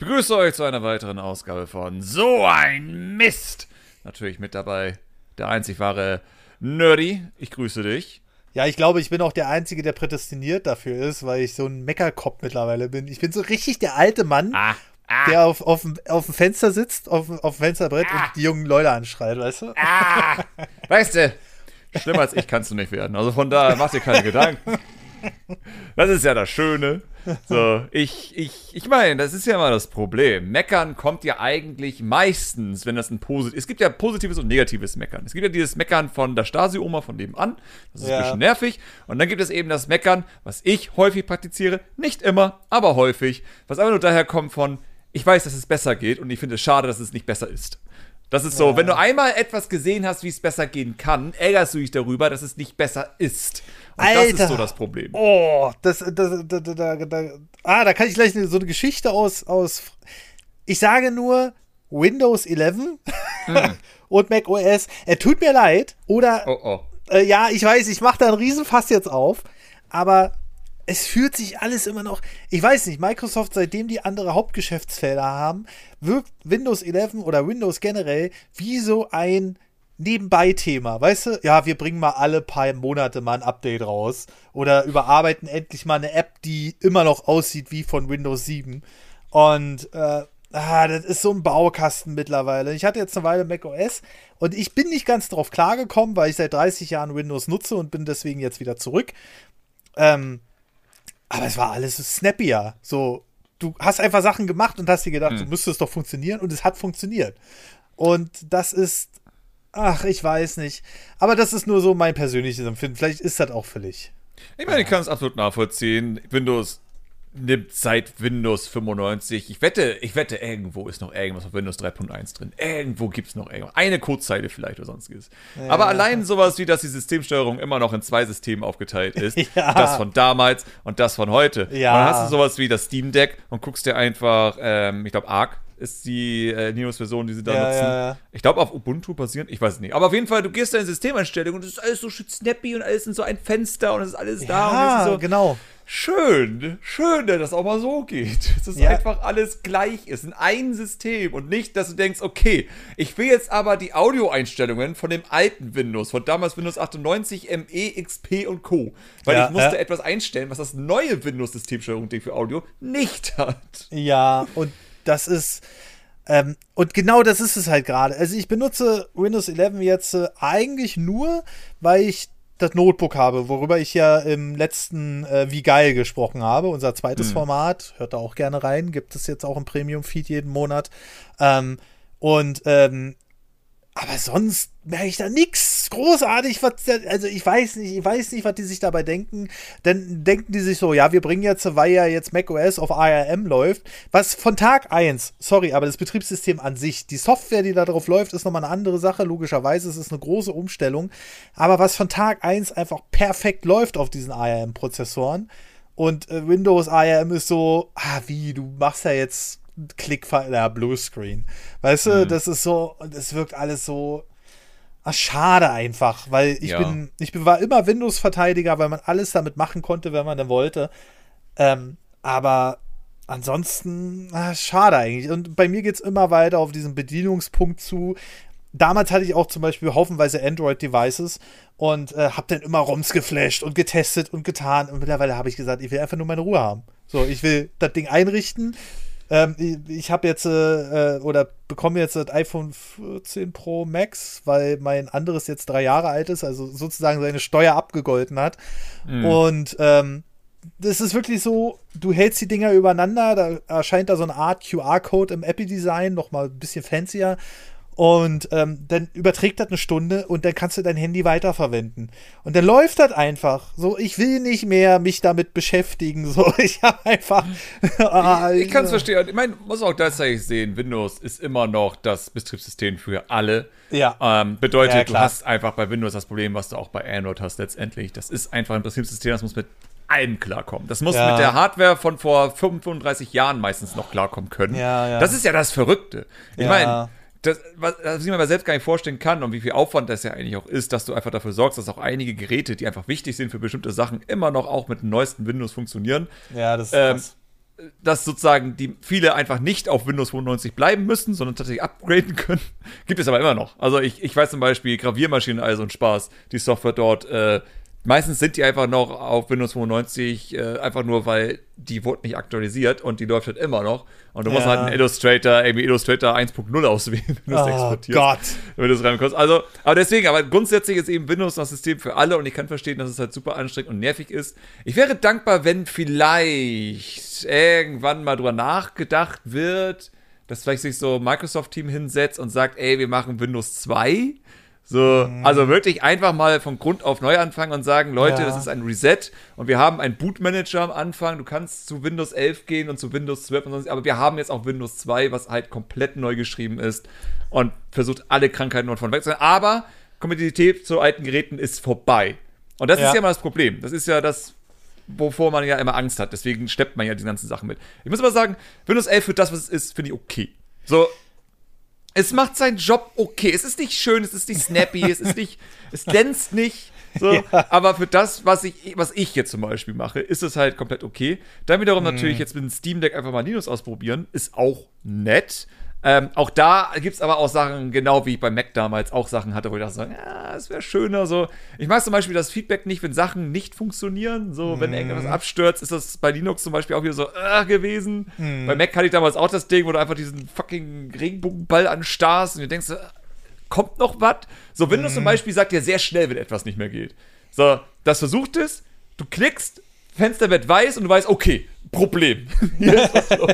Begrüße euch zu einer weiteren Ausgabe von So ein Mist. Natürlich mit dabei der einzig wahre Nerdy. Ich grüße dich. Ja, ich glaube, ich bin auch der Einzige, der prädestiniert dafür ist, weil ich so ein Meckerkopf mittlerweile bin. Ich bin so richtig der alte Mann, Ah, ah, der auf, auf, dem- auf dem Fenster sitzt, auf, dem- auf dem Fensterbrett Ah. und die jungen Leute anschreit, weißt du? ah. Weißt du, schlimmer als ich kannst du nicht werden. Also von daher mach dir keine Gedanken. Das ist ja das Schöne. So, ich, ich, ich meine, das ist ja mal das Problem. Meckern kommt ja eigentlich meistens, wenn das ein positiv. Es gibt ja positives und negatives Meckern. Es gibt ja dieses Meckern von der Stasi-Oma von nebenan. Das ist Ja. ein bisschen nervig. Und dann gibt es eben das Meckern, was ich häufig praktiziere. Nicht immer, aber häufig. Was einfach nur daher kommt von, ich weiß, dass es besser geht und ich finde es schade, dass es nicht besser ist. Das ist so, wenn du einmal etwas gesehen hast, wie es besser gehen kann, ärgerst du dich darüber, dass es nicht besser ist. Und das ist Alter. so das Problem. Oh, das, das, da, da, da, ah, da kann ich gleich so eine Geschichte aus, aus, ich sage nur Windows 11 und Mac OS. Er tut mir leid, oder, Oh oh. äh, ja, ich weiß, ich mache da einen Riesenfass jetzt auf, aber es fühlt sich alles immer noch, ich weiß nicht, Microsoft, seitdem die andere Hauptgeschäftsfelder haben, wirkt Windows 11 oder Windows generell wie so ein Nebenbei-Thema, weißt du? Ja, wir bringen mal alle paar Monate mal ein Update raus oder überarbeiten endlich mal eine App, die immer noch aussieht wie von Windows 7 und äh, Ah, das ist so ein Baukasten mittlerweile. Ich hatte jetzt eine Weile Mac OS und ich bin nicht ganz drauf klargekommen, weil ich seit 30 Jahren Windows nutze und bin deswegen jetzt wieder zurück. Ähm, aber es war alles so snappier. So, du hast einfach Sachen gemacht und hast dir gedacht, so müsste es doch funktionieren und es hat funktioniert. Und das ist, ach, ich weiß nicht. Aber das ist nur so mein persönliches Empfinden. Vielleicht ist das auch völlig. Ich meine, ich kann es absolut nachvollziehen. Windows nimmt seit Windows 95. Ich wette, ich wette, irgendwo ist noch irgendwas auf Windows 3.1 drin. Irgendwo gibt es noch irgendwas. Eine Codezeile vielleicht oder sonstiges. Aber allein sowas wie, dass die Systemsteuerung immer noch in zwei Systemen aufgeteilt ist. Ja. Das von damals und das von heute. Ja. Und dann hast du sowas wie das Steam Deck und guckst dir einfach, ähm, ich glaube, Arc ist die äh, Linux-Version, die sie da Ja, nutzen. ja, ja. Ich glaube auf Ubuntu basierend, ich weiß es nicht. Aber auf jeden Fall, du gehst da in Systemeinstellungen und es ist alles so schön snappy und alles in so ein Fenster und es ist alles da ist so genau. schön, schön, dass das auch mal so geht. Dass es Ja. einfach alles gleich ist, in einem System und nicht, dass du denkst, okay, ich will jetzt aber die Audioeinstellungen von dem alten Windows, von damals Windows 98, ME, XP und Co. Weil Ja, ich musste ja. etwas einstellen, was das neue Windows-Systemsteuerung für Audio nicht hat. Ja, und das ist. Ähm, und genau das ist es halt gerade. Also ich benutze Windows 11 jetzt äh, eigentlich nur, weil ich das Notebook habe, worüber ich ja im letzten äh, Wie geil gesprochen habe. Unser zweites Format, hört da auch gerne rein, gibt es jetzt auch im Premium-Feed jeden Monat. Ähm, und ähm, aber sonst merke ich da nichts großartig, was, also ich weiß nicht, ich weiß nicht, was die sich dabei denken. Dann denken die sich so, ja, wir bringen jetzt, weil ja jetzt macOS auf ARM läuft, was von Tag 1, sorry, aber das Betriebssystem an sich, die Software, die da drauf läuft, ist nochmal eine andere Sache, logischerweise, es ist eine große Umstellung, aber was von Tag 1 einfach perfekt läuft auf diesen ARM-Prozessoren und äh, Windows ARM ist so, ah, wie, du machst ja jetzt Klick, ja, Bluescreen. Weißt du, das ist so, und es wirkt alles so, ah, schade einfach, weil ich Ja. bin, ich bin, war immer Windows-Verteidiger, weil man alles damit machen konnte, wenn man denn wollte. Ähm, aber ansonsten, ah, schade eigentlich. Und bei mir geht es immer weiter auf diesen Bedienungspunkt zu. Damals hatte ich auch zum Beispiel haufenweise Android-Devices und äh, habe dann immer ROMs geflasht und getestet und getan. Und mittlerweile habe ich gesagt, ich will einfach nur meine Ruhe haben. So, ich will das Ding einrichten. Ähm, ich habe jetzt äh, oder bekomme jetzt das iPhone 14 Pro Max, weil mein anderes jetzt drei Jahre alt ist, also sozusagen seine Steuer abgegolten hat. Und ähm, das ist wirklich so, du hältst die Dinger übereinander, da erscheint da so eine Art QR-Code im Apple-Design, nochmal ein bisschen fancier. Und ähm, dann überträgt das eine Stunde und dann kannst du dein Handy weiterverwenden. Und dann läuft das einfach. So, ich will nicht mehr mich damit beschäftigen. So, ich habe einfach. Ah, Ich kann es verstehen. Ich meine, muss auch gleichzeitig sehen, Windows ist immer noch das Betriebssystem für alle. Ja. Ähm, bedeutet, Ja, du hast einfach bei Windows das Problem, was du auch bei Android hast letztendlich. Das ist einfach ein Betriebssystem, das muss mit allem klarkommen. Das muss Ja. mit der Hardware von vor 35 Jahren meistens noch klarkommen können. Ja, ja. Das ist ja das Verrückte. Ich meine, das, was, was ich mir aber selbst gar nicht vorstellen kann und wie viel Aufwand das ja eigentlich auch ist, dass du einfach dafür sorgst, dass auch einige Geräte, die einfach wichtig sind für bestimmte Sachen, immer noch auch mit dem neuesten Windows funktionieren. Ja, das ist Ähm, krass. dass sozusagen die viele einfach nicht auf Windows 95 bleiben müssen, sondern tatsächlich upgraden können. Gibt es aber immer noch. Also ich, ich weiß zum Beispiel, Graviermaschinen, also ein Spaß, die Software dort äh, Meistens sind die einfach noch auf Windows 95, äh, einfach nur, weil die wurde nicht aktualisiert und die läuft halt immer noch. Und du ja. musst halt einen Illustrator, irgendwie Illustrator 1.0 auswählen, wenn du es oh exportierst. Gott. Wenn du es reinkommst. Also, aber deswegen, aber grundsätzlich ist eben Windows das System für alle und ich kann verstehen, dass es halt super anstrengend und nervig ist. Ich wäre dankbar, wenn vielleicht irgendwann mal drüber nachgedacht wird, dass vielleicht sich so Microsoft-Team hinsetzt und sagt, ey, wir machen Windows 2 so, mhm. also wirklich einfach mal von Grund auf neu anfangen und sagen, Leute, ja. das ist ein Reset und wir haben einen Bootmanager am Anfang. Du kannst zu Windows 11 gehen und zu Windows 12 und sonst, aber wir haben jetzt auch Windows 2, was halt komplett neu geschrieben ist und versucht alle Krankheiten und von weg zu sein. Aber Kompetitivität zu alten Geräten ist vorbei. Und das ja. ist ja mal das Problem. Das ist ja das, wovor man ja immer Angst hat. Deswegen steppt man ja die ganzen Sachen mit. Ich muss aber sagen, Windows 11 für das, was es ist, finde ich okay. So, es macht seinen Job okay. Es ist nicht schön, es ist nicht snappy, es ist nicht, es glänzt nicht. So, ja. aber für das, was ich, was ich jetzt zum Beispiel mache, ist es halt komplett okay. Dann wiederum mhm. natürlich jetzt mit dem Steam Deck einfach mal Linux ausprobieren, ist auch nett. Ähm, auch da gibt es aber auch Sachen, genau wie ich bei Mac damals auch Sachen hatte, wo ich dachte, ja, es wäre schöner so. Ich mag zum Beispiel das Feedback nicht, wenn Sachen nicht funktionieren. So, wenn mm. irgendwas abstürzt, ist das bei Linux zum Beispiel auch wieder so äh, gewesen. Mm. Bei Mac hatte ich damals auch das Ding, wo du einfach diesen fucking Regenbogenball anstarrst und du denkst, kommt noch was? So, Windows mm. zum Beispiel sagt dir sehr schnell, wenn etwas nicht mehr geht. So, das versucht es, du klickst, Fenster wird weiß und du weißt, okay, Problem. Hier ist was los.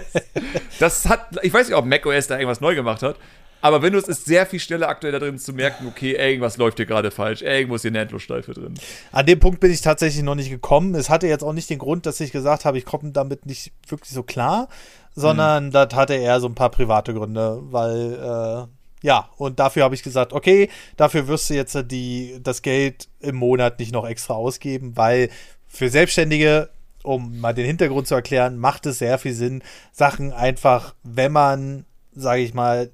Das hat, ich weiß nicht, ob macOS da irgendwas neu gemacht hat, aber Windows ist sehr viel schneller aktuell da drin zu merken, okay, irgendwas läuft hier gerade falsch, irgendwo ist hier eine Endlosschleife drin. An dem Punkt bin ich tatsächlich noch nicht gekommen. Es hatte jetzt auch nicht den Grund, dass ich gesagt habe, ich komme damit nicht wirklich so klar, sondern mhm. das hatte eher so ein paar private Gründe, weil äh, ja, und dafür habe ich gesagt, okay, dafür wirst du jetzt die, das Geld im Monat nicht noch extra ausgeben, weil für Selbstständige um mal den Hintergrund zu erklären, macht es sehr viel Sinn, Sachen einfach, wenn man, sage ich mal,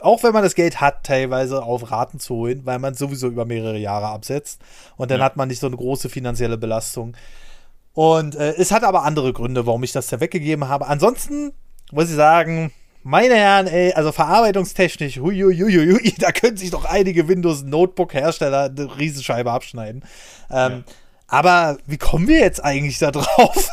auch wenn man das Geld hat, teilweise auf Raten zu holen, weil man sowieso über mehrere Jahre absetzt und dann ja. hat man nicht so eine große finanzielle Belastung. Und äh, es hat aber andere Gründe, warum ich das da weggegeben habe. Ansonsten muss ich sagen, meine Herren, ey, also verarbeitungstechnisch, huiuiuiui, da können sich doch einige Windows-Notebook-Hersteller eine Riesenscheibe abschneiden. Ähm, ja. Aber wie kommen wir jetzt eigentlich da drauf?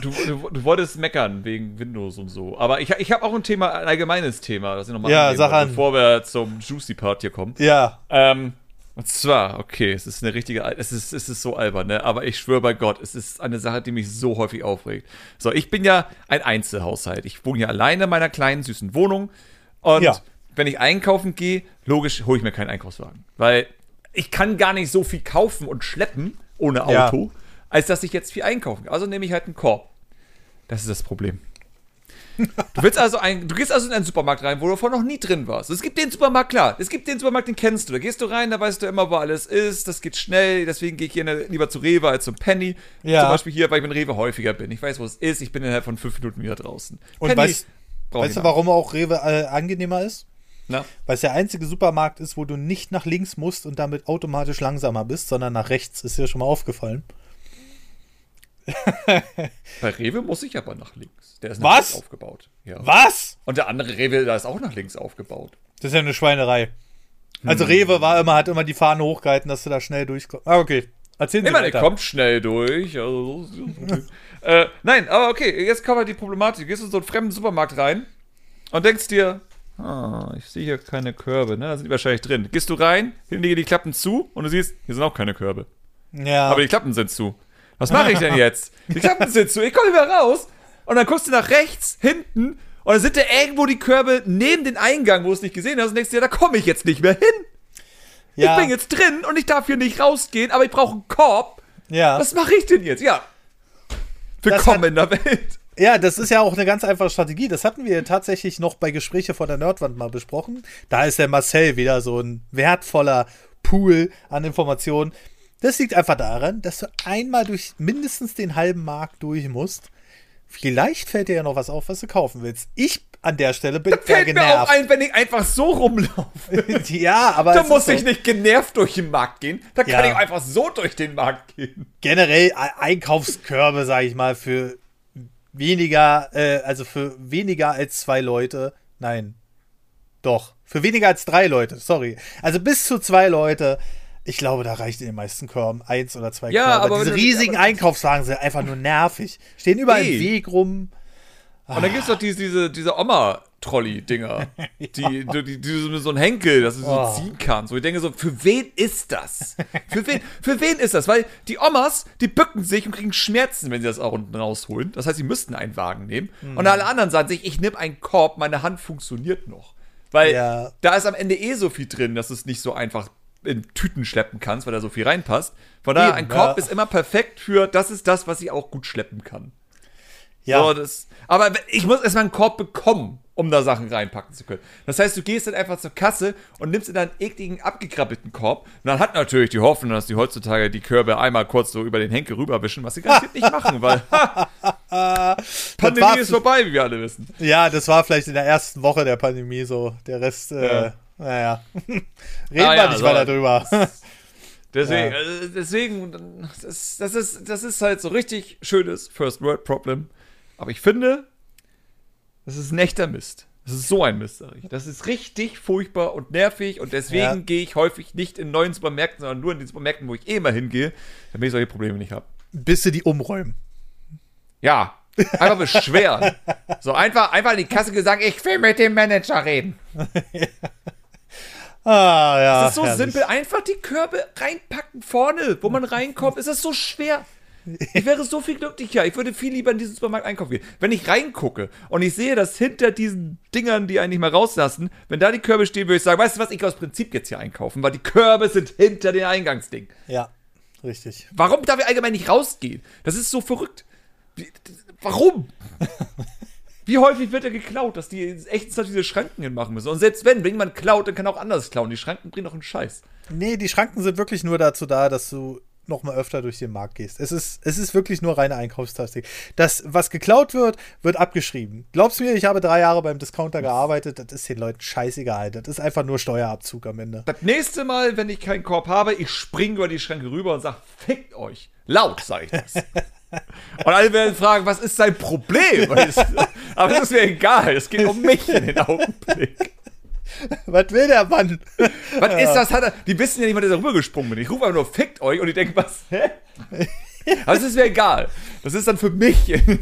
Du, du, du, wolltest meckern wegen Windows und so. Aber ich, ich habe auch ein Thema, ein allgemeines Thema, das ich nochmal ja, sag an. bevor wir zum Juicy Part hier kommen. Ja. Ähm, und zwar, okay, es ist eine richtige, es ist, es ist so albern, ne? Aber ich schwöre bei Gott, es ist eine Sache, die mich so häufig aufregt. So, ich bin ja ein Einzelhaushalt. Ich wohne ja alleine in meiner kleinen, süßen Wohnung. Und ja. wenn ich einkaufen gehe, logisch hole ich mir keinen Einkaufswagen. Weil ich kann gar nicht so viel kaufen und schleppen ohne Auto, ja. als dass ich jetzt viel einkaufen kann. Also nehme ich halt einen Korb. Das ist das Problem. Du willst also ein, du gehst also in einen Supermarkt rein, wo du vorher noch nie drin warst. Es gibt den Supermarkt, klar. Es gibt den Supermarkt, den kennst du. Da gehst du rein, da weißt du immer, wo alles ist. Das geht schnell. Deswegen gehe ich hier lieber zu Rewe als zum Penny. Ja. Zum Beispiel hier, weil ich mit Rewe häufiger bin. Ich weiß, wo es ist. Ich bin innerhalb von fünf Minuten wieder draußen. Und Penny weißt, weißt du, warum auch Rewe äh, angenehmer ist? Na? Weil es der einzige Supermarkt ist, wo du nicht nach links musst und damit automatisch langsamer bist, sondern nach rechts. Ist dir schon mal aufgefallen? Bei Rewe muss ich aber nach links. Der ist nach Was? links aufgebaut. Ja. Was? Und der andere Rewe, da ist auch nach links aufgebaut. Das ist ja eine Schweinerei. Also hm. Rewe war immer, hat immer die Fahne hochgehalten, dass du da schnell durchkommst. Ah, okay. Erzählen Sie mal. Der kommt schnell durch. Also, äh, nein, aber okay, jetzt kommt halt die Problematik. Du gehst in so einen fremden Supermarkt rein und denkst dir, Ah, ich sehe hier keine Körbe, ne? Da sind die wahrscheinlich drin. Gehst du rein, hinten liegen die Klappen zu und du siehst, hier sind auch keine Körbe. Ja. Aber die Klappen sind zu. Was mache ich denn jetzt? Die Klappen sind zu, ich komme nicht mehr raus. Und dann guckst du nach rechts, hinten, und dann sind da irgendwo die Körbe neben den Eingang, wo du es nicht gesehen hast, und denkst dir, da komme ich jetzt nicht mehr hin. Ja. Ich bin jetzt drin und ich darf hier nicht rausgehen, aber ich brauche einen Korb. Ja. Was mache ich denn jetzt? Ja. Willkommen in der Welt. Ja, das ist ja auch eine ganz einfache Strategie. Das hatten wir tatsächlich noch bei Gespräche vor der Nerdwand mal besprochen. Da ist der Marcel wieder so ein wertvoller Pool an Informationen. Das liegt einfach daran, dass du einmal durch mindestens den halben Markt durch musst. Vielleicht fällt dir ja noch was auf, was du kaufen willst. Ich an der Stelle bin das fällt genervt. mir auch ein, wenn ich einfach so rumlaufe. ja, aber. Da muss ich so. nicht genervt durch den Markt gehen. Da kann ja. ich einfach so durch den Markt gehen. Generell Einkaufskörbe, sage ich mal, für weniger, äh, also für weniger als zwei Leute, nein, doch, für weniger als drei Leute, sorry. Also bis zu zwei Leute. Ich glaube, da reicht in den meisten Körben eins oder zwei Ja, Körbe. aber Diese riesigen aber- Einkaufswagen sind einfach nur nervig. Stehen überall Ey. im Weg rum. Und dann gibt's doch diese, diese, diese Oma-Trolley-Dinger. die, die, die, die so so ein Henkel, dass du so Oh. ziehen kannst. Wo ich denke so, für wen ist das? Für wen, für wen ist das? Weil die Omas, die bücken sich und kriegen Schmerzen, wenn sie das auch unten rausholen. Das heißt, sie müssten einen Wagen nehmen. Hm. Und alle anderen sagen sich, ich nehme einen Korb, meine Hand funktioniert noch. Weil Ja. da ist am Ende eh so viel drin, dass du es nicht so einfach in Tüten schleppen kannst, weil da so viel reinpasst. Von daher, Eben, ein Korb ja. ist immer perfekt für, das ist das, was ich auch gut schleppen kann. Ja, So, das, aber ich muss erstmal einen Korb bekommen, um da Sachen reinpacken zu können. Das heißt, du gehst dann einfach zur Kasse und nimmst in deinen ekligen, abgekrabbelten Korb. Und dann hat natürlich die Hoffnung, dass die heutzutage die Körbe einmal kurz so über den Henkel rüberwischen, was sie garantiert nicht machen, weil Pandemie ist vorbei, wie wir alle wissen. ja, das war vielleicht in der ersten Woche der Pandemie so. Der Rest, äh, Ja. naja. Reden Ah, wir ja, nicht so. weiter drüber. Deswegen, Ja. äh, deswegen das, das, ist, das ist halt so richtig schönes First World Problem. Aber ich finde, das ist ein echter Mist. Das ist so ein Mist, sag ich. Das ist richtig furchtbar und nervig und deswegen Ja. gehe ich häufig nicht in neuen Supermärkten, sondern nur in den Supermärkten, wo ich eh immer hingehe, damit ich solche Probleme nicht habe. Bis sie die umräumen. Ja, einfach beschweren. so einfach, einfach an die Kasse gesagt, ich will mit dem Manager reden. Ah, ja. Das ist so herrlich. simpel. Einfach die Körbe reinpacken vorne, wo man reinkommt. Es ist so schwer. Ich wäre so viel glücklicher. Ich würde viel lieber in diesen Supermarkt einkaufen gehen. Wenn ich reingucke und ich sehe, dass hinter diesen Dingern, die eigentlich mal rauslassen, wenn da die Körbe stehen, würde ich sagen, weißt du was, ich aus Prinzip jetzt hier einkaufen, weil die Körbe sind hinter den Eingangsdingen. Ja, richtig. Warum darf ich allgemein nicht rausgehen? Das ist so verrückt. Warum? Wie häufig wird er geklaut, dass die echt diese Schranken hinmachen müssen? Und selbst wenn, wenn jemand klaut, dann kann er auch anders klauen. Die Schranken bringen doch einen Scheiß. Nee, die Schranken sind wirklich nur dazu da, dass du noch mal öfter durch den Markt gehst. Es ist, es ist wirklich nur reine Einkaufstastik. Das, was geklaut wird, wird abgeschrieben. Glaubst du mir, ich habe drei Jahre beim Discounter gearbeitet, das ist den Leuten scheißegal. Das ist einfach nur Steuerabzug am Ende. Das nächste Mal, wenn ich keinen Korb habe, ich springe über die Schränke rüber und sage, fickt euch. Laut sage ich das. und alle werden fragen, was ist sein Problem? Es- Aber das ist mir egal. Es geht um mich in den Augenblick. Was will der Mann? Was ist das? Hat er, die wissen ja nicht mal, dass er rübergesprungen bin. Ich rufe einfach nur, fickt euch. Und die denken, was? Hä? Aber es ist mir egal. Das ist dann für mich in.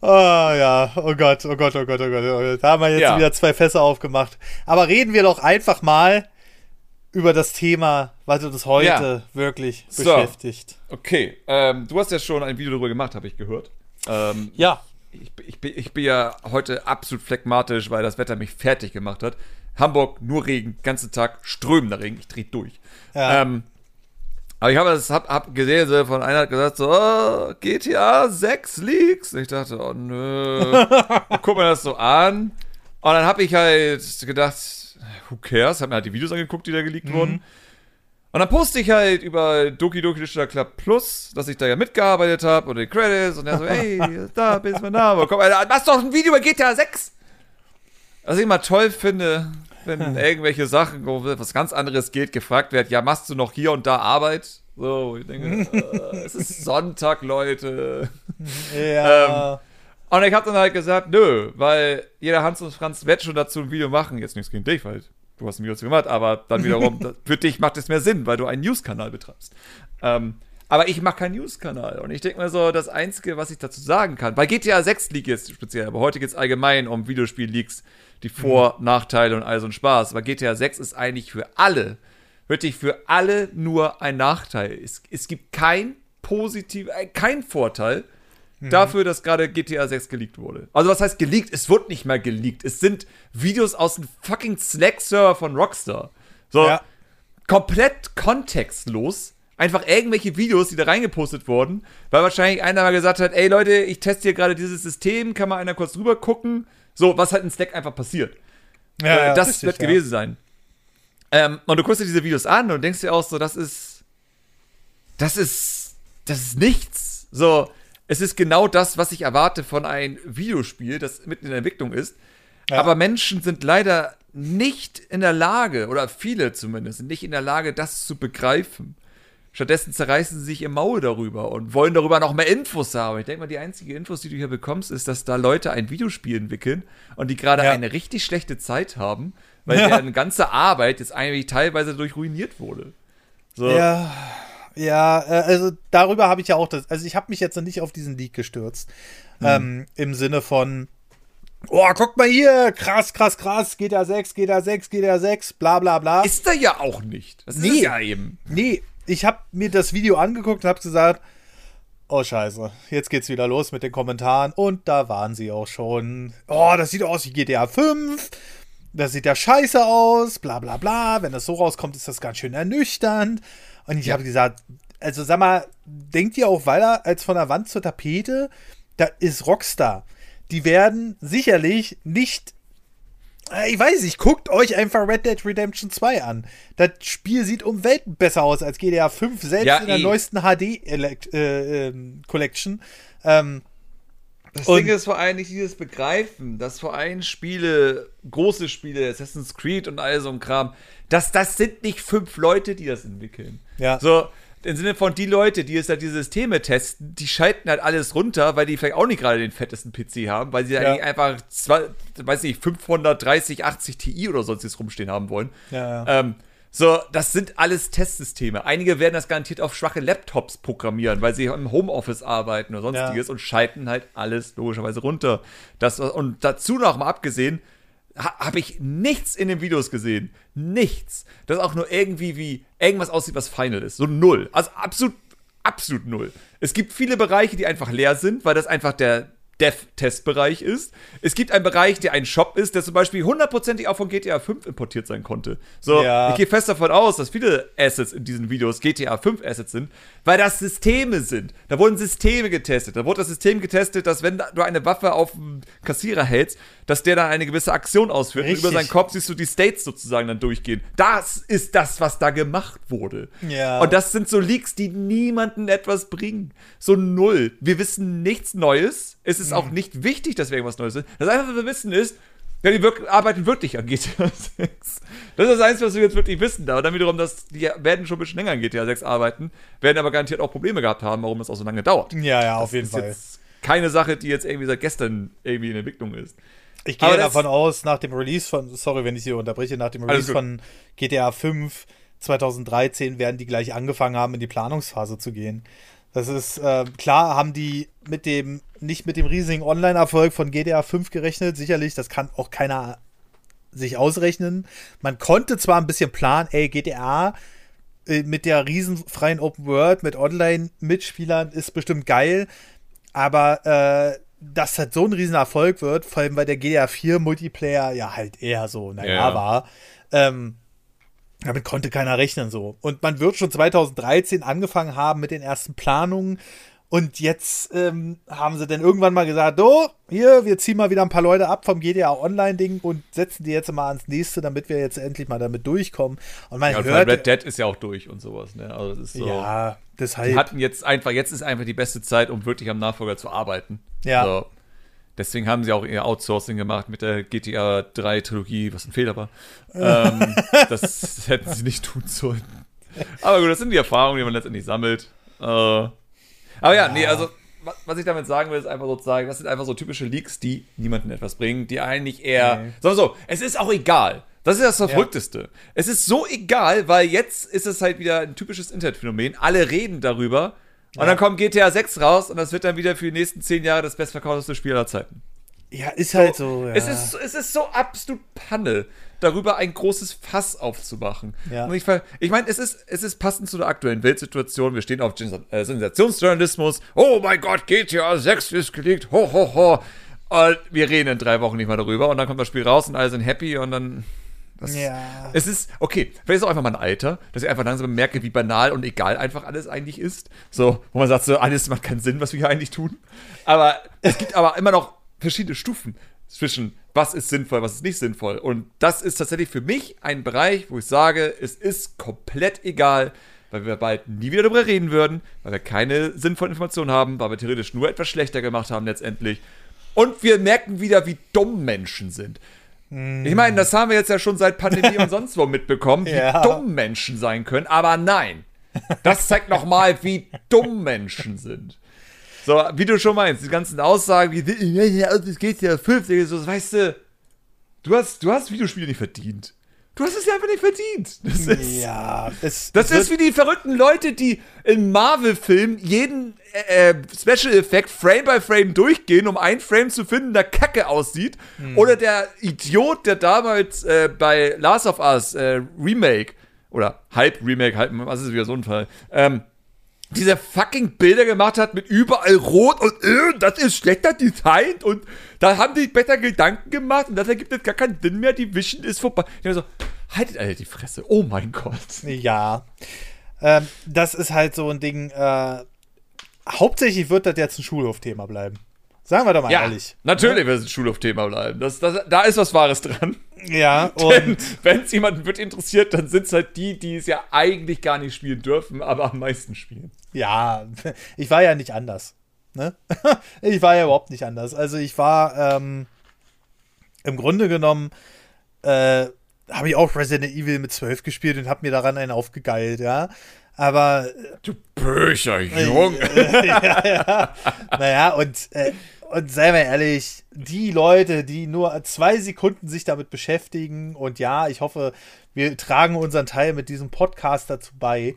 Oh ja, oh Gott, oh Gott, oh Gott, oh Gott. Oh Gott. Da haben wir jetzt Ja. wieder zwei Fässer aufgemacht. Aber reden wir doch einfach mal über das Thema, was uns heute Ja. wirklich So. beschäftigt. Okay, ähm, du hast ja schon ein Video darüber gemacht, habe ich gehört. Ähm, Ja. Ich, ich, bin- ich bin ja heute absolut phlegmatisch, weil das Wetter mich fertig gemacht hat. Hamburg, nur Regen, ganzen Tag strömender Regen, ich dreh durch. Ja. Ähm, aber ich habe das hab, hab gesehen, so von einer hat gesagt, so, oh, GTA 6 Leaks. Und ich dachte, oh nö. Guck mir das so an. Und dann habe ich halt gedacht, who cares? Hab mir halt die Videos angeguckt, die da geleakt wurden. Und dann poste ich halt über Doki Doki Digital Club Plus, dass ich da ja mitgearbeitet habe und die Credits und er so, hey, da bist mein Name. Komm, Alter, machst doch ein Video über GTA 6. Was ich immer toll finde, wenn irgendwelche Sachen, wo was ganz anderes geht, gefragt wird, ja, machst du noch hier und da Arbeit? So, ich denke, äh, es ist Sonntag, Leute. Ja. Und ich habe dann halt gesagt, nö, weil jeder Hans und Franz wird schon dazu ein Video machen. Jetzt nichts gegen dich, weil du hast ein Video dazu gemacht, aber dann wiederum, das- für dich macht es mehr Sinn, weil du einen News-Kanal betreibst. Ähm, aber ich mache keinen News-Kanal. Und ich denke mir so, das Einzige, was ich dazu sagen kann, bei GTA 6 League jetzt speziell, aber heute geht es allgemein um Videospiel-Leaks, die Vor-, Nachteile und all so ein Spaß. Aber GTA 6 ist eigentlich für alle, wirklich für alle nur ein Nachteil. Es, es gibt kein positiv, äh, kein Vorteil dafür, dass gerade GTA 6 geleakt wurde. Also was heißt geleakt? Es wurde nicht mal geleakt. Es sind Videos aus dem fucking Slack-Server von Rockstar. So, Ja. komplett kontextlos. Einfach irgendwelche Videos, die da reingepostet wurden, weil wahrscheinlich einer mal gesagt hat, ey Leute, ich teste hier gerade dieses System, kann mal einer kurz drüber gucken. So, was halt in Slack einfach passiert. Ja, Äh, ja, das richtig, wird ja. gewesen sein. Ähm, und du guckst dir diese Videos an und denkst dir auch so, das ist. Das ist. Das ist nichts. So, es ist genau das, was ich erwarte von einem Videospiel, das mitten in der Entwicklung ist. Ja. Aber Menschen sind leider nicht in der Lage, oder viele zumindest, sind nicht in der Lage, das zu begreifen. Stattdessen zerreißen sie sich ihr Maul darüber und wollen darüber noch mehr Infos haben. Ich denke mal, die einzige Infos, die du hier bekommst, ist, dass da Leute ein Videospiel entwickeln und die gerade Ja. eine richtig schlechte Zeit haben, weil Ja. deren ganze Arbeit jetzt eigentlich teilweise durch ruiniert wurde. So, Ja, ja, äh, also darüber habe ich ja auch das. Also ich habe mich jetzt noch nicht auf diesen Leak gestürzt. Mhm. Ähm, Im Sinne von, oh, guck mal hier, krass, krass, krass, GTA 6, GTA 6, GTA 6, bla bla bla. ist da ja auch nicht. Das ist Nee. es ja eben. nee, ich habe mir das Video angeguckt und habe gesagt, oh scheiße, jetzt geht's wieder los mit den Kommentaren und da waren sie auch schon. Oh, das sieht aus wie GTA 5. Das sieht ja scheiße aus, bla bla bla. Wenn das so rauskommt, ist das ganz schön ernüchternd. Und ich habe gesagt, also sag mal, denkt ihr auch weiter als von der Wand zur Tapete? Da ist Rockstar. Die werden sicherlich nicht. äh, Ich weiß nicht, guckt euch einfach Red Dead Redemption 2 an. Das Spiel sieht um Welten besser aus als GTA 5, selbst Ja, in der eh. neuesten HD-Collection. ähm, Das Und- Ding ist vor allem nicht dieses Begreifen, dass vor allem Spiele, große Spiele, Assassin's Creed und all so ein Kram, dass das sind nicht fünf Leute, die das entwickeln. Ja. So, im Sinne von die Leute, die jetzt halt die Systeme testen, die schalten halt alles runter, weil die vielleicht auch nicht gerade den fettesten PC haben, weil sie Ja. eigentlich einfach, zwei, weiß nicht, 530, 80 Ti oder sonstiges rumstehen haben wollen. Ja, ja. Ähm, so, das sind alles Testsysteme. Einige werden das garantiert auf schwache Laptops programmieren, weil sie im Homeoffice arbeiten oder sonstiges und schalten halt alles logischerweise runter. Das, und dazu noch mal abgesehen, ha, habe ich nichts in den Videos gesehen. Nichts. Das auch nur irgendwie wie irgendwas aussieht, was Final ist. So null. Also absolut, absolut null. Es gibt viele Bereiche, die einfach leer sind, weil das einfach der Dev-Testbereich ist. Es gibt einen Bereich, der ein Shop ist, der zum Beispiel hundertprozentig auch von GTA 5 importiert sein konnte. So, Ja. ich gehe fest davon aus, dass viele Assets in diesen Videos GTA 5 Assets sind, weil das Systeme sind. Da wurden Systeme getestet. Da wurde das System getestet, dass wenn du eine Waffe auf einen Kassierer hältst, dass der dann eine gewisse Aktion ausführt. Und über Richtig. seinen Kopf siehst du die States sozusagen dann durchgehen. Das ist das, was da gemacht wurde. Ja. Und das sind so Leaks, die niemanden etwas bringen. So null. Wir wissen nichts Neues. Es ist Mhm. auch nicht wichtig, dass wir irgendwas Neues wissen. Das Einzige, was wir wissen, ist, ja, die wirk arbeiten wirklich an GTA 6. Das ist das Einzige, was wir jetzt wirklich wissen. Aber dann wiederum, dass die werden schon ein bisschen länger an GTA 6 arbeiten, werden aber garantiert auch Probleme gehabt haben, warum es auch so lange dauert. ja, ja, auf jeden ist Fall. jetzt keine Sache, die jetzt irgendwie seit gestern irgendwie in Entwicklung ist. Ich gehe das- davon aus, nach dem Release von, sorry, wenn ich Sie unterbreche, nach dem Release von GTA 5 2013 werden die gleich angefangen haben, in die Planungsphase zu gehen. Das ist, äh, klar haben die mit dem, nicht mit dem riesigen Online-Erfolg von GTA 5 gerechnet, sicherlich, das kann auch keiner sich ausrechnen. Man konnte zwar ein bisschen planen, ey, GTA äh, mit der riesenfreien Open World, mit Online-Mitspielern ist bestimmt geil, aber äh, dass das so ein Riesenerfolg wird, vor allem weil der GTA 4 Multiplayer ja halt eher so, naja, Ja. war, ähm, damit konnte keiner rechnen so. Und man wird schon 2013 angefangen haben mit den ersten Planungen. Und jetzt ähm, haben sie dann irgendwann mal gesagt, oh, hier, wir ziehen mal wieder ein paar Leute ab vom GTA Online-Ding und setzen die jetzt mal ans nächste, damit wir jetzt endlich mal damit durchkommen. Und man Ja, und hört, Red Dead ist ja auch durch und sowas, ne? Also das ist so. ja, deshalb. Die hatten jetzt einfach, jetzt ist einfach die beste Zeit, um wirklich am Nachfolger zu arbeiten. Ja. So. Deswegen haben sie auch ihr Outsourcing gemacht mit der GTA 3 Trilogie, was ein Fehler war. ähm, das hätten sie nicht tun sollen. Aber gut, das sind die Erfahrungen, die man letztendlich sammelt. Äh, aber ja, nee, also wa- was ich damit sagen will, ist einfach sozusagen, das sind einfach so typische Leaks, die niemanden etwas bringen, die eigentlich eher. Nee. Sagen wir so, es ist auch egal. Das ist das Verrückteste. Es ist so egal, weil jetzt ist es halt wieder ein typisches Internetphänomen. Alle reden darüber. Und dann kommt GTA 6 raus und das wird dann wieder für die nächsten zehn Jahre das bestverkaufteste Spiel aller Zeiten. ja, ist halt so. Ja. Es, ist, es ist so absolut Panne, darüber ein großes Fass aufzumachen. Ja. Und ich, ich meine, es ist, es ist passend zu der aktuellen Weltsituation. Wir stehen auf äh, Sensationsjournalismus. Oh mein Gott, GTA 6 ist geleakt. Ho, ho, ho. Und wir reden in drei Wochen nicht mehr darüber. Und dann kommt das Spiel raus und alle sind happy und dann. Das, Ja. Es ist, okay, vielleicht ist es auch einfach mein Alter, dass ich einfach langsam merke, wie banal und egal einfach alles eigentlich ist. So, wo man sagt, so, alles macht keinen Sinn, was wir hier eigentlich tun. Aber es gibt aber immer noch verschiedene Stufen zwischen, was ist sinnvoll, was ist nicht sinnvoll. Und das ist tatsächlich für mich ein Bereich, wo ich sage, es ist komplett egal, weil wir bald nie wieder darüber reden würden, weil wir keine sinnvollen Informationen haben, weil wir theoretisch nur etwas schlechter gemacht haben letztendlich. Und wir merken wieder, wie dumm Menschen sind. Ich meine, das haben wir jetzt ja schon seit Pandemie und sonst wo mitbekommen, wie Ja. dumm Menschen sein können, aber nein. Das zeigt nochmal, wie dumm Menschen sind. So, wie du schon meinst, die ganzen Aussagen wie, es geht ja 50, so, weißt du, du hast, du hast Videospiele nicht verdient. Du hast es ja einfach nicht verdient. Das ist, ja, es, das ist wie die verrückten Leute, die in Marvel-Filmen jeden äh, Special-Effekt Frame by Frame durchgehen, um einen Frame zu finden, der kacke aussieht. Oder der Idiot, der damals äh, bei Last of Us äh, Remake oder Halb-Remake, halb, was ist wieder so ein Fall, ähm, diese fucking Bilder gemacht hat mit überall rot und äh, das ist schlechter designt und da haben die besser Gedanken gemacht und das ergibt jetzt gar keinen Sinn mehr, die Vision ist vorbei. Ich hab so, haltet alle die Fresse, oh mein Gott. Ja. Ähm, das ist halt so ein Ding. Äh, hauptsächlich wird das jetzt ein Schulhofthema bleiben. Sagen wir doch mal Ja, ehrlich. natürlich wird es ein Schulhofthema bleiben. Das, das, da ist was Wahres dran. Ja, und wenn es jemanden wird interessiert, dann sind es halt die, die es ja eigentlich gar nicht spielen dürfen, aber am meisten spielen. ja, ich war ja nicht anders. Ne? Ich war ja überhaupt nicht anders. Also ich war ähm, im Grunde genommen äh, habe ich auch Resident Evil mit 12 gespielt und habe mir daran einen aufgegeilt, ja. Aber Du böser Junge. ja, ja. Naja, und, äh, und sei mal ehrlich, die Leute, die nur zwei Sekunden sich damit beschäftigen, und ja, ich hoffe, wir tragen unseren Teil mit diesem Podcast dazu bei,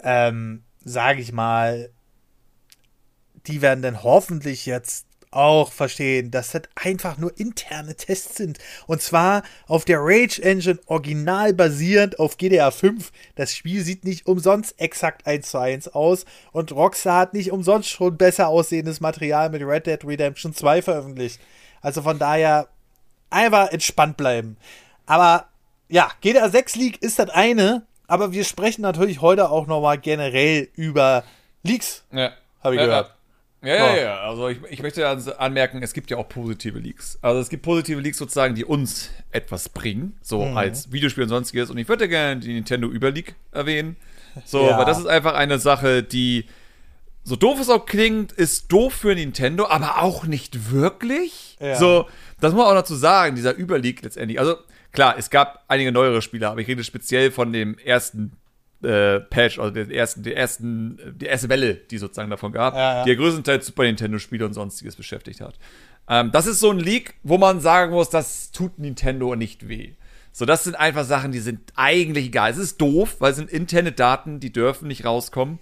ähm, sage ich mal, die werden dann hoffentlich jetzt auch verstehen, dass das einfach nur interne Tests sind. Und zwar auf der Rage Engine original basierend auf GDR 5. Das Spiel sieht nicht umsonst exakt 1 zu 1 aus. Und Rockstar hat nicht umsonst schon besser aussehendes Material mit Red Dead Redemption 2 veröffentlicht. Also von daher einfach entspannt bleiben. Aber ja, GDR 6 League ist das eine. Aber wir sprechen natürlich heute auch nochmal generell über Leaks. Ja. Hab ich ja, gehört. Ja, ja, Ja. ja. Also ich, ich möchte anmerken, es gibt ja auch positive Leaks. Also es gibt positive Leaks sozusagen, die uns etwas bringen, so Mhm. als Videospiel und sonstiges. Und ich würde gerne die Nintendo Über League erwähnen. So, Ja. weil das ist einfach eine Sache, die so doof es auch klingt, ist doof für Nintendo, aber auch nicht wirklich. Ja. So, das muss man auch dazu sagen, dieser Über League letztendlich. Also klar, es gab einige neuere Spieler, aber ich rede speziell von dem ersten äh, Patch, also den ersten, die ersten, die erste Welle, die sozusagen davon gab, Ja, ja. die ja größtenteils Super Nintendo-Spiele und sonstiges beschäftigt hat. Ähm, das ist so ein Leak, wo man sagen muss, das tut Nintendo nicht weh. So, das sind einfach Sachen, die sind eigentlich egal. Es ist doof, weil es sind interne Daten, die dürfen nicht rauskommen.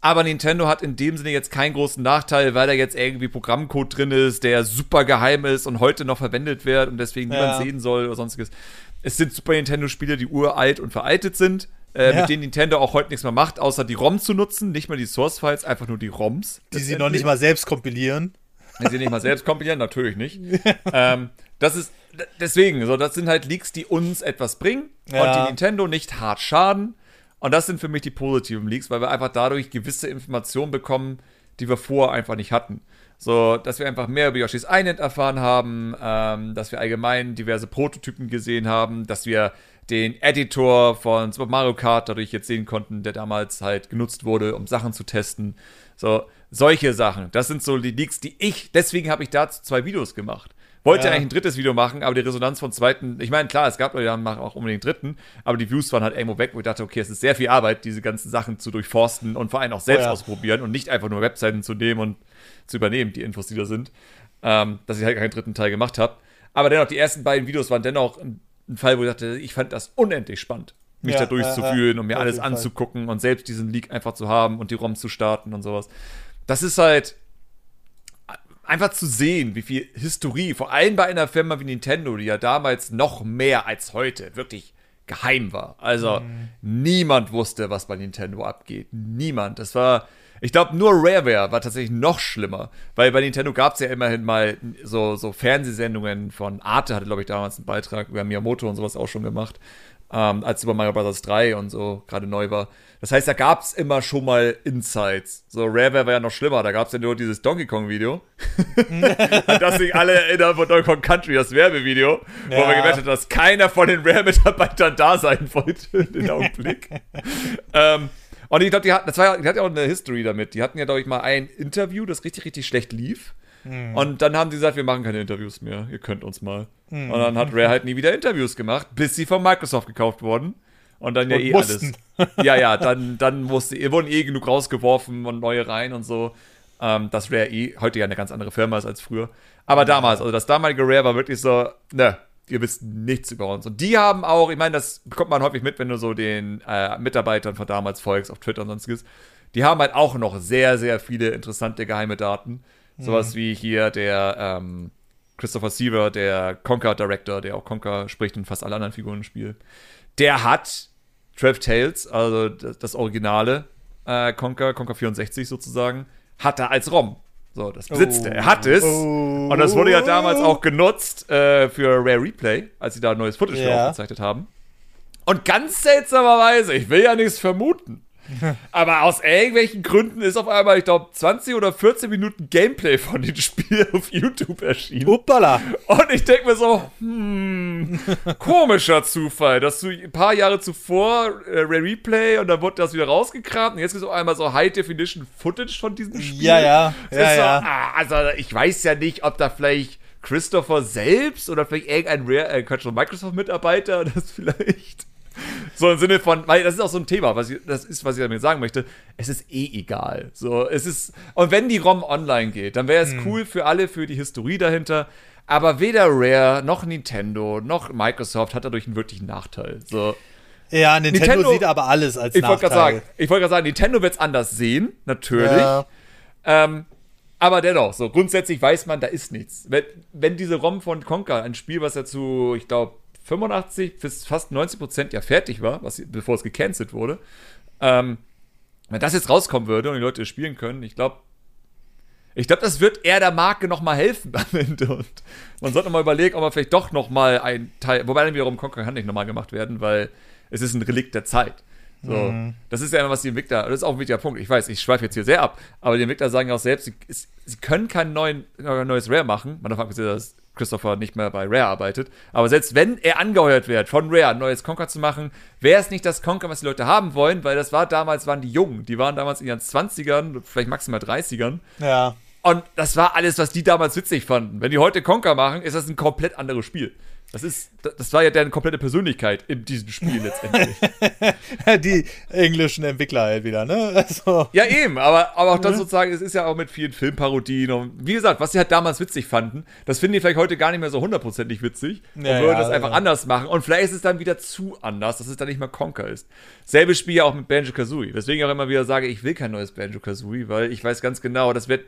Aber Nintendo hat in dem Sinne jetzt keinen großen Nachteil, weil da jetzt irgendwie Programmcode drin ist, der super geheim ist und heute noch verwendet wird und deswegen Ja. niemand sehen soll oder sonstiges. Es sind Super Nintendo-Spiele, die uralt und veraltet sind, äh, Ja. mit denen Nintendo auch heute nichts mehr macht, außer die ROM zu nutzen, nicht mal die Source-Files, einfach nur die ROMs. Die sie noch nicht mal selbst kompilieren. Wenn sie nicht mal selbst kompilieren, natürlich nicht. ähm, das ist deswegen, so, das sind halt Leaks, die uns etwas bringen und Ja. die Nintendo nicht hart schaden. Und das sind für mich die positiven Leaks, weil wir einfach dadurch gewisse Informationen bekommen, die wir vorher einfach nicht hatten. So, dass wir einfach mehr über Yoshi's Island erfahren haben, ähm, dass wir allgemein diverse Prototypen gesehen haben, dass wir den Editor von Super Mario Kart dadurch jetzt sehen konnten, der damals halt genutzt wurde, um Sachen zu testen. So, solche Sachen. Das sind so die Leaks, die ich, deswegen habe ich dazu zwei Videos gemacht. Wollte Ja. eigentlich ein drittes Video machen, aber die Resonanz vom zweiten, ich meine, klar, es gab Leute, die machen auch unbedingt einen dritten, aber die Views waren halt irgendwo weg, wo ich dachte, okay, es ist sehr viel Arbeit, diese ganzen Sachen zu durchforsten und vor allem auch selbst Oh ja. ausprobieren und nicht einfach nur Webseiten zu nehmen und zu übernehmen, die Infos, die da sind, ähm, dass ich halt keinen dritten Teil gemacht habe. Aber dennoch, die ersten beiden Videos waren dennoch ein, ein Fall, wo ich dachte, ich fand das unendlich spannend, mich Ja, da durchzufühlen ja, und mir alles jeden Fall. anzugucken und selbst diesen Leak einfach zu haben und die ROM zu starten und sowas. Das ist halt einfach zu sehen, wie viel Historie, vor allem bei einer Firma wie Nintendo, die ja damals noch mehr als heute wirklich geheim war. Also niemand wusste, was bei Nintendo abgeht. Niemand. Das war, ich glaube, nur Rareware war tatsächlich noch schlimmer, weil bei Nintendo gab es ja immerhin mal so, so Fernsehsendungen von Arte, hatte, glaube ich, damals einen Beitrag über Miyamoto und sowas auch schon gemacht, ähm, als Super Mario Bros. 3 und so gerade neu war. Das heißt, da gab es immer schon mal Insights. So, Rareware war ja noch schlimmer, da gab es ja nur dieses Donkey Kong Video. An das sich alle erinnern von Donkey Kong Country, das Werbevideo, wo Ja. wir gemerkt haben, dass keiner von den Rare-Mitarbeitern da sein wollte in dem Augenblick. ähm, und ich glaube, die hatten, das war ja, die hatten ja auch eine History damit. Die hatten ja, glaube ich, mal ein Interview, das richtig, richtig schlecht lief. Und dann haben sie gesagt, wir machen keine Interviews mehr, ihr könnt uns mal. Und dann hat Rare halt nie wieder Interviews gemacht, bis sie von Microsoft gekauft wurden. Und dann ja Und eh mussten. alles. Ja, ja, dann, dann musste, wurden eh genug rausgeworfen und neue rein und so. Ähm, dass Rare eh heute ja eine ganz andere Firma ist als früher. Aber damals, also das damalige Rare war wirklich so, ne, ihr wisst nichts über uns. Und die haben auch, ich meine, das bekommt man häufig mit, wenn du so den äh, Mitarbeitern von damals folgst auf Twitter und sonstiges. Die haben halt auch noch sehr, sehr viele interessante geheime Daten. Sowas wie hier der ähm, Christopher Seaver, der Conker Director, der auch Conker spricht und fast alle anderen Figuren im Spiel. Der hat 12 Tales, also das, das originale äh, Conker, Conker 64 sozusagen, hat er als ROM. So, das besitzt er. Er hat es. Oh. Und das wurde ja damals auch genutzt äh, für Rare Replay, als sie da neues Footage Ja. aufgezeichnet haben. Und ganz seltsamerweise, ich will ja nichts vermuten, aber aus irgendwelchen Gründen ist auf einmal, ich glaube, 20 oder 14 Minuten Gameplay von dem Spiel auf YouTube erschienen. Uppala. Und ich denke mir so, hm, komischer Zufall, dass du ein paar Jahre zuvor äh, Rare Replay und dann wurde das wieder rausgekramt und jetzt gibt es auf einmal so High-Definition-Footage von diesem Spiel. Ja, ja. Ja, so, ja. ah, also ich weiß ja nicht, ob da vielleicht Christopher selbst oder vielleicht irgendein Rare, äh, Microsoft-Mitarbeiter das vielleicht so im Sinne von, weil das ist auch so ein Thema, was ich, das ist, was ich damit sagen möchte. Es ist eh egal. So, es ist, und wenn die ROM online geht, dann wäre es Hm. cool für alle, für die Historie dahinter. Aber weder Rare noch Nintendo noch Microsoft hat dadurch einen wirklichen Nachteil. So, Ja, Nintendo, Nintendo- sieht aber alles als ich Nachteil. sagen, ich wollte gerade sagen, Nintendo wird es anders sehen, natürlich. Ja. Ähm, aber dennoch, so grundsätzlich weiß man, da ist nichts. Wenn, wenn diese ROM von Conker, ein Spiel, was ja zu, ich glaube, 85 bis fast 90 Prozent ja fertig war, was, bevor es gecancelt wurde, ähm, wenn das jetzt rauskommen würde und die Leute spielen können, ich glaube, ich glaube, das wird eher der Marke noch mal helfen am Ende. Und man sollte mal überlegen, ob man vielleicht doch noch mal ein Teil, wobei dann wiederum Conquer kann nicht noch mal gemacht werden, weil es ist ein Relikt der Zeit. So, das ist ja immer, was die Entwickler, das ist auch ein wichtiger Punkt. Ich weiß, ich schweife jetzt hier sehr ab, aber die Entwickler sagen ja auch selbst, sie, sie können kein neuen, neues Rare machen. Man darf abgesehen, dass Christopher nicht mehr bei Rare arbeitet. Aber selbst wenn er angeheuert wird, von Rare ein neues Conquer zu machen, wäre es nicht das Conquer, was die Leute haben wollen, weil das war damals, waren die Jungen. Die waren damals in ihren 20ern, vielleicht maximal 30ern. Ja. Und das war alles, was die damals witzig fanden. Wenn die heute Conquer machen, ist das ein komplett anderes Spiel. Das ist, das war ja deren komplette Persönlichkeit in diesem Spiel letztendlich. Die englischen Entwickler halt wieder, ne? Also, ja, eben, aber, aber auch das sozusagen, es ist ja auch mit vielen Filmparodien und wie gesagt, was sie halt damals witzig fanden, das finden die vielleicht heute gar nicht mehr so hundertprozentig witzig und Ja, würden ja, das einfach ja. anders machen und vielleicht ist es dann wieder zu anders, dass es dann nicht mehr Conquer ist. Selbes Spiel ja auch mit Banjo-Kazooie, weswegen ich auch immer wieder sage, ich will kein neues Banjo-Kazooie, weil ich weiß ganz genau, das wird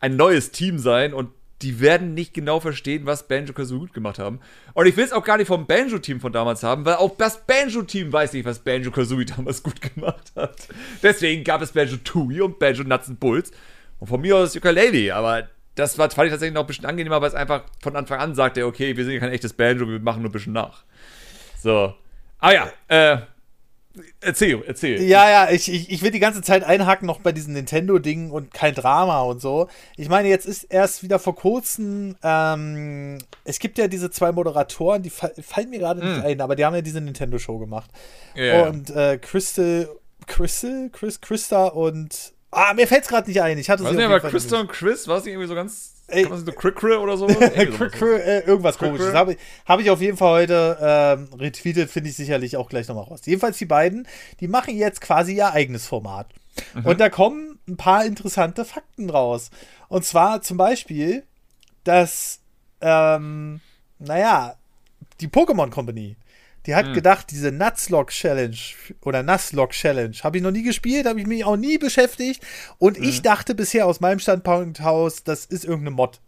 ein neues Team sein und die werden nicht genau verstehen, was Banjo-Kazooie gut gemacht haben. Und ich will es auch gar nicht vom Banjo-Team von damals haben, weil auch das Banjo-Team weiß nicht, was Banjo-Kazooie damals gut gemacht hat. Deswegen gab es Banjo-Tooie und Banjo-Nuts and Bulls. Und von mir aus Ukulele, aber das war, fand ich tatsächlich noch ein bisschen angenehmer, weil es einfach von Anfang an sagte, okay, wir sind kein echtes Banjo, wir machen nur ein bisschen nach. So. Ah ja, äh, erzähl, erzähl. ja, ja, ich, ich, ich will die ganze Zeit einhaken noch bei diesen Nintendo-Dingen und kein Drama und so. Ich meine, jetzt ist erst wieder vor kurzem, ähm, es gibt ja diese zwei Moderatoren, die fa fallen mir gerade nicht ein, aber die haben ja diese Nintendo-Show gemacht. Hm. Ja. Und äh, Crystal, Crystal, Chris, Christa und, ah, mir fällt's gerade nicht ein. Ich hatte Was sie nicht, aber Christa und Chris, war es nicht irgendwie so ganz. Ey. Kann man so Crickre oder so? Cr- äh, irgendwas Cr- komisches. Habe hab ich auf jeden Fall heute ähm, retweetet, finde ich sicherlich auch gleich nochmal raus. Jedenfalls die beiden, die machen jetzt quasi ihr eigenes Format. Und da kommen ein paar interessante Fakten raus. Und zwar zum Beispiel, dass, ähm, naja, die Pokémon Company, die hat gedacht, diese Nutzlock Challenge oder Nuzlocke Challenge habe ich noch nie gespielt, habe ich mich auch nie beschäftigt. Und ich dachte bisher aus meinem Standpunkt aus, das ist irgendeine Mod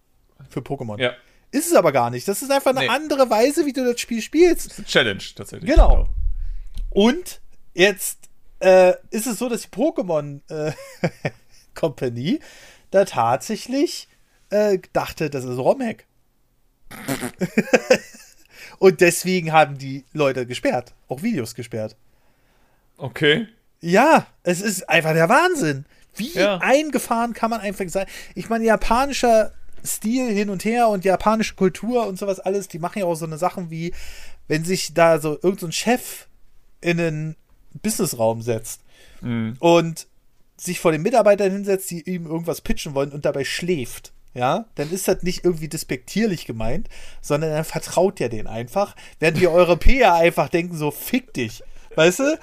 für Pokémon. Ja. Ist es aber gar nicht. Das ist einfach eine Nee. andere Weise, wie du das Spiel spielst. Das ist eine Challenge tatsächlich. Genau. Und jetzt äh, ist es so, dass die Pokémon äh, Company da tatsächlich äh, dachte, das ist ROM-Hack. Und deswegen haben die Leute gesperrt, auch Videos gesperrt. Okay. Ja, es ist einfach der Wahnsinn. Wie Ja. eingefahren kann man einfach sein? Ich meine, japanischer Stil hin und her und japanische Kultur und sowas alles, die machen ja auch so eine Sachen wie, wenn sich da so irgendein so ein Chef in einen Businessraum setzt und sich vor den Mitarbeitern hinsetzt, die ihm irgendwas pitchen wollen und dabei schläft. Ja, dann ist das nicht irgendwie despektierlich gemeint, sondern dann vertraut ihr den einfach, während wir Europäer einfach denken so, fick dich. weißt du?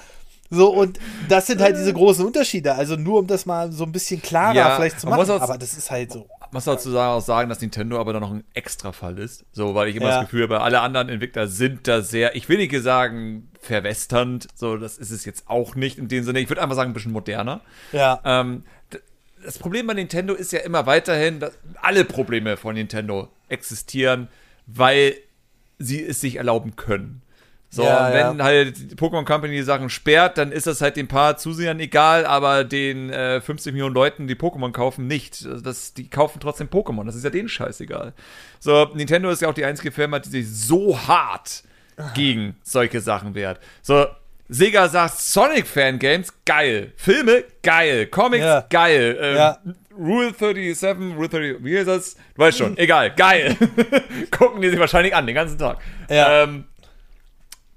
So, und das sind halt diese großen Unterschiede. Also nur um das mal so ein bisschen klarer Ja, vielleicht zu machen. auch- Aber das ist halt so. muss dazu sagen, auch sagen, dass Nintendo aber dann noch ein Extra-Fall ist. So, weil ich immer Ja. das Gefühl habe, alle anderen Entwickler sind da sehr, ich will nicht sagen, verwesternd. So, das ist es jetzt auch nicht in dem Sinne. Ich würde einfach sagen, ein bisschen moderner. Ja. Ähm, das Problem bei Nintendo ist ja immer weiterhin, dass alle Probleme von Nintendo existieren, weil sie es sich erlauben können. So, Ja, und wenn ja. halt die Pokémon Company die Sachen sperrt, dann ist das halt den paar Zusehern egal, aber den äh, 50 Millionen Leuten, die Pokémon kaufen, nicht. Also Das, die kaufen trotzdem Pokémon, das ist ja denen scheißegal. So, Nintendo ist ja auch die einzige Firma, die sich so hart gegen solche Sachen wehrt. So, Sega sagt Sonic-Fangames, geil. Filme, geil. Comics, Ja. geil. Ähm, Ja. Rule 37, Rule 30, wie ist das? Du weißt schon, egal, geil. Gucken die sich wahrscheinlich an, den ganzen Tag. Ja. Ähm,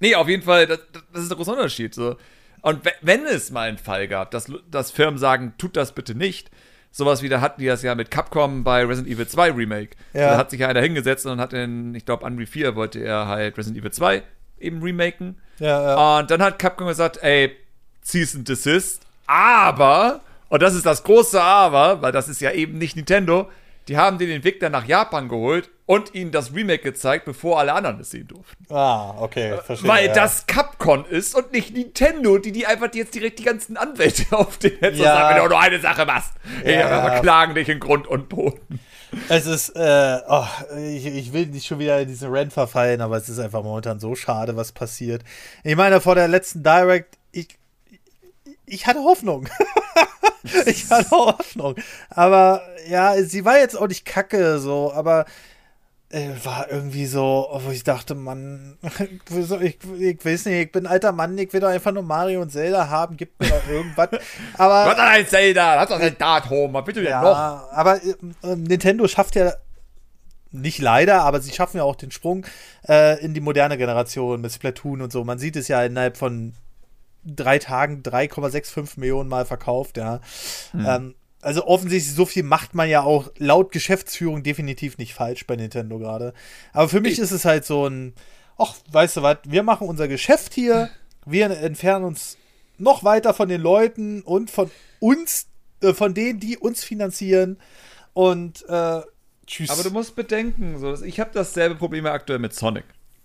nee, auf jeden Fall, das, das ist der große Unterschied. So. Und we- wenn es mal einen Fall gab, dass, dass Firmen sagen, tut das bitte nicht, sowas wie da hatten die das ja mit Capcom bei Resident Evil 2 Remake. Ja. Da hat sich ja einer hingesetzt und hat in, ich glaube, Unreal 4 wollte er halt Resident Evil 2 eben remaken. Ja, ja. Und dann hat Capcom gesagt, ey, Cease and Desist. Aber, und das ist das große Aber, weil das ist ja eben nicht Nintendo, die haben den Entwickler nach Japan geholt und ihnen das Remake gezeigt, bevor alle anderen es sehen durften. Ah, okay, verstehe. Weil ja. das Capcom ist und nicht Nintendo, die die einfach jetzt direkt die ganzen Anwälte auf den Netz Ja. sagen, wenn du nur eine Sache machst. Ja, wir ja. verklagen dich in Grund und Boden. Es ist, äh, oh, ich, ich will nicht schon wieder in diesen Rant verfallen, aber es ist einfach momentan so schade, was passiert. Ich meine, vor der letzten Direct, ich, ich hatte Hoffnung. ich hatte Hoffnung. Aber ja, sie war jetzt auch nicht kacke, so, aber war irgendwie so, wo ich dachte, Mann, ich, ich weiß nicht, ich bin alter Mann, ich will doch einfach nur Mario und Zelda haben, gibt mir doch irgendwas. Aber. Was hat ein Zelda? Was hat ein Datum? Was bitte denn noch? Ja, aber äh, äh, Nintendo schafft ja nicht leider, aber sie schaffen ja auch den Sprung äh, in die moderne Generation mit Splatoon und so. Man sieht es ja innerhalb von drei Tagen 3,65 Millionen Mal verkauft, ja. Ähm, also offensichtlich, so viel macht man ja auch laut Geschäftsführung definitiv nicht falsch bei Nintendo gerade. Aber für mich ist es halt so ein, ach, weißt du was, wir machen unser Geschäft hier, wir entfernen uns noch weiter von den Leuten und von uns, äh, von denen, die uns finanzieren. Und äh, tschüss. Aber du musst bedenken, so, ich habe dasselbe Problem ja aktuell mit Sonic.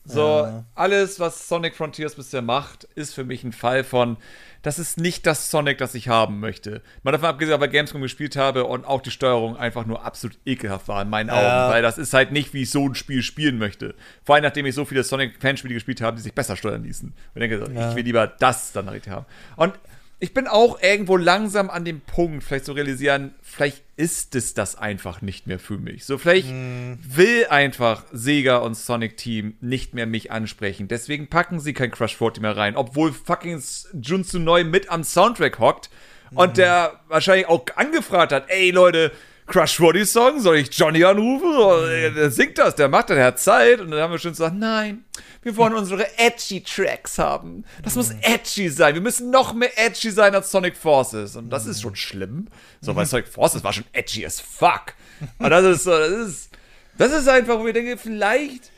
So, Ja. alles, was Sonic Frontiers bisher macht, ist für mich ein Fall von, das ist nicht das Sonic, das ich haben möchte. Mal davon abgesehen, dass ich bei Gamescom gespielt habe und auch die Steuerung einfach nur absolut ekelhaft war in meinen Augen, Ja. weil das ist halt nicht, wie ich so ein Spiel spielen möchte. Vor allem, nachdem ich so viele Sonic-Fanspiele gespielt habe, die sich besser steuern ließen. Und ich denke, Ja. ich will lieber das dann richtig haben. Und ich bin auch irgendwo langsam an dem Punkt, vielleicht zu realisieren, vielleicht ist es das einfach nicht mehr für mich. So, vielleicht will einfach Sega und Sonic Team nicht mehr mich ansprechen. Deswegen packen sie kein Crush 40 mehr rein, obwohl fucking Junsu Neu mit am Soundtrack hockt und der wahrscheinlich auch angefragt hat, ey Leute, Crush 40 Song, soll ich Johnny anrufen? Oder, äh, Der singt das, der macht das, der hat Zeit. Und dann haben wir schon gesagt, nein, wir wollen unsere edgy Tracks haben. Das muss edgy sein. Wir müssen noch mehr edgy sein als Sonic Forces. Und das ist schon schlimm. So, weil Sonic Forces war schon edgy as fuck. Und das ist so, das ist, das ist einfach, wo ich denke, vielleicht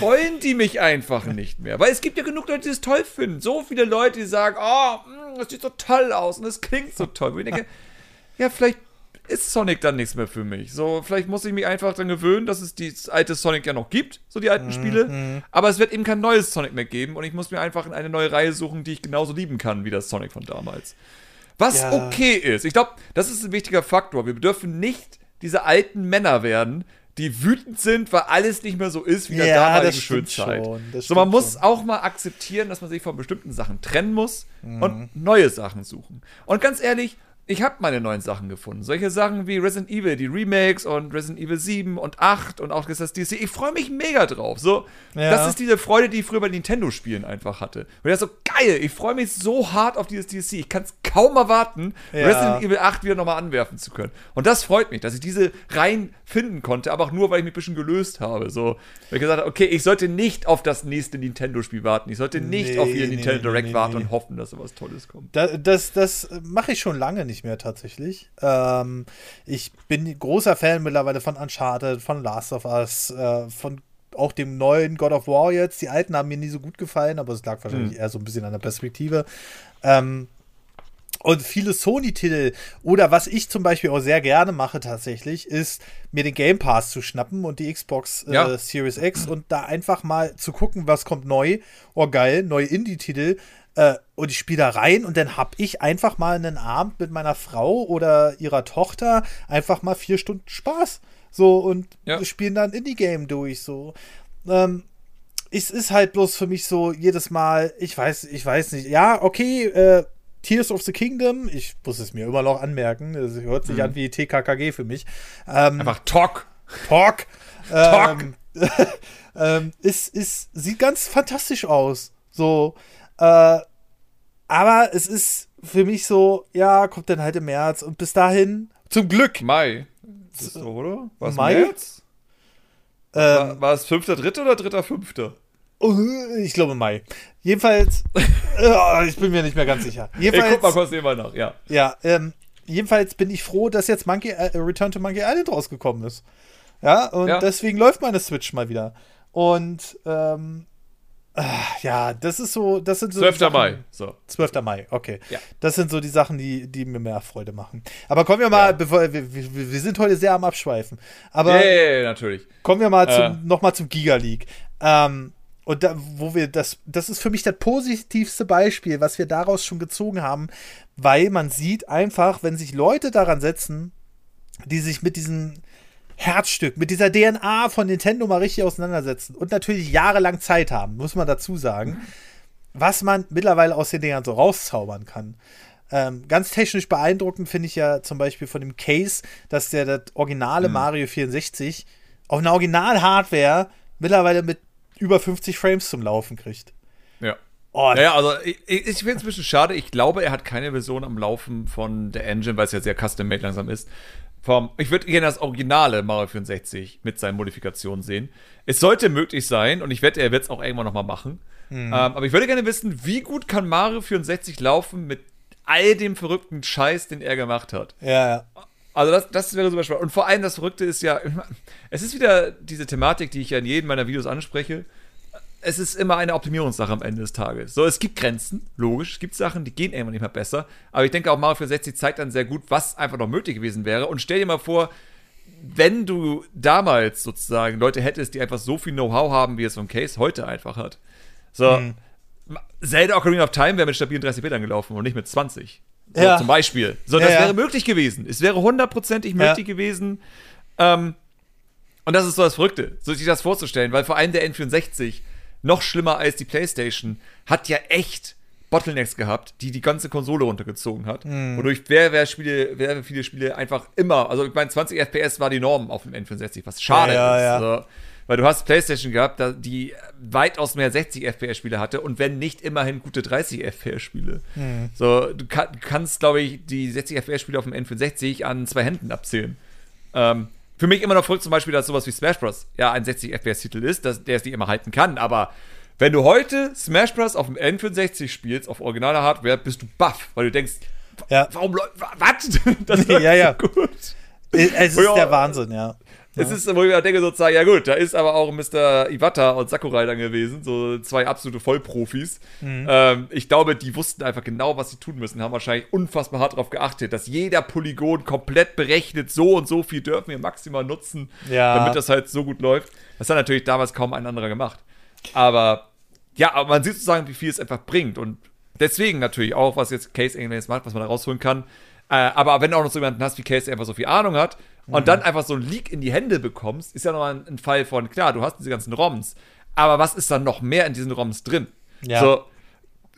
wollen die mich einfach nicht mehr. Weil es gibt ja genug Leute, die es toll finden. So viele Leute, die sagen, oh, mh, das sieht so toll aus und es klingt so toll. Wo ich denke, ja, vielleicht ist Sonic dann nichts mehr für mich. So, vielleicht muss ich mich einfach dran gewöhnen, dass es die alte Sonic ja noch gibt, so die alten Spiele. Aber es wird eben kein neues Sonic mehr geben und ich muss mir einfach eine neue Reihe suchen, die ich genauso lieben kann wie das Sonic von damals. Was Ja. okay ist. Ich glaube, das ist ein wichtiger Faktor. Wir dürfen nicht diese alten Männer werden, die wütend sind, weil alles nicht mehr so ist wie in der Ja, Schulzeit. schon, das So, man muss schon. auch mal akzeptieren, dass man sich von bestimmten Sachen trennen muss Mhm. und neue Sachen suchen. Und ganz ehrlich, ich habe meine neuen Sachen gefunden. Solche Sachen wie Resident Evil, die Remakes und Resident Evil 7 und 8 und auch das DLC. Ich freue mich mega drauf. So, Ja. das ist diese Freude, die ich früher bei Nintendo-Spielen einfach hatte. Und das ist so geil. Ich freue mich so hart auf dieses DLC. Ich kann es kaum erwarten, Ja. Resident Evil 8 wieder nochmal anwerfen zu können. Und das freut mich, dass ich diese Reihen finden konnte, aber auch nur, weil ich mich ein bisschen gelöst habe. So, weil ich gesagt habe, okay, ich sollte nicht auf das nächste Nintendo-Spiel warten. Ich sollte nicht Nee, auf ihr nee, Nintendo Direct nee, warten und hoffen, dass da was Tolles kommt. Da, das das mache ich schon lange nicht mehr tatsächlich. Ähm, ich bin großer Fan mittlerweile von Uncharted, von Last of Us, äh, von auch dem neuen God of War jetzt. Die alten haben mir nie so gut gefallen, aber es lag wahrscheinlich mhm. eher so ein bisschen an der Perspektive. Ähm, und viele Sony-Titel oder was ich zum Beispiel auch sehr gerne mache tatsächlich, ist mir den Game Pass zu schnappen und die Xbox äh, ja. Series X und da einfach mal zu gucken, was kommt neu. Oh geil, neue Indie-Titel. Äh, und ich spiele da rein und dann hab ich einfach mal einen Abend mit meiner Frau oder ihrer Tochter einfach mal vier Stunden Spaß. So und ja. spielen dann Indie-Game durch. So. Ähm, es ist halt bloß für mich so jedes Mal, ich weiß, ich weiß nicht, ja, okay, äh, Tears of the Kingdom, ich muss es mir immer noch anmerken, es hört sich mhm. an wie TKKG für mich. Ähm, Einfach Talk. Talk. Talk. Ähm, ähm, ist, ist, sieht ganz fantastisch aus. So, äh, aber es ist für mich so, ja, kommt dann halt im März und bis dahin, zum Glück. Mai. Ist so, oder? Was Mai? März? Ähm, war, war es 5.3. oder 3.5.? Ich glaube Mai. Jedenfalls, äh, ich bin mir nicht mehr ganz sicher. Jedenfalls, ich guck mal kurz nebenbei nach, ja. Ja, ähm, jedenfalls bin ich froh, dass jetzt Monkey, äh, Return to Monkey Island rausgekommen ist. Ja, und ja. deswegen läuft meine Switch mal wieder. Und ähm, äh, ja, das ist so, das sind so 12. Sachen, Mai. So. 12. Mai, okay. Ja. Das sind so die Sachen, die, die mir mehr Freude machen. Aber kommen wir mal, ja. bevor wir, wir, wir, sind heute sehr am Abschweifen. Aber ja natürlich. Kommen wir mal zum, äh. noch mal zum Giga League. Ähm, und da, wo wir das, das ist für mich das positivste Beispiel, was wir daraus schon gezogen haben, weil man sieht einfach, wenn sich Leute daran setzen, die sich mit diesem Herzstück, mit dieser DNA von Nintendo mal richtig auseinandersetzen und natürlich jahrelang Zeit haben, muss man dazu sagen, was man mittlerweile aus den Dingern so rauszaubern kann. Ähm, ganz technisch beeindruckend finde ich ja zum Beispiel von dem Case, dass der das originale mhm. Mario 64 auf einer Original-Hardware mittlerweile mit über 50 Frames zum Laufen kriegt. Ja. Oh, naja, also ich, ich finde es ein bisschen schade. Ich glaube, er hat keine Version am Laufen von der Engine, weil es ja sehr custom-made langsam ist. Vom, ich würde gerne das originale Mario 64 mit seinen Modifikationen sehen. Es sollte möglich sein, und ich wette, er wird es auch irgendwann nochmal machen. Mhm. Ähm, aber ich würde gerne wissen, wie gut kann Mario 64 laufen mit all dem verrückten Scheiß, den er gemacht hat. Ja, ja. Also das, das wäre super spannend. Und vor allem das Verrückte ist ja, es ist wieder diese Thematik, die ich ja in jedem meiner Videos anspreche. Es ist immer eine Optimierungssache am Ende des Tages. So, es gibt Grenzen, logisch. Es gibt Sachen, die gehen irgendwann nicht mehr besser. Aber ich denke auch Mario 64 zeigt dann sehr gut, was einfach noch möglich gewesen wäre. Und stell dir mal vor, wenn du damals sozusagen Leute hättest, die einfach so viel Know-how haben, wie es so ein Case heute einfach hat. So, mhm. Zelda Ocarina of Time wäre mit stabilen 30 Bildern gelaufen und nicht mit 20. So, ja. Zum Beispiel. So, das ja, wäre möglich gewesen. Es wäre hundertprozentig möglich gewesen. Ähm, und das ist so das Verrückte, so sich das vorzustellen, weil vor allem der N64, noch schlimmer als die PlayStation, hat ja echt Bottlenecks gehabt, die die ganze Konsole runtergezogen hat. Mhm. Wodurch wer, wer Spiele, wer viele Spiele einfach immer, also ich meine, 20 FPS war die Norm auf dem N64, was schade ja, ist. Also, weil du hast PlayStation gehabt, die weitaus mehr 60 FPS-Spiele hatte und wenn nicht immerhin gute 30 FPS-Spiele. Mhm. So, du kann, kannst, glaube ich, die 60 FPS-Spiele auf dem N64 an zwei Händen abzählen. Ähm, für mich immer noch verrückt zum Beispiel, dass sowas wie Smash Bros. ja ein 60 FPS-Titel ist, dass der es nicht immer halten kann, aber wenn du heute Smash Bros. auf dem N64 spielst, auf originaler Hardware, bist du baff, weil du denkst, ja. warum was? Das ja, ja. so gut. Es ist ja, der Wahnsinn, ja. Es ist, wo ich mir denke, sozusagen, ja gut, da ist aber auch Mr. Iwata und Sakurai dann gewesen, so zwei absolute Vollprofis. Mhm. Ähm, ich glaube, die wussten einfach genau, was sie tun müssen, haben wahrscheinlich unfassbar hart darauf geachtet, dass jeder Polygon komplett berechnet, so und so viel dürfen wir maximal nutzen, ja. damit das halt so gut läuft. Das hat natürlich damals kaum ein anderer gemacht. Aber ja, aber man sieht sozusagen, wie viel es einfach bringt und deswegen natürlich auch, was jetzt Case English macht, was man da rausholen kann. Äh, aber wenn du auch noch so jemanden hast wie Case, der einfach so viel Ahnung hat, und mhm. dann einfach so ein Leak in die Hände bekommst, ist ja noch ein, ein, Fall von, klar, du hast diese ganzen ROMs, aber was ist dann noch mehr in diesen ROMs drin? Ja. So,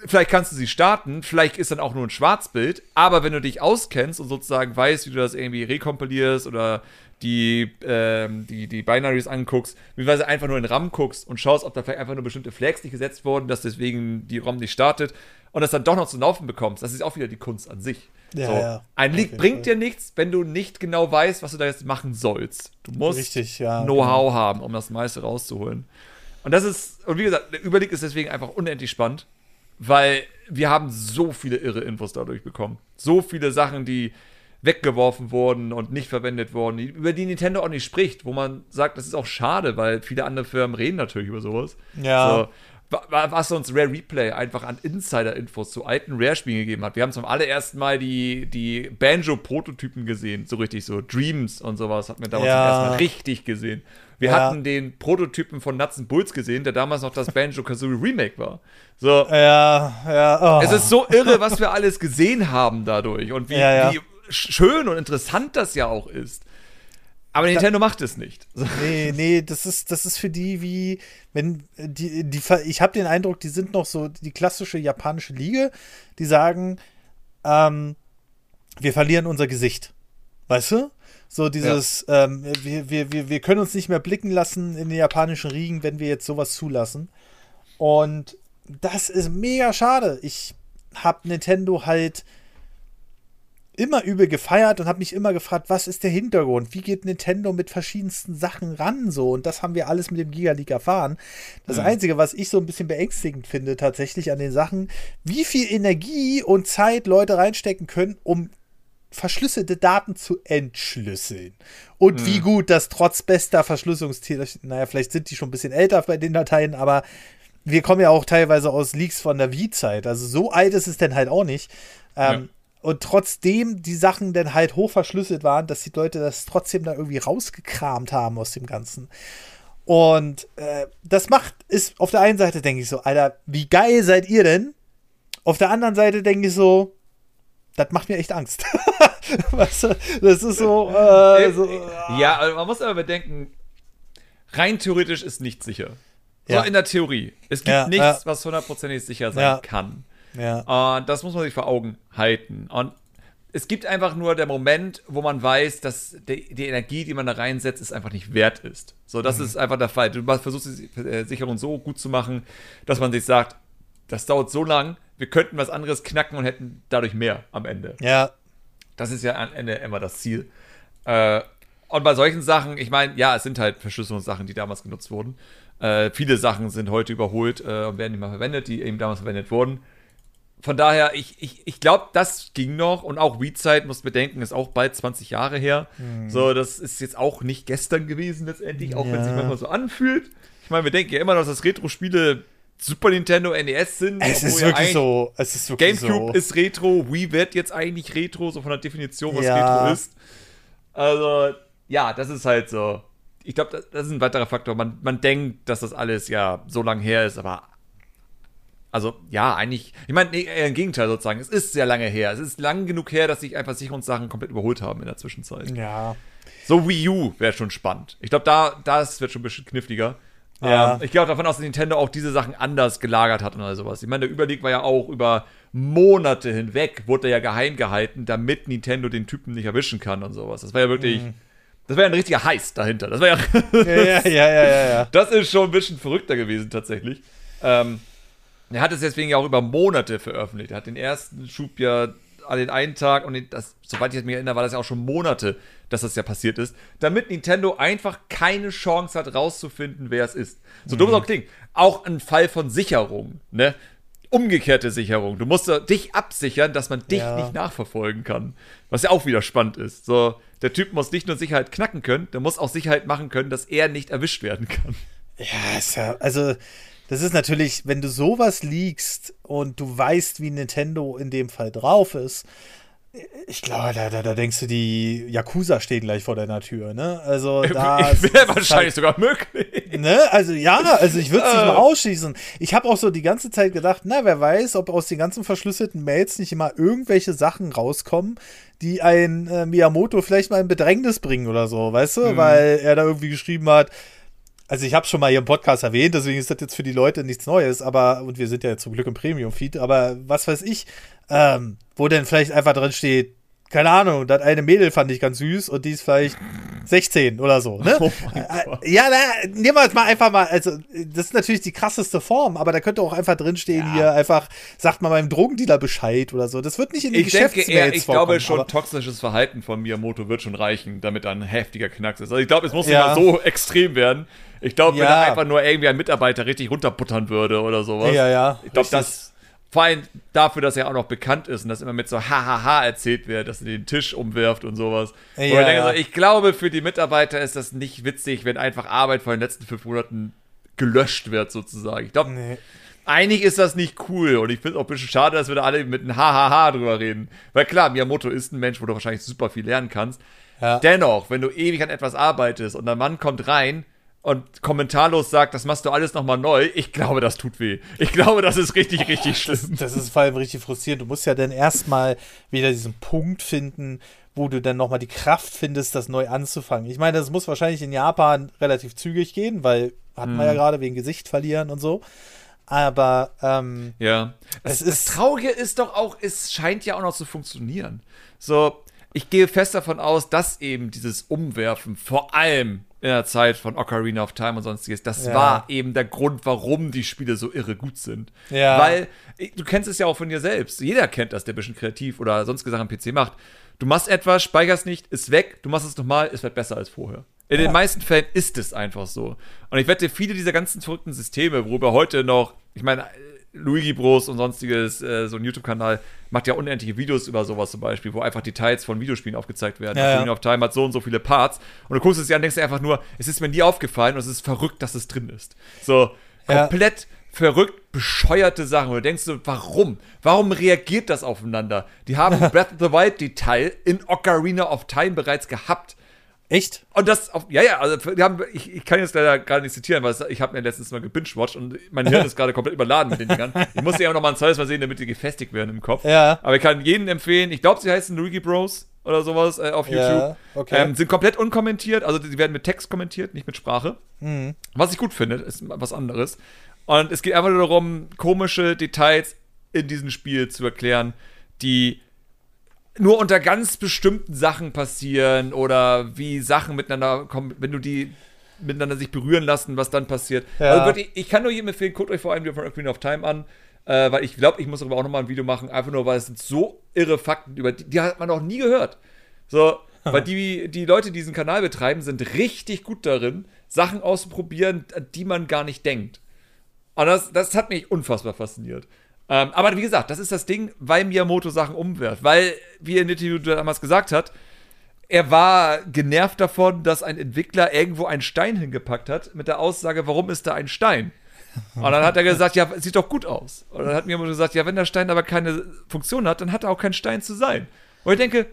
vielleicht kannst du sie starten, vielleicht ist dann auch nur ein Schwarzbild, aber wenn du dich auskennst und sozusagen weißt, wie du das irgendwie rekompilierst oder die, ähm, die, die Binaries anguckst, beziehungsweise einfach nur in RAM guckst und schaust, ob da vielleicht einfach nur bestimmte Flags nicht gesetzt wurden, dass deswegen die ROM nicht startet und das dann doch noch zum Laufen bekommst, das ist auch wieder die Kunst an sich. Ja, so. ja. Ein Leak bringt dir nichts, wenn du nicht genau weißt, was du da jetzt machen sollst. Du musst ja, Know-how genau. haben, um das meiste rauszuholen. Und das ist, und wie gesagt, der Überblick ist deswegen einfach unendlich spannend, weil wir haben so viele irre Infos dadurch bekommen. So viele Sachen, die weggeworfen wurden und nicht verwendet wurden, über die Nintendo auch nicht spricht, wo man sagt, das ist auch schade, weil viele andere Firmen reden natürlich über sowas. Ja. So, was uns Rare Replay einfach an Insider-Infos zu alten Rare-Spielen gegeben hat. Wir haben zum allerersten Mal die, die Banjo-Prototypen gesehen, so richtig so. Dreams und sowas hat man damals Ja. zum ersten Mal richtig gesehen. Wir Ja. hatten den Prototypen von Nuts and Bulls gesehen, der damals noch das Banjo-Kazooie Remake war. So, Ja, ja. Oh. es ist so irre, was wir alles gesehen haben dadurch und wie, Ja, ja. wie schön und interessant das ja auch ist. Aber Nintendo macht es nicht. Nee, nee, das ist, das ist für die wie, wenn die, die, ich habe den Eindruck, die sind noch so die klassische japanische Liga, die sagen, ähm, wir verlieren unser Gesicht. Weißt du? So dieses, ähm, wir, wir, wir, wir können uns nicht mehr blicken lassen in den japanischen Riegen, wenn wir jetzt sowas zulassen. Und das ist mega schade. Ich habe Nintendo halt immer übel gefeiert und habe mich immer gefragt, was ist der Hintergrund? Wie geht Nintendo mit verschiedensten Sachen ran so? Und das haben wir alles mit dem Giga League erfahren. Das Einzige, was ich so ein bisschen beängstigend finde tatsächlich an den Sachen, wie viel Energie und Zeit Leute reinstecken können, um verschlüsselte Daten zu entschlüsseln. Und wie gut das trotz bester Verschlüsselungstechnik, naja, vielleicht sind die schon ein bisschen älter bei den Dateien, aber wir kommen ja auch teilweise aus Leaks von der Wii-Zeit. Also so alt ist es denn halt auch nicht. Ähm, Und trotzdem die Sachen dann halt hoch verschlüsselt waren, dass die Leute das trotzdem da irgendwie rausgekramt haben aus dem Ganzen. Und äh, das macht, ist auf der einen Seite denke ich so, Alter, wie geil seid ihr denn? Auf der anderen Seite denke ich so, das macht mir echt Angst. weißt du, das ist so, äh, so Ja, also man muss aber bedenken, rein theoretisch ist nichts sicher. So Ja. in der Theorie. Es gibt Ja, nichts, ja. was hundertprozentig sicher sein kann. Ja. Und das muss man sich vor Augen halten. Und es gibt einfach nur der Moment, wo man weiß, dass die, die Energie, die man da reinsetzt, es einfach nicht wert ist. So, das ist einfach der Fall. Du versuchst die äh, Sicherung so gut zu machen, dass man sich sagt, das dauert so lang, wir könnten was anderes knacken und hätten dadurch mehr am Ende. ja, Das ist ja am Ende immer das Ziel. Äh, und bei solchen Sachen, ich meine, ja, es sind halt Verschlüsselungssachen, die damals genutzt wurden. Äh, viele Sachen sind heute überholt äh, und werden nicht mehr verwendet, die eben damals verwendet wurden. Von daher, ich, ich, ich glaube, das ging noch. Und auch Wii-Zeit, muss bedenken, ist auch bald 20 Jahre her. So, das ist jetzt auch nicht gestern gewesen letztendlich, auch wenn es sich Ja. manchmal so anfühlt. Ich meine, wir denken ja immer noch, dass Retro-Spiele Super Nintendo, NES sind. es ist ja wirklich so, es ist wirklich GameCube so. ist Retro, Wii wird jetzt eigentlich Retro, so von der Definition, was Ja. Retro ist. Also, ja, das ist halt so. Ich glaube, das, das ist ein weiterer Faktor. Man, man denkt, dass das alles ja so lang her ist, aber. Also, ja, eigentlich. Ich meine, nee, eher im Gegenteil sozusagen. Es ist sehr lange her. Es ist lang genug her, dass sich einfach Sicherungssachen komplett überholt haben in der Zwischenzeit. ja. So Wii U wäre schon spannend. Ich glaube, da, das wird schon ein bisschen kniffliger. Ja. Ähm, ich gehe auch davon aus, dass Nintendo auch diese Sachen anders gelagert hat und all sowas. Ich meine, der Überblick war ja auch über Monate hinweg, wurde er ja geheim gehalten, damit Nintendo den Typen nicht erwischen kann und sowas. Das war ja wirklich, das war ja ein richtiger Heiß dahinter. Das war ja, Ja, ja, ja, ja, ja, ja. das ist schon ein bisschen verrückter gewesen tatsächlich. Ähm, er hat es deswegen ja auch über Monate veröffentlicht. Er hat den ersten Schub ja an den einen Tag und das, soweit ich mich erinnere, war das ja auch schon Monate, dass das ja passiert ist, damit Nintendo einfach keine Chance hat, rauszufinden, wer es ist. So dumm es auch klingt. Auch ein Fall von Sicherung, ne? Umgekehrte Sicherung. Du musst dich absichern, dass man dich Ja. nicht nachverfolgen kann. Was ja auch wieder spannend ist. So, der Typ muss nicht nur Sicherheit knacken können, der muss auch Sicherheit machen können, dass er nicht erwischt werden kann. Ja, ist ja, also das ist natürlich, wenn du sowas liegst und du weißt, wie Nintendo in dem Fall drauf ist, ich glaube, da, da, da denkst du, die Yakuza stehen gleich vor deiner Tür, ne? Also da Wäre halt wahrscheinlich sogar möglich. Ne? Also ja, also ich würde es nicht Äh. mal ausschließen. Ich habe auch so die ganze Zeit gedacht, na, wer weiß, ob aus den ganzen verschlüsselten Mails nicht immer irgendwelche Sachen rauskommen, die ein äh, Miyamoto vielleicht mal in Bedrängnis bringen oder so, weißt du? Weil er da irgendwie geschrieben hat, also ich habe schon mal hier im Podcast erwähnt, deswegen ist das jetzt für die Leute nichts Neues, aber, und wir sind ja zum Glück im Premium-Feed, aber was weiß ich, ähm, wo denn vielleicht einfach drin steht, keine Ahnung, das eine Mädel fand ich ganz süß und die ist vielleicht 16 oder so, ne? Oh Äh, ja, na, nehmen wir jetzt mal einfach mal, also das ist natürlich die krasseste Form, aber da könnte auch einfach drinstehen, hier einfach, sagt mal meinem Drogendealer Bescheid oder so. Das wird nicht in die Ich denke eher, Geschäftsmails ich glaube schon, toxisches Verhalten von Miyamoto wird schon reichen, damit da ein heftiger Knacks ist. Also ich glaube, es muss Ja. nicht mal so extrem werden. Ich glaube, wenn Ja. er einfach nur irgendwie ein Mitarbeiter richtig runterbuttern würde oder sowas. Ja, ja, Ich glaube, das. Vor allem dafür, dass er auch noch bekannt ist und das immer mit so Hahaha erzählt wird, dass er den Tisch umwirft und sowas. Ja, ich, denke ja. so, ich glaube, für die Mitarbeiter ist das nicht witzig, wenn einfach Arbeit von den letzten fünf Monaten gelöscht wird, sozusagen. Ich glaube, nee. eigentlich ist das nicht cool und ich finde es auch ein bisschen schade, dass wir da alle mit einem Hahaha drüber reden. Weil klar, Miyamoto ist ein Mensch, wo du wahrscheinlich super viel lernen kannst. Ja. Dennoch, wenn du ewig an etwas arbeitest und ein Mann kommt rein und kommentarlos sagt, das machst du alles nochmal neu, ich glaube, das tut weh. Ich glaube, das ist richtig, richtig schlimm. Das, das ist vor allem richtig frustrierend. Du musst ja dann erstmal wieder diesen Punkt finden, wo du dann nochmal die Kraft findest, das neu anzufangen. Ich meine, das muss wahrscheinlich in Japan relativ zügig gehen, weil hatten hm. wir ja mhm. gerade wegen Gesicht verlieren und so. Aber ähm, ja, es das, ist das Traurige ist doch auch, es scheint ja auch noch zu funktionieren. So, ich gehe fest davon aus, dass eben dieses Umwerfen vor allem in der Zeit von Ocarina of Time und sonstiges, das ja. war eben der Grund, warum die Spiele so irre gut sind. Ja. Weil, du kennst es ja auch von dir selbst. Jeder kennt das, der ein bisschen kreativ oder sonstige Sachen am PC macht. Du machst etwas, speicherst nicht, ist weg, du machst es nochmal, es wird besser als vorher. In ja. den meisten Fällen ist es einfach so. Und ich wette, viele dieser ganzen verrückten Systeme, worüber heute noch, ich meine, Luigi Bros und sonstiges, äh, so ein YouTube-Kanal, macht ja unendliche Videos über sowas zum Beispiel, wo einfach Details von Videospielen aufgezeigt werden. Ja, ja. of Time hat so und so viele Parts. Und du guckst es dir an und denkst dir einfach nur, es ist mir nie aufgefallen und es ist verrückt, dass es drin ist. So, komplett ja. verrückt, bescheuerte Sachen. Und du denkst so, warum? Warum reagiert das aufeinander? Die haben Breath of the Wild Detail in Ocarina of Time bereits gehabt. Echt? Und das, auf, ja, ja, also haben, ich, ich kann jetzt leider gar nicht zitieren, weil ich habe mir letztens mal gebingewatcht und mein Hirn ist gerade komplett überladen mit den Dingern. Ich muss die ja noch mal ein zweites Mal sehen, damit die gefestigt werden im Kopf. Ja. Aber ich kann jeden empfehlen, ich glaube, sie heißen Luigi Bros oder sowas äh, auf YouTube. Ja, okay. Ähm, sind komplett unkommentiert, also sie werden mit Text kommentiert, nicht mit Sprache. Mhm. Was ich gut finde, ist was anderes. Und es geht einfach nur darum, komische Details in diesem Spiel zu erklären, die nur unter ganz bestimmten Sachen passieren oder wie Sachen miteinander kommen, wenn du die miteinander sich berühren lassen, was dann passiert. Ja. Also wirklich, ich kann nur jedem empfehlen, guckt euch vor allem die von Queen of Time an, äh, weil ich glaube, ich muss darüber auch nochmal ein Video machen, einfach nur, weil es sind so irre Fakten, über die, die hat man noch nie gehört. So, weil die, die Leute, die diesen Kanal betreiben, sind richtig gut darin, Sachen auszuprobieren, die man gar nicht denkt. Und das, das hat mich unfassbar fasziniert. Ähm, aber wie gesagt, das ist das Ding, weil Miyamoto Sachen umwirft. Weil, wie er in Interview damals gesagt hat, er war genervt davon, dass ein Entwickler irgendwo einen Stein hingepackt hat, mit der Aussage, warum ist da ein Stein? Und dann hat er gesagt, ja, sieht doch gut aus. Und dann hat Miyamoto gesagt, ja, wenn der Stein aber keine Funktion hat, dann hat er auch kein Stein zu sein. Und ich denke,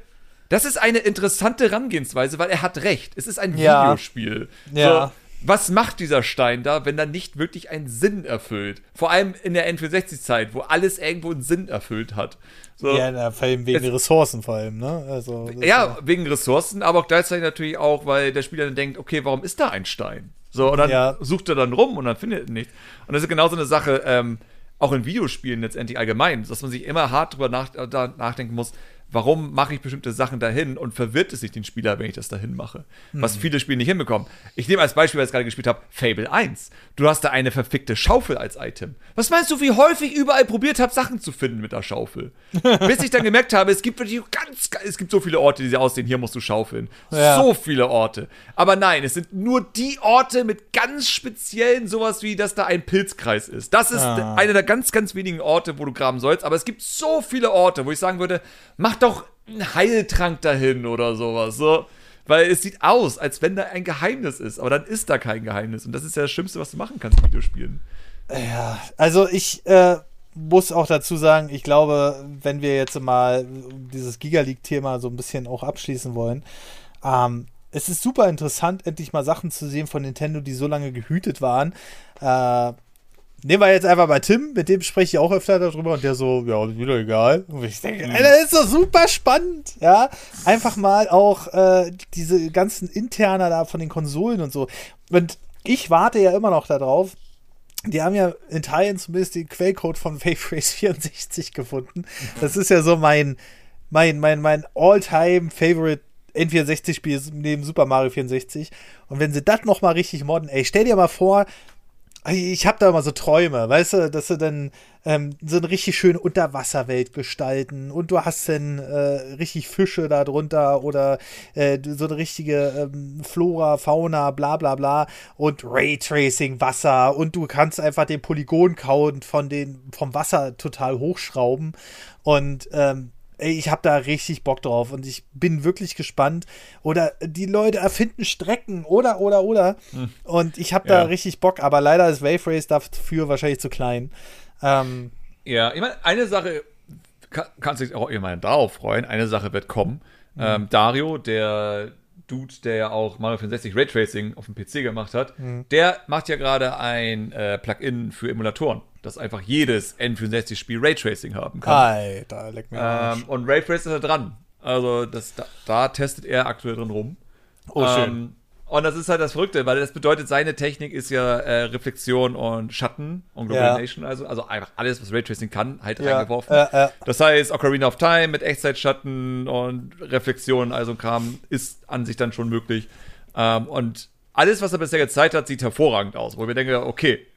das ist eine interessante Herangehensweise, weil er hat recht. Es ist ein ja. Videospiel. Ja. So, was macht dieser Stein da, wenn er nicht wirklich einen Sinn erfüllt? Vor allem in der N64-Zeit, wo alles irgendwo einen Sinn erfüllt hat. So, ja, vor allem wegen es, Ressourcen vor allem, ne? Also, ja, ja, wegen Ressourcen, aber auch gleichzeitig natürlich auch, weil der Spieler dann denkt, okay, warum ist da ein Stein? So, und dann ja. sucht er dann rum und dann findet er nichts. Und das ist genau so eine Sache, ähm, auch in Videospielen letztendlich allgemein, dass man sich immer hart drüber nach, nachdenken muss, warum mache ich bestimmte Sachen dahin und verwirrt es sich den Spieler, wenn ich das dahin mache. Mhm. Was viele Spiele nicht hinbekommen. Ich nehme als Beispiel, weil ich gerade gespielt habe, Fable 1. Du hast da eine verfickte Schaufel als Item. Was meinst du, wie häufig überall probiert habe, Sachen zu finden mit der Schaufel? Bis ich dann gemerkt habe, es gibt wirklich ganz, es gibt so viele Orte, die aussehen, hier musst du schaufeln. Ja. So viele Orte. Aber nein, es sind nur die Orte mit ganz speziellen, sowas wie, dass da ein Pilzkreis ist. Das ist ah. einer der ganz, ganz wenigen Orte, wo du graben sollst. Aber es gibt so viele Orte, wo ich sagen würde, mach doch einen Heiltrank dahin oder sowas. So. Weil es sieht aus, als wenn da ein Geheimnis ist, aber dann ist da kein Geheimnis. Und das ist ja das Schlimmste, was du machen kannst in Videospielen. Ja, also ich äh, muss auch dazu sagen, ich glaube, wenn wir jetzt mal dieses Giga League-Thema so ein bisschen auch abschließen wollen, ähm, es ist super interessant, endlich mal Sachen zu sehen von Nintendo, die so lange gehütet waren. Äh, Nehmen wir jetzt einfach mal Tim, mit dem spreche ich auch öfter darüber und der so, ja, wieder egal. Und ich denke, mhm. das ist doch super spannend, ja. Einfach mal auch äh, diese ganzen Interner da von den Konsolen und so. Und ich warte ja immer noch darauf. Die haben ja in Teilen zumindest den Quellcode von Wave Race 64 gefunden. Das ist ja so mein, mein, mein, mein all-time favorite N64-Spiel neben Super Mario 64. Und wenn sie das nochmal richtig modden, ey, stell dir mal vor, ich habe da immer so Träume, weißt du, dass sie dann ähm, so eine richtig schöne Unterwasserwelt gestalten und du hast dann äh, richtig Fische da drunter oder äh, so eine richtige ähm, Flora, Fauna, bla bla bla und Raytracing, Wasser und du kannst einfach den Polygon-Count von den, vom Wasser total hochschrauben und ähm, ich habe da richtig Bock drauf und ich bin wirklich gespannt. Oder die Leute erfinden Strecken oder, oder, oder. Hm. Und ich habe da ja. richtig Bock, aber leider ist Wave Race dafür wahrscheinlich zu klein. Ähm, ja, ich meine, eine Sache kann, kannst du dich auch immer darauf freuen. Eine Sache wird kommen. Mhm. Ähm, Dario, der Dude, der ja auch Mario 64 Raytracing auf dem PC gemacht hat, mhm. der macht ja gerade ein äh, Plugin für Emulatoren dass einfach jedes N64-Spiel Raytracing haben kann. Alter, leck mir ähm, Und Raytracing ist da dran. Also das, da, da, testet er aktuell drin rum. Oh, schön. Ähm, und das ist halt das Verrückte, weil das bedeutet, seine Technik ist ja äh, Reflexion und Schatten und Illumination, ja. also, also einfach alles, was Raytracing kann, halt ja, reingeworfen. Äh, äh. Das heißt, Ocarina of Time mit Echtzeitschatten und Reflexion, also Kram, ist an sich dann schon möglich. Ähm, und alles, was er bisher gezeigt hat, sieht hervorragend aus, wo wir denken, okay,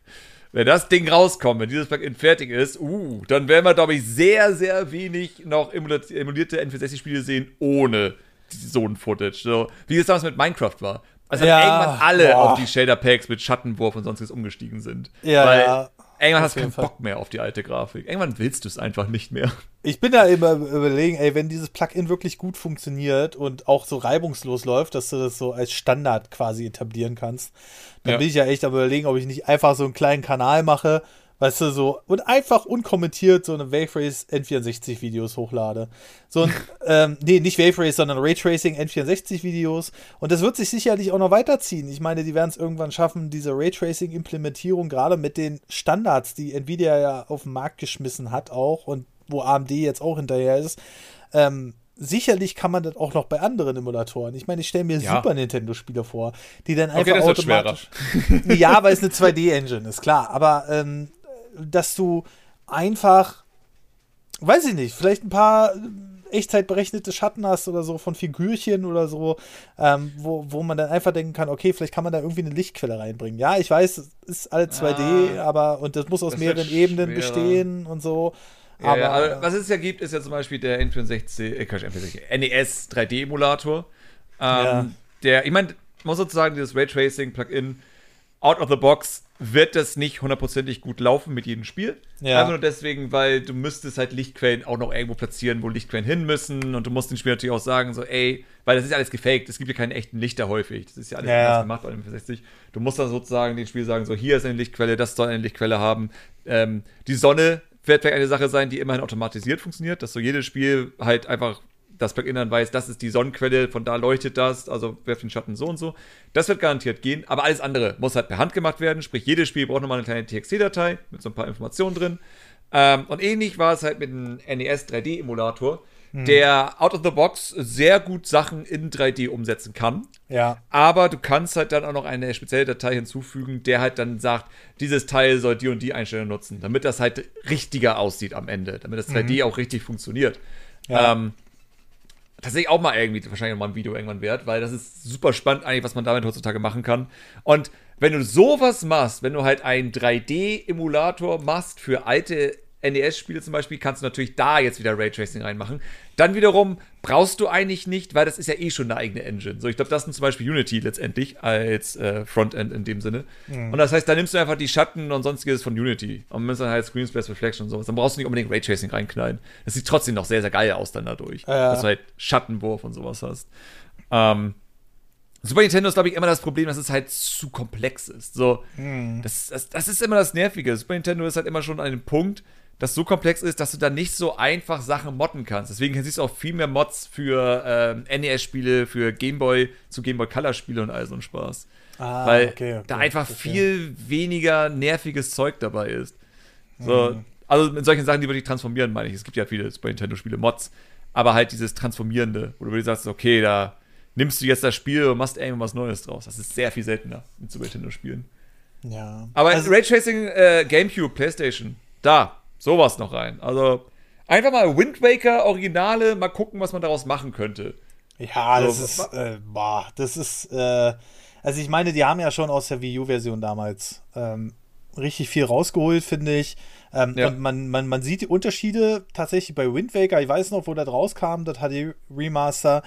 wenn das Ding rauskommt, wenn dieses Plugin fertig ist, uh, dann werden wir, glaube ich, sehr, sehr wenig noch emulierte N64-Spiele sehen ohne so ein Footage. So, wie es damals mit Minecraft war. Also ja, irgendwann alle boah. auf die Shader-Packs mit Schattenwurf und sonstiges umgestiegen sind. Ja, Weil ja. Irgendwann hast du keinen Fall. Bock mehr auf die alte Grafik. Irgendwann willst du es einfach nicht mehr. Ich bin da immer überlegen, ey, wenn dieses Plugin wirklich gut funktioniert und auch so reibungslos läuft, dass du das so als Standard quasi etablieren kannst, dann ja. bin ich ja echt am überlegen, ob ich nicht einfach so einen kleinen Kanal mache, Weißt du, so, und einfach unkommentiert so eine Wave Race N64-Videos hochlade. So ein, ähm, nee, nicht Wave Race, sondern Raytracing N64-Videos. Und das wird sich sicherlich auch noch weiterziehen. Ich meine, die werden es irgendwann schaffen, diese Raytracing-Implementierung, gerade mit den Standards, die Nvidia ja auf den Markt geschmissen hat, auch und wo AMD jetzt auch hinterher ist, ähm, sicherlich kann man das auch noch bei anderen Emulatoren. Ich meine, ich stelle mir ja. Super Nintendo-Spiele vor, die dann einfach okay, automatisch. ja, weil es eine 2D-Engine ist, klar. Aber ähm, dass du einfach, weiß ich nicht, vielleicht ein paar echtzeitberechnete Schatten hast oder so von Figürchen oder so, ähm, wo, wo man dann einfach denken kann, okay, vielleicht kann man da irgendwie eine Lichtquelle reinbringen. Ja, ich weiß, es ist alle 2D, ah, aber und das muss aus das mehreren Ebenen bestehen und so. Ja, aber, ja, aber, was es ja gibt, ist ja zum Beispiel der N64, äh, N64 NES 3D-Emulator. Ähm, ja. Der, ich meine, muss sozusagen dieses Raytracing-Plugin out of the box wird das nicht hundertprozentig gut laufen mit jedem Spiel. Ja. Einfach nur deswegen, weil du müsstest halt Lichtquellen auch noch irgendwo platzieren, wo Lichtquellen hin müssen. Und du musst dem Spiel natürlich auch sagen, so, ey, weil das ist alles gefaked. Es gibt ja keine echten Lichter häufig. Das ist ja alles ja. gemacht bei dem 64. Du musst dann sozusagen dem Spiel sagen, so, hier ist eine Lichtquelle, das soll eine Lichtquelle haben. Ähm, die Sonne wird vielleicht eine Sache sein, die immerhin automatisiert funktioniert, dass so jedes Spiel halt einfach das Plugin dann weiß, das ist die Sonnenquelle, von da leuchtet das, also werft den Schatten so und so. Das wird garantiert gehen, aber alles andere muss halt per Hand gemacht werden, sprich jedes Spiel braucht nochmal eine kleine TXT-Datei mit so ein paar Informationen drin. Ähm, und ähnlich war es halt mit dem NES 3D-Emulator, hm. der out of the box sehr gut Sachen in 3D umsetzen kann. Ja. Aber du kannst halt dann auch noch eine spezielle Datei hinzufügen, der halt dann sagt, dieses Teil soll die und die Einstellung nutzen, damit das halt richtiger aussieht am Ende, damit das 3D mhm. auch richtig funktioniert. Ja. Ähm, tatsächlich auch mal irgendwie wahrscheinlich mal ein Video irgendwann wert, weil das ist super spannend eigentlich, was man damit heutzutage machen kann. Und wenn du sowas machst, wenn du halt einen 3D-Emulator machst für alte NES-Spiele zum Beispiel, kannst du natürlich da jetzt wieder Raytracing reinmachen. Dann wiederum brauchst du eigentlich nicht, weil das ist ja eh schon eine eigene Engine. So, ich glaube, das ist zum Beispiel Unity letztendlich als äh, Frontend in dem Sinne. Mhm. Und das heißt, da nimmst du einfach die Schatten und sonstiges von Unity und nimmst dann halt Screen Space Reflection und sowas. Dann brauchst du nicht unbedingt Raytracing reinknallen. Das sieht trotzdem noch sehr, sehr geil aus dann dadurch. Ja. Dass du halt Schattenwurf und sowas hast. Ähm, Super Nintendo ist, glaube ich, immer das Problem, dass es halt zu komplex ist. So, mhm. das, das, das ist immer das Nervige. Super Nintendo ist halt immer schon an dem Punkt, das so komplex ist, dass du da nicht so einfach Sachen modden kannst. Deswegen siehst du auch viel mehr Mods für ähm, NES-Spiele, für Gameboy, zu Gameboy Color-Spiele und all so ein Spaß. Ah, Weil okay, okay, da einfach okay. viel weniger nerviges Zeug dabei ist. So, hm. Also mit solchen Sachen, die wirklich transformieren, meine ich. Es gibt ja viele Super Nintendo-Spiele, Mods, aber halt dieses Transformierende, wo du sagst, okay, da nimmst du jetzt das Spiel und machst irgendwas Neues draus. Das ist sehr viel seltener mit Super Nintendo-Spielen. Ja. Aber also, Raytracing äh, GameCube, PlayStation, da, sowas noch rein. Also einfach mal Wind Waker Originale, mal gucken, was man daraus machen könnte. Ja, so, das ist, äh, boah, das ist, äh, also ich meine, die haben ja schon aus der Wii U-Version damals ähm, richtig viel rausgeholt, finde ich. Ähm, ja. Und man, man, man sieht die Unterschiede tatsächlich bei Wind Waker. Ich weiß noch, wo das rauskam, das HD Remaster.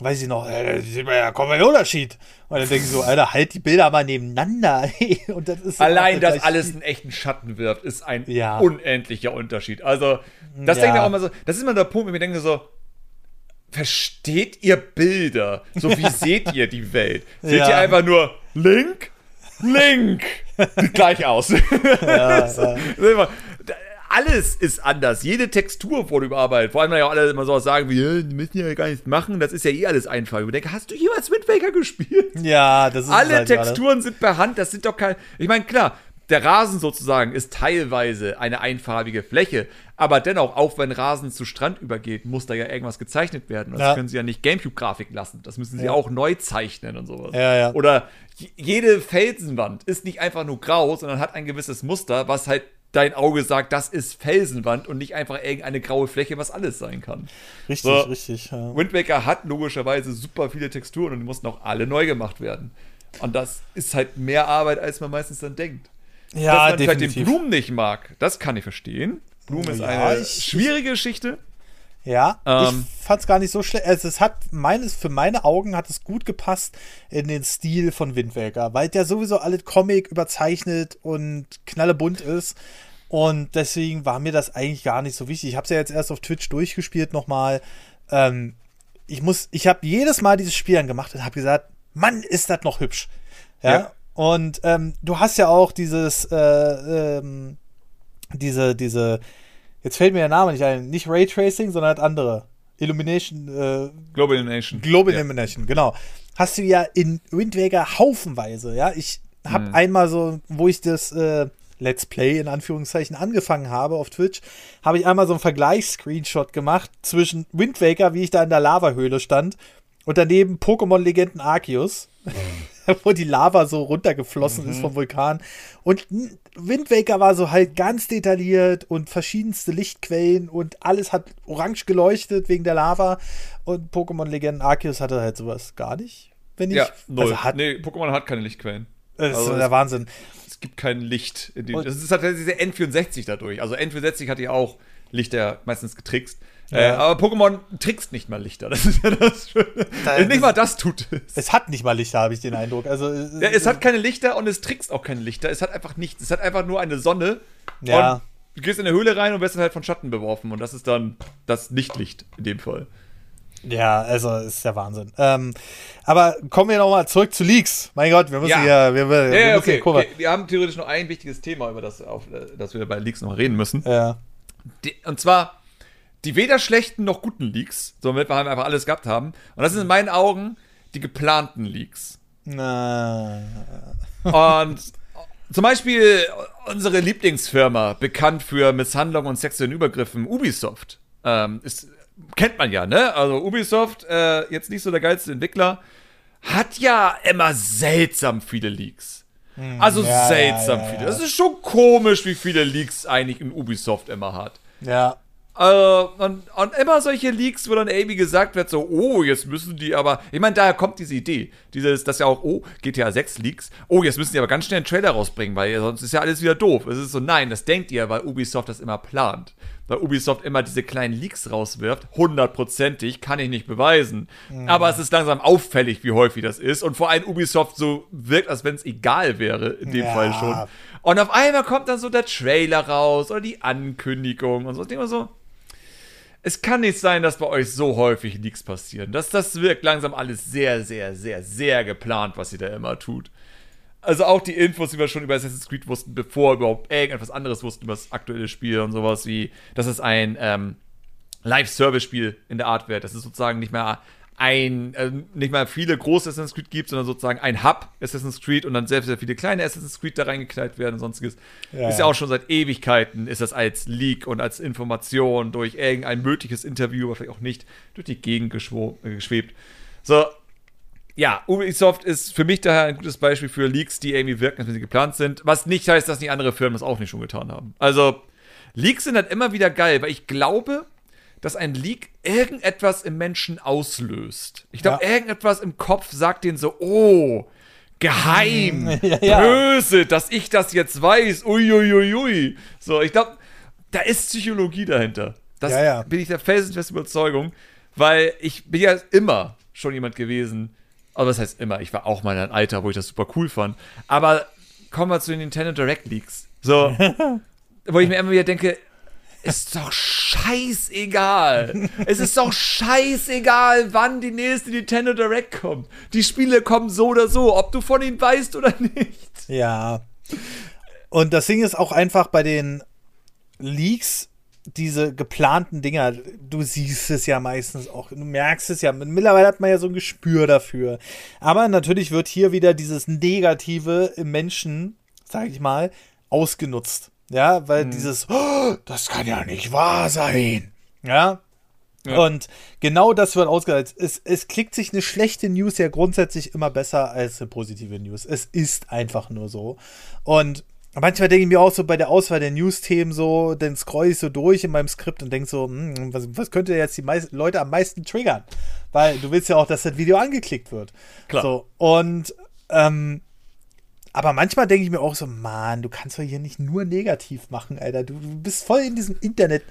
Weiß ich noch, äh, sieht man ja kaum einen Unterschied. Und dann denke ich so, Alter, halt die Bilder mal nebeneinander. Und das ist Allein, dass alles einen echten Schatten wirft, ist ein ja. unendlicher Unterschied. Also, das ja. denke ich auch immer so, das ist immer der Punkt, wo ich denke so, versteht ihr Bilder? So wie seht ihr die Welt? Seht ja. ihr einfach nur Link? Link! Sieht gleich aus. Ja, ja. Alles ist anders. Jede Textur wurde überarbeitet. Vor allem ja alle immer so sagen wie, die müssen ja gar nichts machen. Das ist ja eh alles einfach. Ich denke, hast du jemals Wind Waker gespielt? Ja, das ist Alle halt Texturen gerade. sind per Hand. Das sind doch kein. Ich meine, klar, der Rasen sozusagen ist teilweise eine einfarbige Fläche, aber dennoch, auch wenn Rasen zu Strand übergeht, muss da ja irgendwas gezeichnet werden. Das ja. können sie ja nicht Gamecube-Grafik lassen. Das müssen sie ja. auch neu zeichnen und sowas. Ja, ja. Oder jede Felsenwand ist nicht einfach nur grau, sondern hat ein gewisses Muster, was halt dein Auge sagt, das ist Felsenwand und nicht einfach irgendeine graue Fläche, was alles sein kann. Richtig, so, richtig. Ja. Wind Waker hat logischerweise super viele Texturen und die mussten auch alle neu gemacht werden. Und das ist halt mehr Arbeit, als man meistens dann denkt. Ja, Dass man definitiv. vielleicht den Blumen nicht mag, das kann ich verstehen. Blumen ist ja, eine ich, schwierige Geschichte. Ja, ähm, ich fand es gar nicht so schlecht. Also es hat meines, für meine Augen hat es gut gepasst in den Stil von Windwaker, weil der sowieso alles Comic überzeichnet und knallebunt ist. Und deswegen war mir das eigentlich gar nicht so wichtig. Ich habe es ja jetzt erst auf Twitch durchgespielt nochmal. Ähm, ich muss, ich habe jedes Mal dieses Spiel angemacht und habe gesagt, Mann, ist das noch hübsch. Ja. ja. Und ähm, du hast ja auch dieses, äh, ähm, diese, diese, jetzt fällt mir der Name nicht ein, nicht Raytracing, sondern das andere. Illumination. Äh, Global Illumination. Global ja. Illumination, genau. Hast du ja in Wind Waker haufenweise, ja. Ich habe mhm. einmal so, wo ich das äh, Let's Play in Anführungszeichen angefangen habe auf Twitch, habe ich einmal so einen Vergleichsscreenshot gemacht zwischen Wind Waker, wie ich da in der Lavahöhle stand, und daneben Pokémon-Legenden Arceus. Mhm. wo die Lava so runtergeflossen mhm. ist vom Vulkan. Und Wind Waker war so halt ganz detailliert und verschiedenste Lichtquellen und alles hat orange geleuchtet wegen der Lava. Und Pokémon Legenden Arceus hatte halt sowas gar nicht. Wenn ich, ja, null. Also hat, nee, Pokémon hat keine Lichtquellen. Das also ist der Wahnsinn. Es gibt kein Licht. In dem, das ist halt diese N64 dadurch. Also N64 hat ja auch Lichter meistens getrickst. Ja. Äh, aber Pokémon trickst nicht mal Lichter. Das ist ja das Schöne. Da, nicht mal das tut es. Es hat nicht mal Lichter, habe ich den Eindruck. Also, ja, es hat keine Lichter und es trickst auch keine Lichter. Es hat einfach nichts. Es hat einfach nur eine Sonne. Ja. Und du gehst in eine Höhle rein und wirst dann halt von Schatten beworfen. Und das ist dann das Nichtlicht in dem Fall. Ja, also ist der Wahnsinn. Ähm, aber kommen wir nochmal zurück zu Leaks. Mein Gott, wir müssen ja. hier. Wir, wir, ja, ja okay, okay. Wir haben theoretisch noch ein wichtiges Thema, über das, auf, das wir bei Leaks noch reden müssen. Ja. Die, und zwar die weder schlechten noch guten Leaks, sondern wir einfach alles gehabt haben. Und das sind in meinen Augen die geplanten Leaks. Na. Und zum Beispiel unsere Lieblingsfirma, bekannt für Misshandlung und sexuellen Übergriffen, Ubisoft, ähm, ist, kennt man ja, ne? Also Ubisoft, äh, jetzt nicht so der geilste Entwickler, hat ja immer seltsam viele Leaks. Hm, also ja, seltsam ja, ja, viele. Das ist schon komisch, wie viele Leaks eigentlich in Ubisoft immer hat. Ja. Äh, und, und, immer solche Leaks, wo dann irgendwie gesagt wird, so, oh, jetzt müssen die aber, ich meine, daher kommt diese Idee, dieses, das ja auch, oh, GTA 6 Leaks, oh, jetzt müssen die aber ganz schnell einen Trailer rausbringen, weil sonst ist ja alles wieder doof. Es ist so, nein, das denkt ihr, weil Ubisoft das immer plant. Weil Ubisoft immer diese kleinen Leaks rauswirft, hundertprozentig, kann ich nicht beweisen. Mhm. Aber es ist langsam auffällig, wie häufig das ist. Und vor allem Ubisoft so wirkt, als wenn es egal wäre, in dem ja. Fall schon. Und auf einmal kommt dann so der Trailer raus oder die Ankündigung und so. Ich denke so, es kann nicht sein, dass bei euch so häufig Leaks passieren. Das, das wirkt langsam alles sehr, sehr, sehr, sehr geplant, was ihr da immer tut. Also auch die Infos, die wir schon über Assassin's Creed wussten, bevor überhaupt irgendetwas anderes wussten über das aktuelle Spiel und sowas wie, dass es ein ähm, Live-Service-Spiel in der Art wird. Das ist sozusagen nicht mehr ein, äh, nicht mal viele große Assassin's Creed gibt, sondern sozusagen ein Hub Assassin's Creed und dann sehr, sehr viele kleine Assassin's Creed da reingeknallt werden und sonstiges. Ja. Ist ja auch schon seit Ewigkeiten, ist das als Leak und als Information durch irgendein mögliches Interview, aber vielleicht auch nicht, durch die Gegend äh, geschwebt. So, ja, Ubisoft ist für mich daher ein gutes Beispiel für Leaks, die irgendwie wirken, als wenn sie geplant sind. Was nicht heißt, dass nicht andere Firmen das auch nicht schon getan haben. Also, Leaks sind halt immer wieder geil, weil ich glaube, dass ein Leak irgendetwas im Menschen auslöst. Ich glaube, ja. irgendetwas im Kopf sagt denen so, oh, geheim, Ja, ja. böse, dass ich das jetzt weiß. Uiuiui. So, ich glaube, da ist Psychologie dahinter. Das Ja, bin ich der felsenfesten Überzeugung, weil ich bin ja immer schon jemand gewesen, aber was heißt immer, ich war auch mal in einem Alter, wo ich das super cool fand, aber kommen wir zu den Nintendo Direct Leaks. So, wo ich mir immer wieder denke, ist doch scheißegal. Es ist doch scheißegal, wann die nächste Nintendo Direct kommt. Die Spiele kommen so oder so, ob du von ihnen weißt oder nicht. Ja. Und das Ding ist auch einfach bei den Leaks, diese geplanten Dinger, du siehst es ja meistens auch, du merkst es ja. Mittlerweile hat man ja so ein Gespür dafür. Aber natürlich wird hier wieder dieses Negative im Menschen, sag ich mal, ausgenutzt. Ja, weil dieses, oh, das kann ja nicht wahr sein. Ja. Ja. Und genau das wird ausgereizt. Es, es klickt sich eine schlechte News ja grundsätzlich immer besser als eine positive News. Es ist einfach nur so. Und manchmal denke ich mir auch so bei der Auswahl der News-Themen so, dann scroll ich so durch in meinem Skript und denke so, hm, was, was könnte jetzt die meisten Leute am meisten triggern? Weil du willst ja auch, dass das Video angeklickt wird. Klar. So, und ähm, aber manchmal denke ich mir auch so, Mann, du kannst doch hier nicht nur negativ machen, Alter. Du, du bist voll in diesem Internet.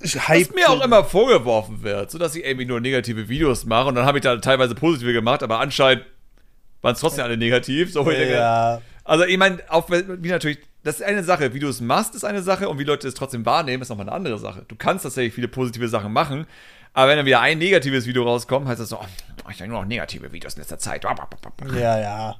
Was mir auch immer vorgeworfen wird, so dass ich irgendwie nur negative Videos mache und dann habe ich da teilweise positive gemacht, aber anscheinend waren es trotzdem alle negativ. So, Ja, Also ich meine, auch wie natürlich, das ist eine Sache, wie du es machst, ist eine Sache und wie Leute es trotzdem wahrnehmen, ist nochmal eine andere Sache. Du kannst tatsächlich viele positive Sachen machen, aber wenn dann wieder ein negatives Video rauskommt, heißt das so, oh, ich habe nur noch negative Videos in letzter Zeit. ja, ja.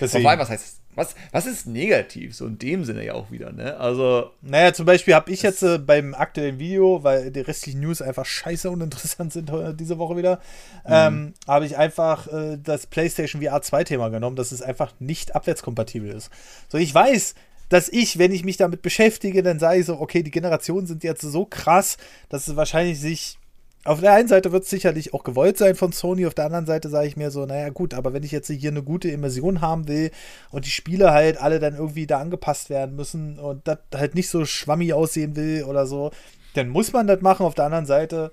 Deswegen. Wobei, was heißt was, was ist negativ? So in dem Sinne ja auch wieder, ne? Also, Naja, zum Beispiel habe ich jetzt äh, beim aktuellen Video, weil die restlichen News einfach scheiße uninteressant sind diese Woche wieder, ähm, habe ich einfach äh, das PlayStation VR 2 Thema genommen, dass es einfach nicht abwärtskompatibel ist. So, ich weiß, dass ich, wenn ich mich damit beschäftige, dann sage ich so, okay, die Generationen sind jetzt so krass, dass es wahrscheinlich sich auf der einen Seite wird es sicherlich auch gewollt sein von Sony, auf der anderen Seite sage ich mir so, naja gut, aber wenn ich jetzt hier eine gute Immersion haben will und die Spiele halt alle dann irgendwie da angepasst werden müssen und das halt nicht so schwammig aussehen will oder so, dann muss man das machen. Auf der anderen Seite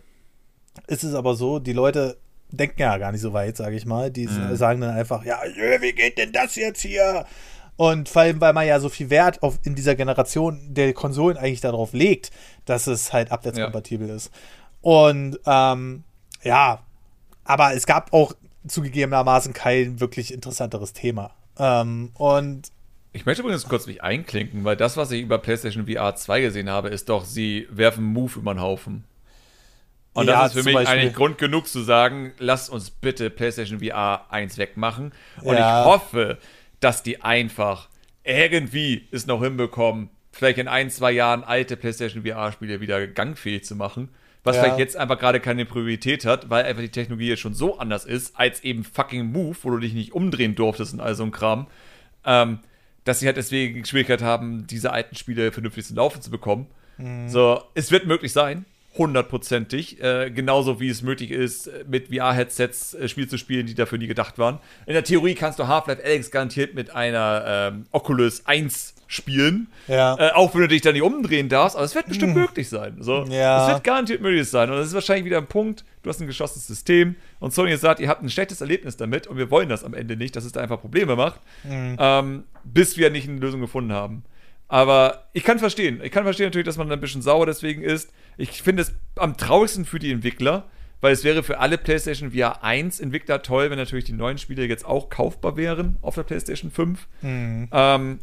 ist es aber so, die Leute denken ja gar nicht so weit, sage ich mal. Die Mhm. sagen dann einfach, ja, wie geht denn das jetzt hier? Und vor allem, weil man ja so viel Wert auf, in dieser Generation der Konsolen eigentlich darauf legt, dass es halt abwärtskompatibel ist. Und ähm, ja, aber es gab auch zugegebenermaßen kein wirklich interessanteres Thema. Ähm, und ich möchte übrigens kurz mich einklinken, weil das, was ich über PlayStation VR 2 gesehen habe, ist doch, sie werfen Move über den Haufen. Und Ja, das ist für mich Beispiel. eigentlich Grund genug zu sagen, lasst uns bitte PlayStation VR 1 wegmachen. Und Ja. ich hoffe, dass die einfach irgendwie es noch hinbekommen, vielleicht in ein, zwei Jahren alte PlayStation VR-Spiele wieder gangfähig zu machen. Was Ja. vielleicht jetzt einfach gerade keine Priorität hat, weil einfach die Technologie jetzt schon so anders ist, als eben fucking Move, wo du dich nicht umdrehen durftest und all so ein Kram. Ähm, dass sie halt deswegen Schwierigkeit haben, diese alten Spiele vernünftig zum Laufen zu bekommen. So, es wird möglich sein, hundertprozentig, äh, genauso wie es möglich ist, mit VR-Headsets äh, Spiele zu spielen, die dafür nie gedacht waren. In der Theorie kannst du Half-Life Alyx garantiert mit einer ähm, Oculus 1 spielen, Ja. äh, auch wenn du dich da nicht umdrehen darfst, aber es wird bestimmt möglich sein. So, Ja. Es wird garantiert möglich sein und das ist wahrscheinlich wieder ein Punkt, du hast ein geschlossenes System und Sony sagt, ihr habt ein schlechtes Erlebnis damit und wir wollen das am Ende nicht, dass es da einfach Probleme macht, ähm, bis wir nicht eine Lösung gefunden haben. Aber ich kann verstehen, ich kann verstehen natürlich, dass man ein bisschen sauer deswegen ist. Ich finde es am traurigsten für die Entwickler, weil es wäre für alle PlayStation VR 1 Entwickler toll, wenn natürlich die neuen Spiele jetzt auch kaufbar wären auf der PlayStation 5. Ähm,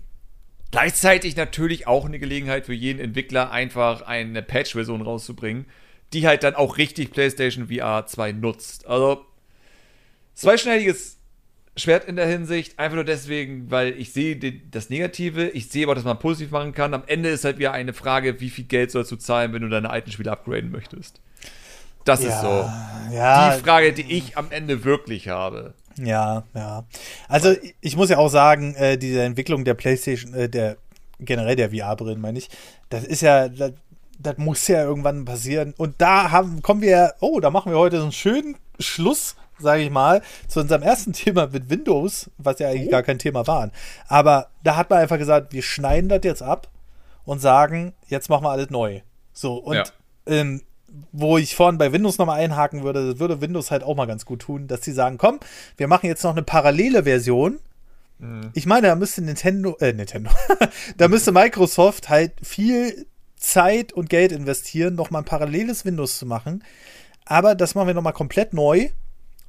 gleichzeitig natürlich auch eine Gelegenheit für jeden Entwickler, einfach eine Patch-Version rauszubringen, die halt dann auch richtig PlayStation VR 2 nutzt. Also, zweischneidiges Schwert in der Hinsicht, einfach nur deswegen, weil ich sehe das Negative, ich sehe aber, dass man positiv machen kann. Am Ende ist halt wieder eine Frage, wie viel Geld sollst du zahlen, wenn du deine alten Spiele upgraden möchtest. Das ist so ja, die Frage, die ich am Ende wirklich habe. Ja, ja. Also ich- muss ja auch sagen, äh, diese Entwicklung der PlayStation, äh, der generell der VR-Brillen, meine ich, das ist ja, das, das muss ja irgendwann passieren. Und da haben, kommen wir, oh, da machen wir heute so einen schönen Schluss, sage ich mal, zu unserem ersten Thema mit Windows, was ja eigentlich gar kein Thema war. Aber da hat man einfach gesagt, wir schneiden das jetzt ab und sagen, jetzt machen wir alles neu. So, und Ja. ähm, wo ich vorhin bei Windows nochmal einhaken würde, das würde Windows halt auch mal ganz gut tun, dass sie sagen, komm, wir machen jetzt noch eine parallele Version. Mhm. Ich meine, da müsste Nintendo, äh, Nintendo, da müsste Microsoft halt viel Zeit und Geld investieren, nochmal ein paralleles Windows zu machen. Aber das machen wir nochmal komplett neu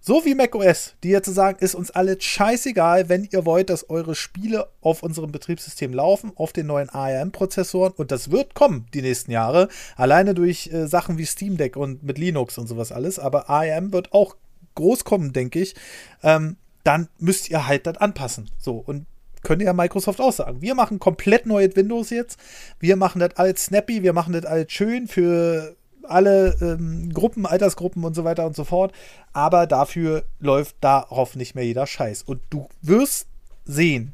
so wie macOS, die jetzt sagen, ist uns alle scheißegal, wenn ihr wollt, dass eure Spiele auf unserem Betriebssystem laufen, auf den neuen ARM-Prozessoren. Und das wird kommen die nächsten Jahre. Alleine durch äh, Sachen wie Steam Deck und mit Linux und sowas alles. Aber ARM wird auch groß kommen, denke ich. Ähm, dann müsst ihr halt das anpassen. So. Und könnte ja Microsoft auch sagen. Wir machen komplett neue Windows jetzt. Wir machen das alles snappy, wir machen das alles schön für alle ähm, Gruppen, Altersgruppen und so weiter und so fort. Aber dafür läuft darauf nicht mehr jeder Scheiß. Und du wirst sehen,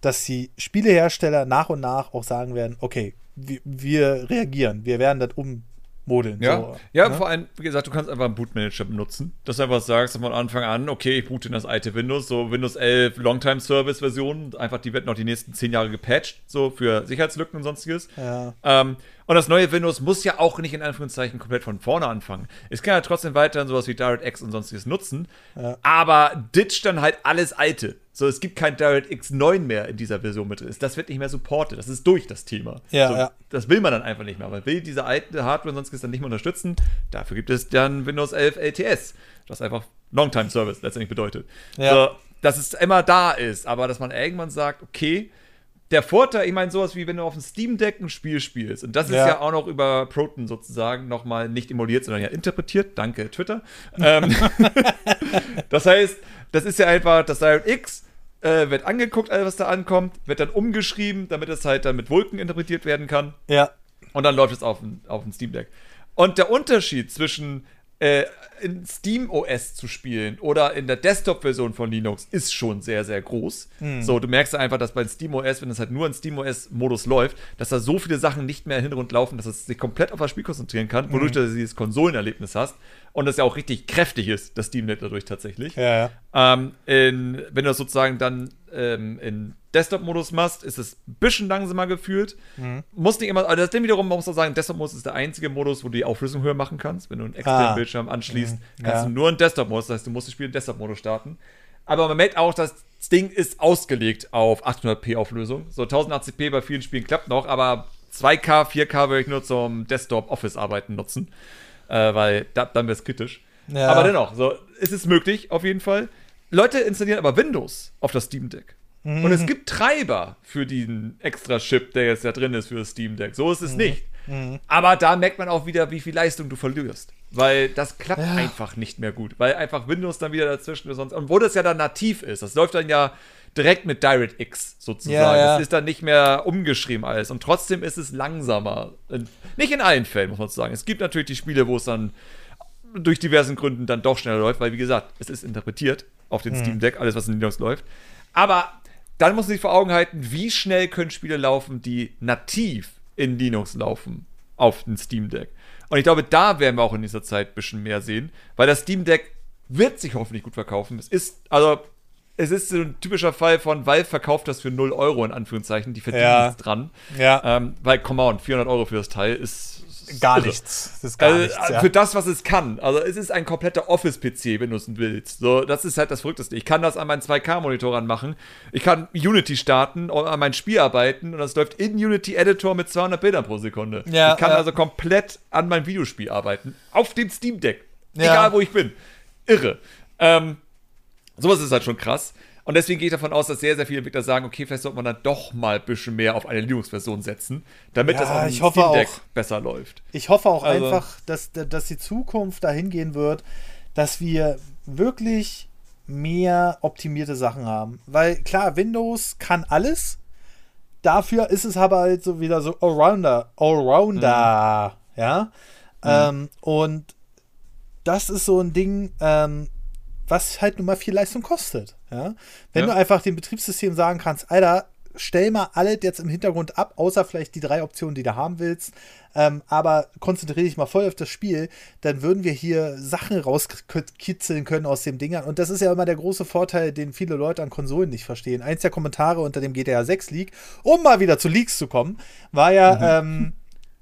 dass die Spielehersteller nach und nach auch sagen werden, okay, wir, wir reagieren, wir werden das um, modeln. Ja, so, ja ne? vor allem, wie gesagt, du kannst einfach einen Bootmanager benutzen, dass du einfach sagst von Anfang an, okay, ich boote in das alte Windows, so Windows 11 Longtime Service Version, einfach die wird noch die nächsten zehn Jahre gepatcht, so für Sicherheitslücken und sonstiges. Ja. Ähm, und das neue Windows muss ja auch nicht in Anführungszeichen komplett von vorne anfangen. Es kann ja trotzdem weiterhin sowas wie DirectX und sonstiges nutzen, ja. aber ditcht dann halt alles Alte. So, es gibt kein DirectX 9 mehr in dieser Version mit drin. Das wird nicht mehr supportet. Das ist durch das Thema. Ja, so, ja. Das will man dann einfach nicht mehr. Man will diese alte Hardware und sonstiges dann nicht mehr unterstützen. Dafür gibt es dann Windows 11 LTS, was einfach Longtime Service letztendlich bedeutet. Ja. So, dass es immer da ist, aber dass man irgendwann sagt, okay, der Vorteil, ich meine, sowas wie wenn du auf dem Steam Deck ein Spiel spielst, und das ist ja, ja auch noch über Proton sozusagen nochmal nicht emuliert, sondern ja interpretiert, danke Twitter. ähm, das heißt, das ist ja einfach, das DirectX äh, wird angeguckt, alles was da ankommt, wird dann umgeschrieben, damit es halt dann mit Wolken interpretiert werden kann. Ja. Und dann läuft es auf, auf dem Steam Deck. Und der Unterschied zwischen äh, in Steam OS zu spielen oder in der Desktop-Version von Linux ist schon sehr, sehr groß. Mhm. So, du merkst einfach, dass bei Steam OS, wenn es halt nur in Steam OS-Modus läuft, dass da so viele Sachen nicht mehr im Hintergrund laufen, dass es sich komplett auf das Spiel konzentrieren kann, wodurch mhm. du dieses Konsolenerlebnis hast. Und das ja auch richtig kräftig ist, das Steam Net dadurch tatsächlich. Ja. Ähm, in, wenn du das sozusagen dann ähm, in Desktop-Modus machst, ist es ein bisschen langsamer gefühlt. Mhm. Muss nicht immer, also das Ding wiederum, man muss auch sagen, Desktop-Modus ist der einzige Modus, wo du die Auflösung höher machen kannst. Wenn du einen externen ah. Bildschirm anschließt, mhm. kannst ja. du nur einen Desktop-Modus, das heißt, du musst das Spiel in Desktop-Modus starten. Aber man merkt auch, dass das Ding ist ausgelegt auf 800p Auflösung. So 1080p bei vielen Spielen klappt noch, aber 2K, 4K würde ich nur zum Desktop-Office-Arbeiten nutzen, äh, weil da, dann wäre es kritisch. Ja. Aber dennoch, so, es ist möglich, auf jeden Fall. Leute installieren aber Windows auf das Steam Deck. Mhm. Und es gibt Treiber für den extra Chip, der jetzt da drin ist für das Steam Deck. So ist es mhm. nicht. Mhm. Aber da merkt man auch wieder, wie viel Leistung du verlierst. Weil das klappt ja. einfach nicht mehr gut. Weil einfach Windows dann wieder dazwischen ist. Und wo das ja dann nativ ist, das läuft dann ja direkt mit DirectX sozusagen. Ja, ja. Das ist dann nicht mehr umgeschrieben alles. Und trotzdem ist es langsamer. Nicht in allen Fällen, muss man sagen. Es gibt natürlich die Spiele, wo es dann durch diversen Gründen dann doch schneller läuft, weil wie gesagt, es ist interpretiert auf den mhm. Steam Deck, alles was in Linux läuft. Aber dann muss man sich vor Augen halten, wie schnell können Spiele laufen, die nativ in Linux laufen auf dem Steam Deck. Und ich glaube, da werden wir auch in dieser Zeit ein bisschen mehr sehen, weil das Steam Deck wird sich hoffentlich gut verkaufen. Es ist, also, es ist so ein typischer Fall von Valve verkauft das für 0 Euro in Anführungszeichen, die verdienen ja. dran. Ja. Ähm, weil, come on, 400 Euro für das Teil ist gar nichts. Das ist gar also, nichts. Ja. Für das, was es kann. Also es ist ein kompletter Office-PC, wenn du es willst. So, das ist halt das Verrückteste. Ich kann das an meinen 2K-Monitor anmachen. Ich kann Unity starten, an mein Spiel arbeiten und das läuft in Unity Editor mit 200 Bildern pro Sekunde. Ja, ich kann ja. also komplett an meinem Videospiel arbeiten. Auf dem Steam Deck. Egal, wo ich bin. Irre. Ähm, sowas ist halt schon krass. Und deswegen gehe ich davon aus, dass sehr, sehr viele Entwickler sagen, okay, vielleicht sollte man dann doch mal ein bisschen mehr auf eine Linux-Version setzen, damit ja, das auch im Steam Deck auch, besser läuft. Ich hoffe auch also, einfach, dass, dass die Zukunft dahin gehen wird, dass wir wirklich mehr optimierte Sachen haben. Weil klar, Windows kann alles. Dafür ist es aber halt so wieder so Allrounder. Allrounder. Mhm. Ja. Mhm. Ähm, und das ist so ein Ding, ähm, was halt nun mal viel Leistung kostet. Ja? Wenn ja. du einfach dem Betriebssystem sagen kannst, Alter, stell mal alles jetzt im Hintergrund ab, außer vielleicht die drei Optionen, die du haben willst, ähm, aber konzentriere dich mal voll auf das Spiel, dann würden wir hier Sachen rauskitzeln können aus dem Ding. Und das ist ja immer der große Vorteil, den viele Leute an Konsolen nicht verstehen. Eins der Kommentare unter dem GTA 6 Leak, um mal wieder zu Leaks zu kommen, war ja, mhm. ähm,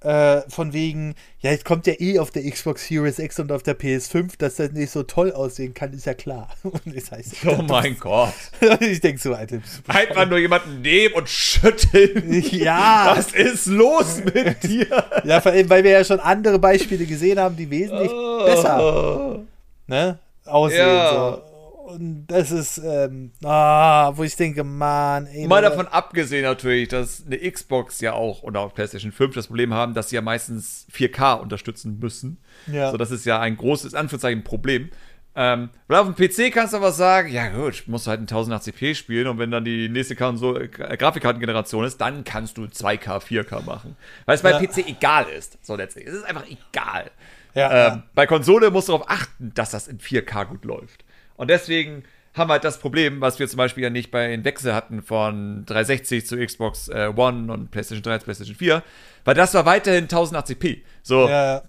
äh, von wegen, ja, jetzt kommt ja eh auf der Xbox Series X und auf der PS5, dass das nicht so toll aussehen kann, ist ja klar. Das heißt, oh mein Gott. ich denke so, Alter. Einfach nur jemanden nehmen und schütteln. Ja. Was ist los mit dir? Ja, vor allem, weil wir ja schon andere Beispiele gesehen haben, die wesentlich oh. besser ne, aussehen. Ja. So. Und das ist, ähm, ah, wo ich denke, man. Ey, Mal davon abgesehen natürlich, dass eine Xbox ja auch oder auch PlayStation 5 das Problem haben, dass sie ja meistens 4K unterstützen müssen. Ja. So, das ist ja ein großes, Anführungszeichen, Problem. Ähm, weil auf dem PC kannst du aber sagen, ja gut, musst du halt in 1080p spielen und wenn dann die nächste Konsole, äh, Grafikkartengeneration ist, dann kannst du 2K, 4K machen. Weil es bei ja. PC egal ist. So letztlich. Es ist einfach egal. Ja, ähm, ja. Bei Konsole musst du darauf achten, dass das in 4K gut läuft. Und deswegen haben wir halt das Problem, was wir zum Beispiel ja nicht bei den Wechsel hatten von 360 zu Xbox äh, One und PlayStation 3 zu PlayStation 4, weil das war weiterhin 1080p. So, ja.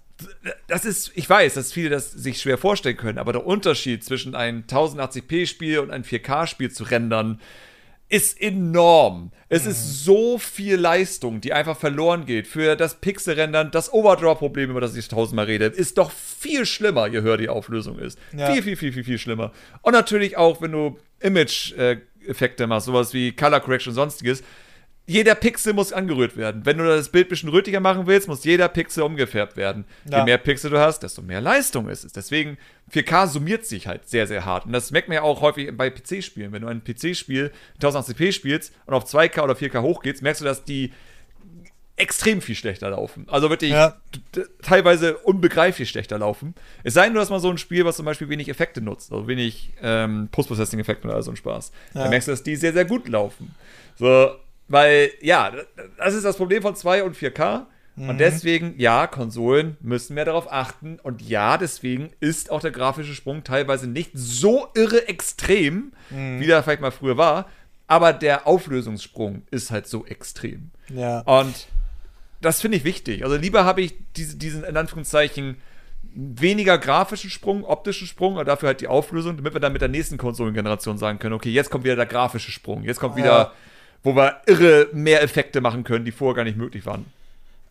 das ist, ich weiß, dass viele das sich schwer vorstellen können, aber der Unterschied zwischen einem 1080p-Spiel und einem 4K-Spiel zu rendern, ist enorm. Es mhm. ist so viel Leistung, die einfach verloren geht. Für das Pixel-Rendern, das Overdraw-Problem, über das ich tausendmal rede, ist doch viel schlimmer, je höher die Auflösung ist. Ja. Viel, viel, viel, viel, viel schlimmer. Und natürlich auch, wenn du Image-Effekte machst, sowas wie Color Correction und sonstiges, jeder Pixel muss angerührt werden. Wenn du das Bild ein bisschen rötiger machen willst, muss jeder Pixel umgefärbt werden. Ja. Je mehr Pixel du hast, desto mehr Leistung ist es. Deswegen, 4K summiert sich halt sehr, sehr hart. Und das merkt man ja auch häufig bei PC-Spielen. Wenn du ein PC-Spiel 1080p spielst und auf 2K oder 4K hochgehst, merkst du, dass die extrem viel schlechter laufen. Also wirklich ja. teilweise unbegreiflich schlechter laufen. Es sei denn, du hast mal so ein Spiel, was zum Beispiel wenig Effekte nutzt, also wenig ähm, Post-Processing-Effekte oder so ein Spaß. Ja. Dann merkst du, dass die sehr, sehr gut laufen. So, weil, ja, das ist das Problem von 2 und 4K. Mhm. Und deswegen, ja, Konsolen müssen mehr darauf achten. Und ja, deswegen ist auch der grafische Sprung teilweise nicht so irre extrem, mhm. wie der vielleicht mal früher war. Aber der Auflösungssprung ist halt so extrem. Ja. Und das finde ich wichtig. Also lieber habe ich diese, diesen, in Anführungszeichen, weniger grafischen Sprung, optischen Sprung, aber dafür halt die Auflösung, damit wir dann mit der nächsten Konsolengeneration sagen können, okay, jetzt kommt wieder der grafische Sprung, jetzt kommt wieder ja wo wir irre mehr Effekte machen können, die vorher gar nicht möglich waren.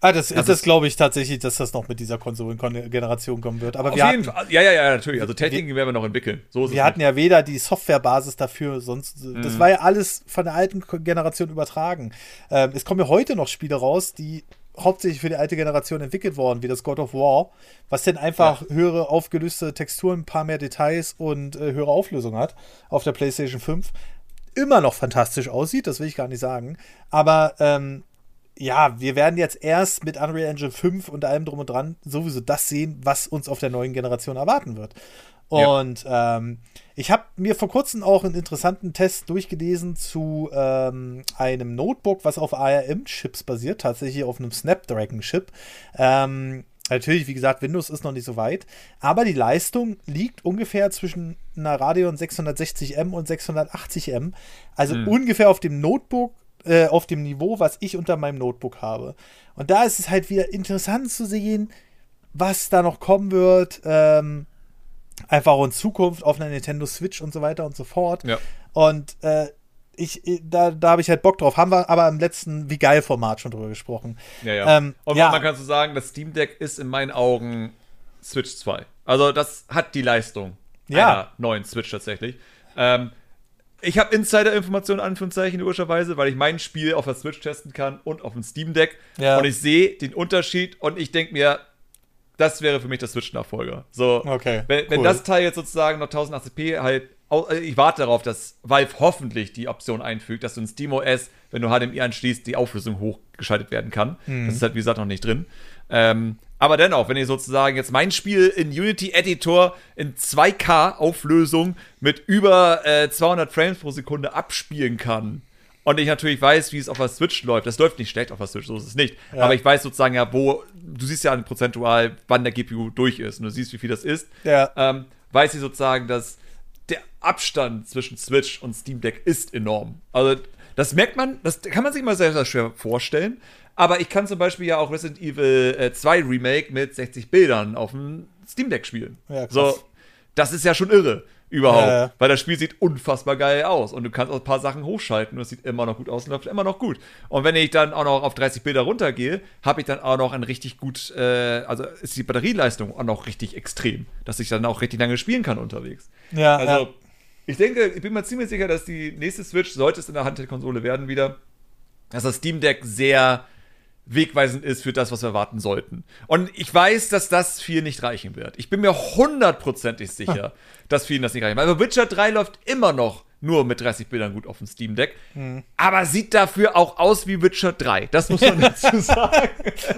Ah, das, also das glaube ich tatsächlich, dass das noch mit dieser Konsolengeneration kommen wird. Aber auf wir jeden hatten, Fall. Ja, ja, ja, natürlich. Also Techniken werden wir noch entwickeln. So wir hatten nicht. ja weder die Softwarebasis dafür, sonst. Mhm. Das war ja alles von der alten Generation übertragen. Ähm, es kommen ja heute noch Spiele raus, die hauptsächlich für die alte Generation entwickelt worden, wie das God of War, was denn einfach ja. höhere aufgelöste Texturen, ein paar mehr Details und äh, höhere Auflösung hat auf der PlayStation 5 immer noch fantastisch aussieht, das will ich gar nicht sagen. Aber ähm, ja, wir werden jetzt erst mit Unreal Engine 5 und allem drum und dran sowieso das sehen, was uns auf der neuen Generation erwarten wird. Und ja. ähm, ich habe mir vor kurzem auch einen interessanten Test durchgelesen zu ähm, einem Notebook, was auf ARM-Chips basiert, tatsächlich auf einem Snapdragon-Chip. Ähm, Natürlich, wie gesagt, Windows ist noch nicht so weit, aber die Leistung liegt ungefähr zwischen einer Radeon 660M und 680M. Also mhm. ungefähr auf dem Notebook, äh, auf dem Niveau, was ich unter meinem Notebook habe. Und da ist es halt wieder interessant zu sehen, was da noch kommen wird. Ähm, einfach auch in Zukunft auf einer Nintendo Switch und so weiter und so fort. Ja. Und äh, ich, da, da habe ich halt Bock drauf. Haben wir aber im letzten Wie geil Format schon drüber gesprochen. Ja, ja. Ähm, und ja. man kann so sagen, das Steam Deck ist in meinen Augen Switch 2. Also das hat die Leistung ja. einer neuen Switch tatsächlich. Ähm, ich habe Insider-Informationen, Anführungszeichen, logischerweise, weil ich mein Spiel auf der Switch testen kann und auf dem Steam Deck. Ja. Und ich sehe den Unterschied und ich denke mir, das wäre für mich der Switch-Nachfolger. So, okay, wenn, cool. wenn das Teil jetzt sozusagen noch 1080p halt äh, ich warte darauf, dass Valve hoffentlich die Option einfügt, dass du in SteamOS, wenn du HDMI anschließt, die Auflösung hochgeschaltet werden kann. Mhm. Das ist halt, wie gesagt, noch nicht drin. Ähm, aber dennoch, wenn ich sozusagen jetzt mein Spiel in Unity Editor in 2K Auflösung mit über äh, 200 Frames pro Sekunde abspielen kann, und ich natürlich weiß, wie es auf der Switch läuft. Das läuft nicht schlecht auf der Switch, so ist es nicht. Ja. Aber ich weiß sozusagen ja, wo, du siehst ja prozentual, wann der GPU durch ist und du siehst, wie viel das ist. Ja. Ähm, weiß ich sozusagen, dass der Abstand zwischen Switch und Steam Deck ist enorm. Also, das merkt man, das kann man sich mal sehr, sehr schwer vorstellen. Aber ich kann zum Beispiel ja auch Resident Evil äh, 2 Remake mit 60 Bildern auf dem Steam Deck spielen. Ja, so, das ist ja schon irre. Überhaupt. Ja, ja. Weil das Spiel sieht unfassbar geil aus. Und du kannst auch ein paar Sachen hochschalten und es sieht immer noch gut aus und läuft immer noch gut. Und wenn ich dann auch noch auf 30 Bilder runtergehe, habe ich dann auch noch ein richtig gut, äh, also ist die Batterieleistung auch noch richtig extrem, dass ich dann auch richtig lange spielen kann unterwegs. Ja, Also, ja. ich denke, ich bin mir ziemlich sicher, dass die nächste Switch, sollte es in der Handheld-Konsole werden wieder, dass das Steam Deck sehr wegweisend ist für das, was wir erwarten sollten. Und ich weiß, dass das viel nicht reichen wird. Ich bin mir hundertprozentig sicher, dass vielen das nicht reichen wird. Weil Witcher 3 läuft immer noch nur mit 30 Bildern gut auf dem Steam Deck, aber sieht dafür auch aus wie Witcher 3. Das muss man dazu sagen.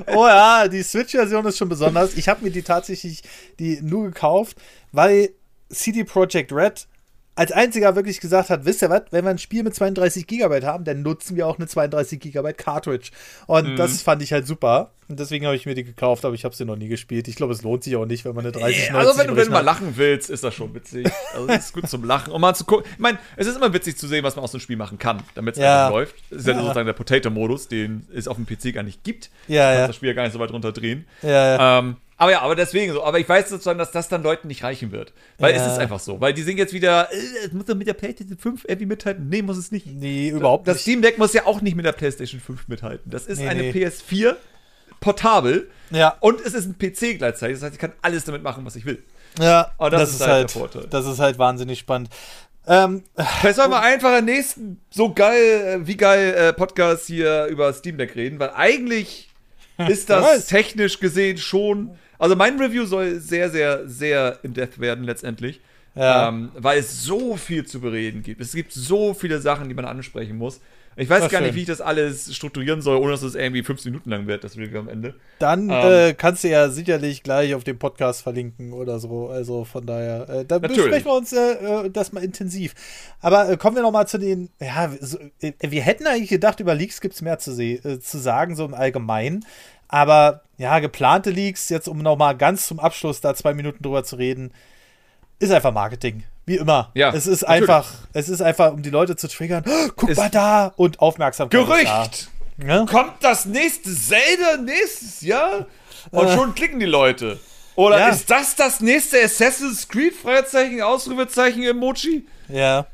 Oh ja, die Switch-Version ist schon besonders. Ich habe mir die tatsächlich die nur gekauft, weil CD Projekt Red als einziger wirklich gesagt hat, wisst ihr was, wenn wir ein Spiel mit 32 Gigabyte haben, dann nutzen wir auch eine 32 Gigabyte Cartridge. Und Mhm. das fand ich halt super. Und deswegen habe ich mir die gekauft, aber ich habe sie noch nie gespielt. Ich glaube, es lohnt sich auch nicht, wenn man eine 30 also wenn du, wenn du mal lachen willst, ist das schon witzig. Also es ist gut zum Lachen. Und mal zu gucken. Ich meine, es ist immer witzig zu sehen, was man aus dem Spiel machen kann, damit es Ja. einfach läuft. Das ist ja, Ja. sozusagen der Potato-Modus, den es auf dem PC gar nicht gibt. Ja, ja. das Spiel ja gar nicht so weit runterdrehen. Ja, ja. Ähm, aber ja, aber deswegen so. Aber ich weiß sozusagen, dass das dann Leuten nicht reichen wird. Weil Ja. es ist einfach so. Weil die sind jetzt wieder, äh, es muss doch mit der PlayStation 5 irgendwie mithalten. Nee, muss es nicht. Nee, überhaupt Das nicht. Steam Deck muss ja auch nicht mit der PlayStation 5 mithalten. Das ist Nee, eine nee. PS4 portabel Ja. und es ist ein PC gleichzeitig. Das heißt, ich kann alles damit machen, was ich will. Ja, Oh, das ist halt der Vorteil. das ist halt wahnsinnig spannend. Ähm, Vielleicht sollen wir einfach im nächsten so geil, äh, wie geil äh, Podcast hier über Steam Deck reden, weil eigentlich ist Wer das technisch gesehen schon. Also mein Review soll sehr, sehr, sehr in Depth werden letztendlich. Ja. Ähm, weil es so viel zu bereden gibt. Es gibt so viele Sachen, die man ansprechen muss. Ich weiß Ach, gar nicht, schön. wie ich das alles strukturieren soll, ohne dass es irgendwie 15 Minuten lang wird, das Review am Ende. Dann Ähm. äh, kannst du ja sicherlich gleich auf dem Podcast verlinken oder so. Also von daher, äh, da besprechen wir uns äh, äh, das mal intensiv. Aber äh, kommen wir noch mal zu den, ja, so, äh, wir hätten eigentlich gedacht, über Leaks gibt es mehr zu, zu sagen, so im Allgemeinen. Aber ja, geplante Leaks, jetzt um noch mal ganz zum Abschluss da zwei Minuten drüber zu reden, ist einfach Marketing. Wie immer. Ja, es ist natürlich. einfach, es ist einfach, um die Leute zu triggern. Oh, guck Es- mal da und Aufmerksamkeit. ist Gerücht! Da. Ne? Kommt das nächste Zelda nächstes Jahr? Und schon klicken die Leute. Oder Äh. Ja. ist das das nächste Assassin's Creed? Freizeichen, Ausrufezeichen, Emoji? Ja.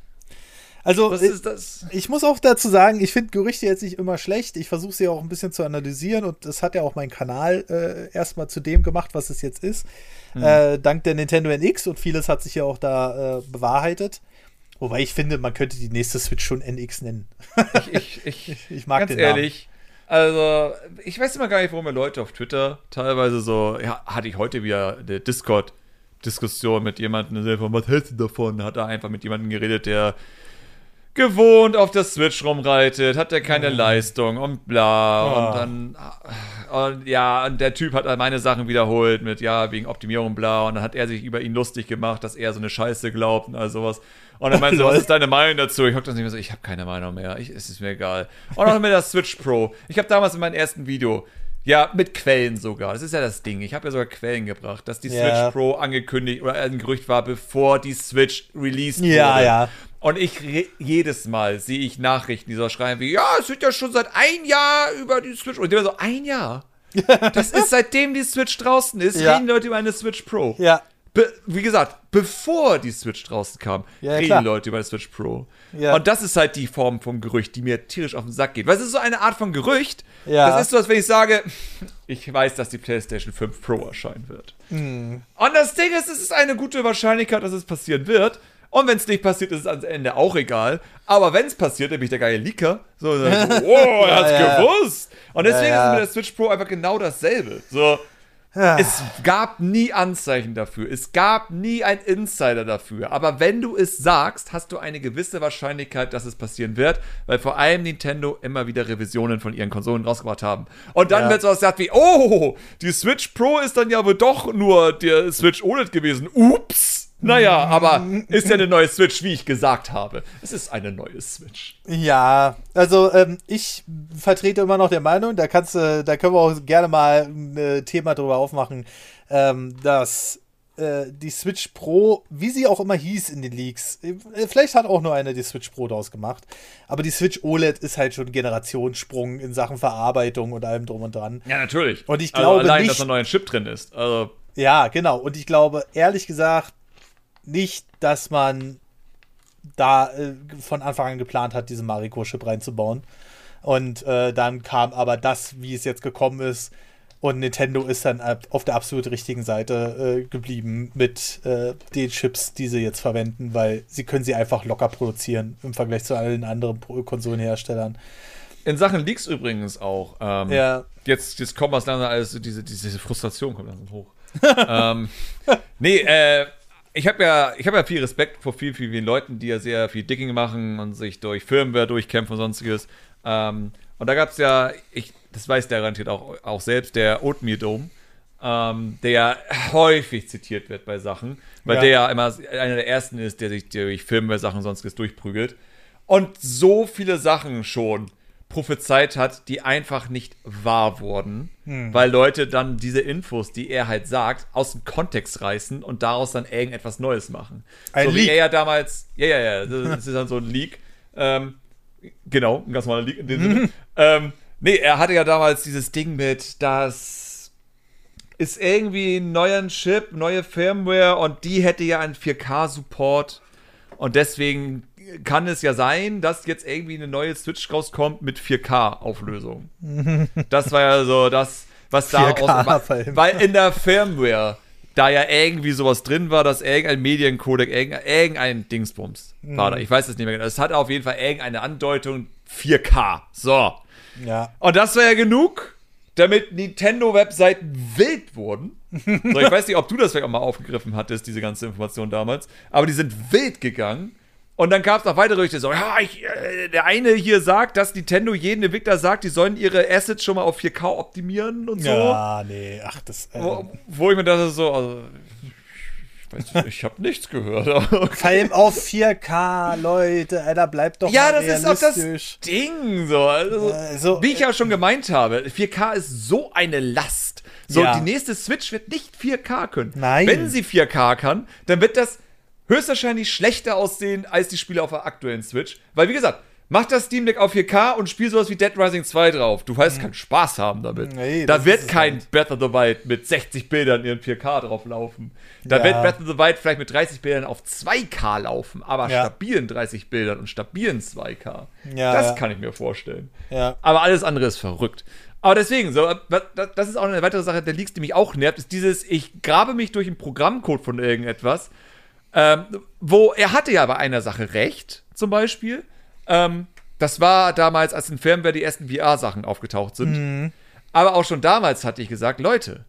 Also, Was ist das? Ich muss auch dazu sagen, ich finde Gerüchte jetzt nicht immer schlecht. Ich versuche sie auch ein bisschen zu analysieren und das hat ja auch mein Kanal äh, erstmal zu dem gemacht, was es jetzt ist. Äh, dank der Nintendo NX und vieles hat sich ja auch da äh, bewahrheitet. Wobei ich finde, man könnte die nächste Switch schon NX nennen. Ich, ich, ich, Ich mag ganz den Namen. ehrlich. Also, ich weiß immer gar nicht, warum mir Leute auf Twitter teilweise so, ja, hatte ich heute wieder eine Discord-Diskussion mit jemandem, was hältst du davon? Hat da einfach mit jemandem geredet, der gewohnt auf der Switch rumreitet, hat er keine Leistung und bla Ah. und dann und ja, und der Typ hat dann meine Sachen wiederholt mit ja, wegen Optimierung und bla und dann hat er sich über ihn lustig gemacht, dass er so eine Scheiße glaubt und all sowas. Und dann meinte so, Lol. was ist deine Meinung dazu? Ich hock das nicht mehr so, ich habe keine Meinung mehr, ich, es ist mir egal. Und auch mit der Switch Pro. Ich habe damals in meinem ersten Video ja, mit Quellen sogar. Das ist ja das Ding. Ich habe ja sogar Quellen gebracht, dass die Ja. Switch Pro angekündigt oder ein Gerücht war, bevor die Switch released Ja, wurde. ja. Und ich jedes Mal sehe ich Nachrichten, die so schreiben wie, ja, es wird ja schon seit ein Jahr über die Switch. Und immer so, ein Jahr? Das ist seitdem die Switch draußen ist, Ja. reden Leute über eine Switch Pro. Ja. Be wie gesagt, bevor die Switch draußen kam, Ja, reden klar. Leute über die Switch Pro. Ja. Und das ist halt die Form vom Gerücht, die mir tierisch auf den Sack geht. Weil es ist so eine Art von Gerücht. Ja. Das ist so, als wenn ich sage, ich weiß, dass die PlayStation 5 Pro erscheinen wird. Hm. Und das Ding ist, es ist eine gute Wahrscheinlichkeit, dass es passieren wird. Und wenn es nicht passiert, ist es am Ende auch egal. Aber wenn es passiert, dann bin ich der geile Leaker. So, so oh, er hat's Ja, gewusst. Und deswegen Ja, ja. ist es mit der Switch Pro einfach genau dasselbe. So, es gab nie Anzeichen dafür. Es gab nie ein Insider dafür. Aber wenn du es sagst, hast du eine gewisse Wahrscheinlichkeit, dass es passieren wird, weil vor allem Nintendo immer wieder Revisionen von ihren Konsolen rausgebracht haben. Und dann Ja. wird so was gesagt wie, oh, die Switch Pro ist dann ja wohl doch nur der Switch OLED gewesen. Ups. Naja, aber ist ja eine neue Switch, wie ich gesagt habe. Es ist eine neue Switch. Ja, also ähm, ich vertrete immer noch der Meinung, da kannst du, da können wir auch gerne mal ein äh, Thema drüber aufmachen, ähm, dass äh, die Switch Pro, wie sie auch immer hieß in den Leaks, äh, vielleicht hat auch nur einer die Switch Pro daraus gemacht, aber die Switch OLED ist halt schon Generationssprung in Sachen Verarbeitung und allem drum und dran. Ja, natürlich. Und ich also glaube allein, nicht- dass ein neuer Chip drin ist. Also, Ja, genau. Und ich glaube, ehrlich gesagt, nicht, dass man da äh, von Anfang an geplant hat, diesen Mariko-Chip reinzubauen. Und äh, dann kam aber das, wie es jetzt gekommen ist. Und Nintendo ist dann auf der absolut richtigen Seite äh, geblieben mit äh, den Chips, die sie jetzt verwenden, weil sie können sie einfach locker produzieren im Vergleich zu allen anderen Konsolenherstellern. In Sachen Leaks übrigens auch. Ähm, ja. Jetzt, jetzt kommt was langsam, also diese, diese Frustration kommt langsam hoch. ähm, nee, äh, ich habe ja, hab ja viel Respekt vor vielen, vielen, vielen Leuten, die ja sehr viel Digging machen und sich durch Firmware durchkämpfen und sonstiges. Ähm, und da gab es ja, ich, das weiß der garantiert auch, auch selbst, der Oatmeal Dome, ähm, der ja häufig zitiert wird bei Sachen, weil ja. der ja immer einer der ersten ist, der sich durch Firmware-Sachen und sonstiges durchprügelt. Und so viele Sachen schon prophezeit hat, die einfach nicht wahr wurden, hm. weil Leute dann diese Infos, die er halt sagt, aus dem Kontext reißen und daraus dann irgendetwas Neues machen. Ein so Leak. wie er ja damals, ja, ja, ja, das ist dann so ein Leak. Ähm, genau, ein ganz normaler Leak in dem Sinne. ähm, nee, er hatte ja damals dieses Ding mit, dass ist irgendwie ein neuer Chip, neue Firmware und die hätte ja einen 4K-Support und deswegen kann es ja sein, dass jetzt irgendwie eine neue Switch rauskommt mit 4K-Auflösung. das war ja so das, was da aus, weil in der Firmware da ja irgendwie sowas drin war, dass irgendein Mediencodec, irgendein, irgendein Dingsbums mhm. war da. Ich weiß es nicht mehr genau. Es hat auf jeden Fall irgendeine Andeutung 4K. So. Ja. Und das war ja genug, damit Nintendo-Webseiten wild wurden. So, ich weiß nicht, ob du das vielleicht auch mal aufgegriffen hattest, diese ganze Information damals. Aber die sind wild gegangen und dann gab es noch weitere Gerüchte, so, ja, ich, äh, der eine hier sagt, dass Nintendo jeden Entwickler sagt, die sollen ihre Assets schon mal auf 4K optimieren und so. Ja, nee, ach, das. Äh, wo, wo, ich mir dachte, so, also, ich, weiß, ich habe nichts gehört. Okay. Vor allem auf 4K, Leute, da bleibt doch Ja, das ist auch das Ding, so. Also, also, wie ich ja schon gemeint habe, 4K ist so eine Last. So, ja. die nächste Switch wird nicht 4K können. Nein. Wenn sie 4K kann, dann wird das höchstwahrscheinlich schlechter aussehen als die Spiele auf der aktuellen Switch. Weil, wie gesagt, mach das Steam Deck auf 4K und spiel sowas wie Dead Rising 2 drauf. Du weißt, mhm. keinen Spaß haben damit. Nee, da wird kein halt. Breath of the Wild mit 60 Bildern in 4K drauf laufen. Da ja. wird Breath of the Wild vielleicht mit 30 Bildern auf 2K laufen, aber ja. stabilen 30 Bildern und stabilen 2K. Ja, das kann ich mir vorstellen. Aber alles andere ist verrückt. Aber deswegen, so, das ist auch eine weitere Sache der Leaks, die mich auch nervt, ist dieses, ich grabe mich durch einen Programmcode von irgendetwas ähm, wo er hatte ja bei einer Sache recht, zum Beispiel. Ähm, das war damals, als in Firmware die ersten VR-Sachen aufgetaucht sind. Mhm. Aber auch schon damals hatte ich gesagt, Leute,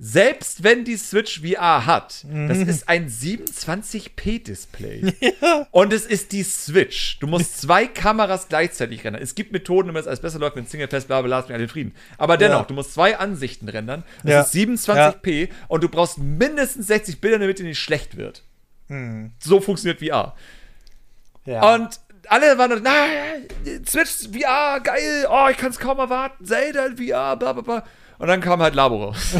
selbst wenn die Switch VR hat, mhm. das ist ein 27p-Display. Ja. Und es ist die Switch. Du musst zwei Kameras gleichzeitig rendern. Es gibt Methoden, damit es alles besser läuft mit Single Test, bla bla, lass mich alle Frieden. Aber dennoch, ja. du musst zwei Ansichten rendern. Das ja. ist 27p und du brauchst mindestens 60 Bilder, damit die nicht schlecht wird. Hm. So funktioniert VR. Ja. Und alle waren dann, na, Switch VR, geil, oh, ich kann es kaum erwarten, Zelda in VR, bla bla bla. Und dann kam halt Labo raus.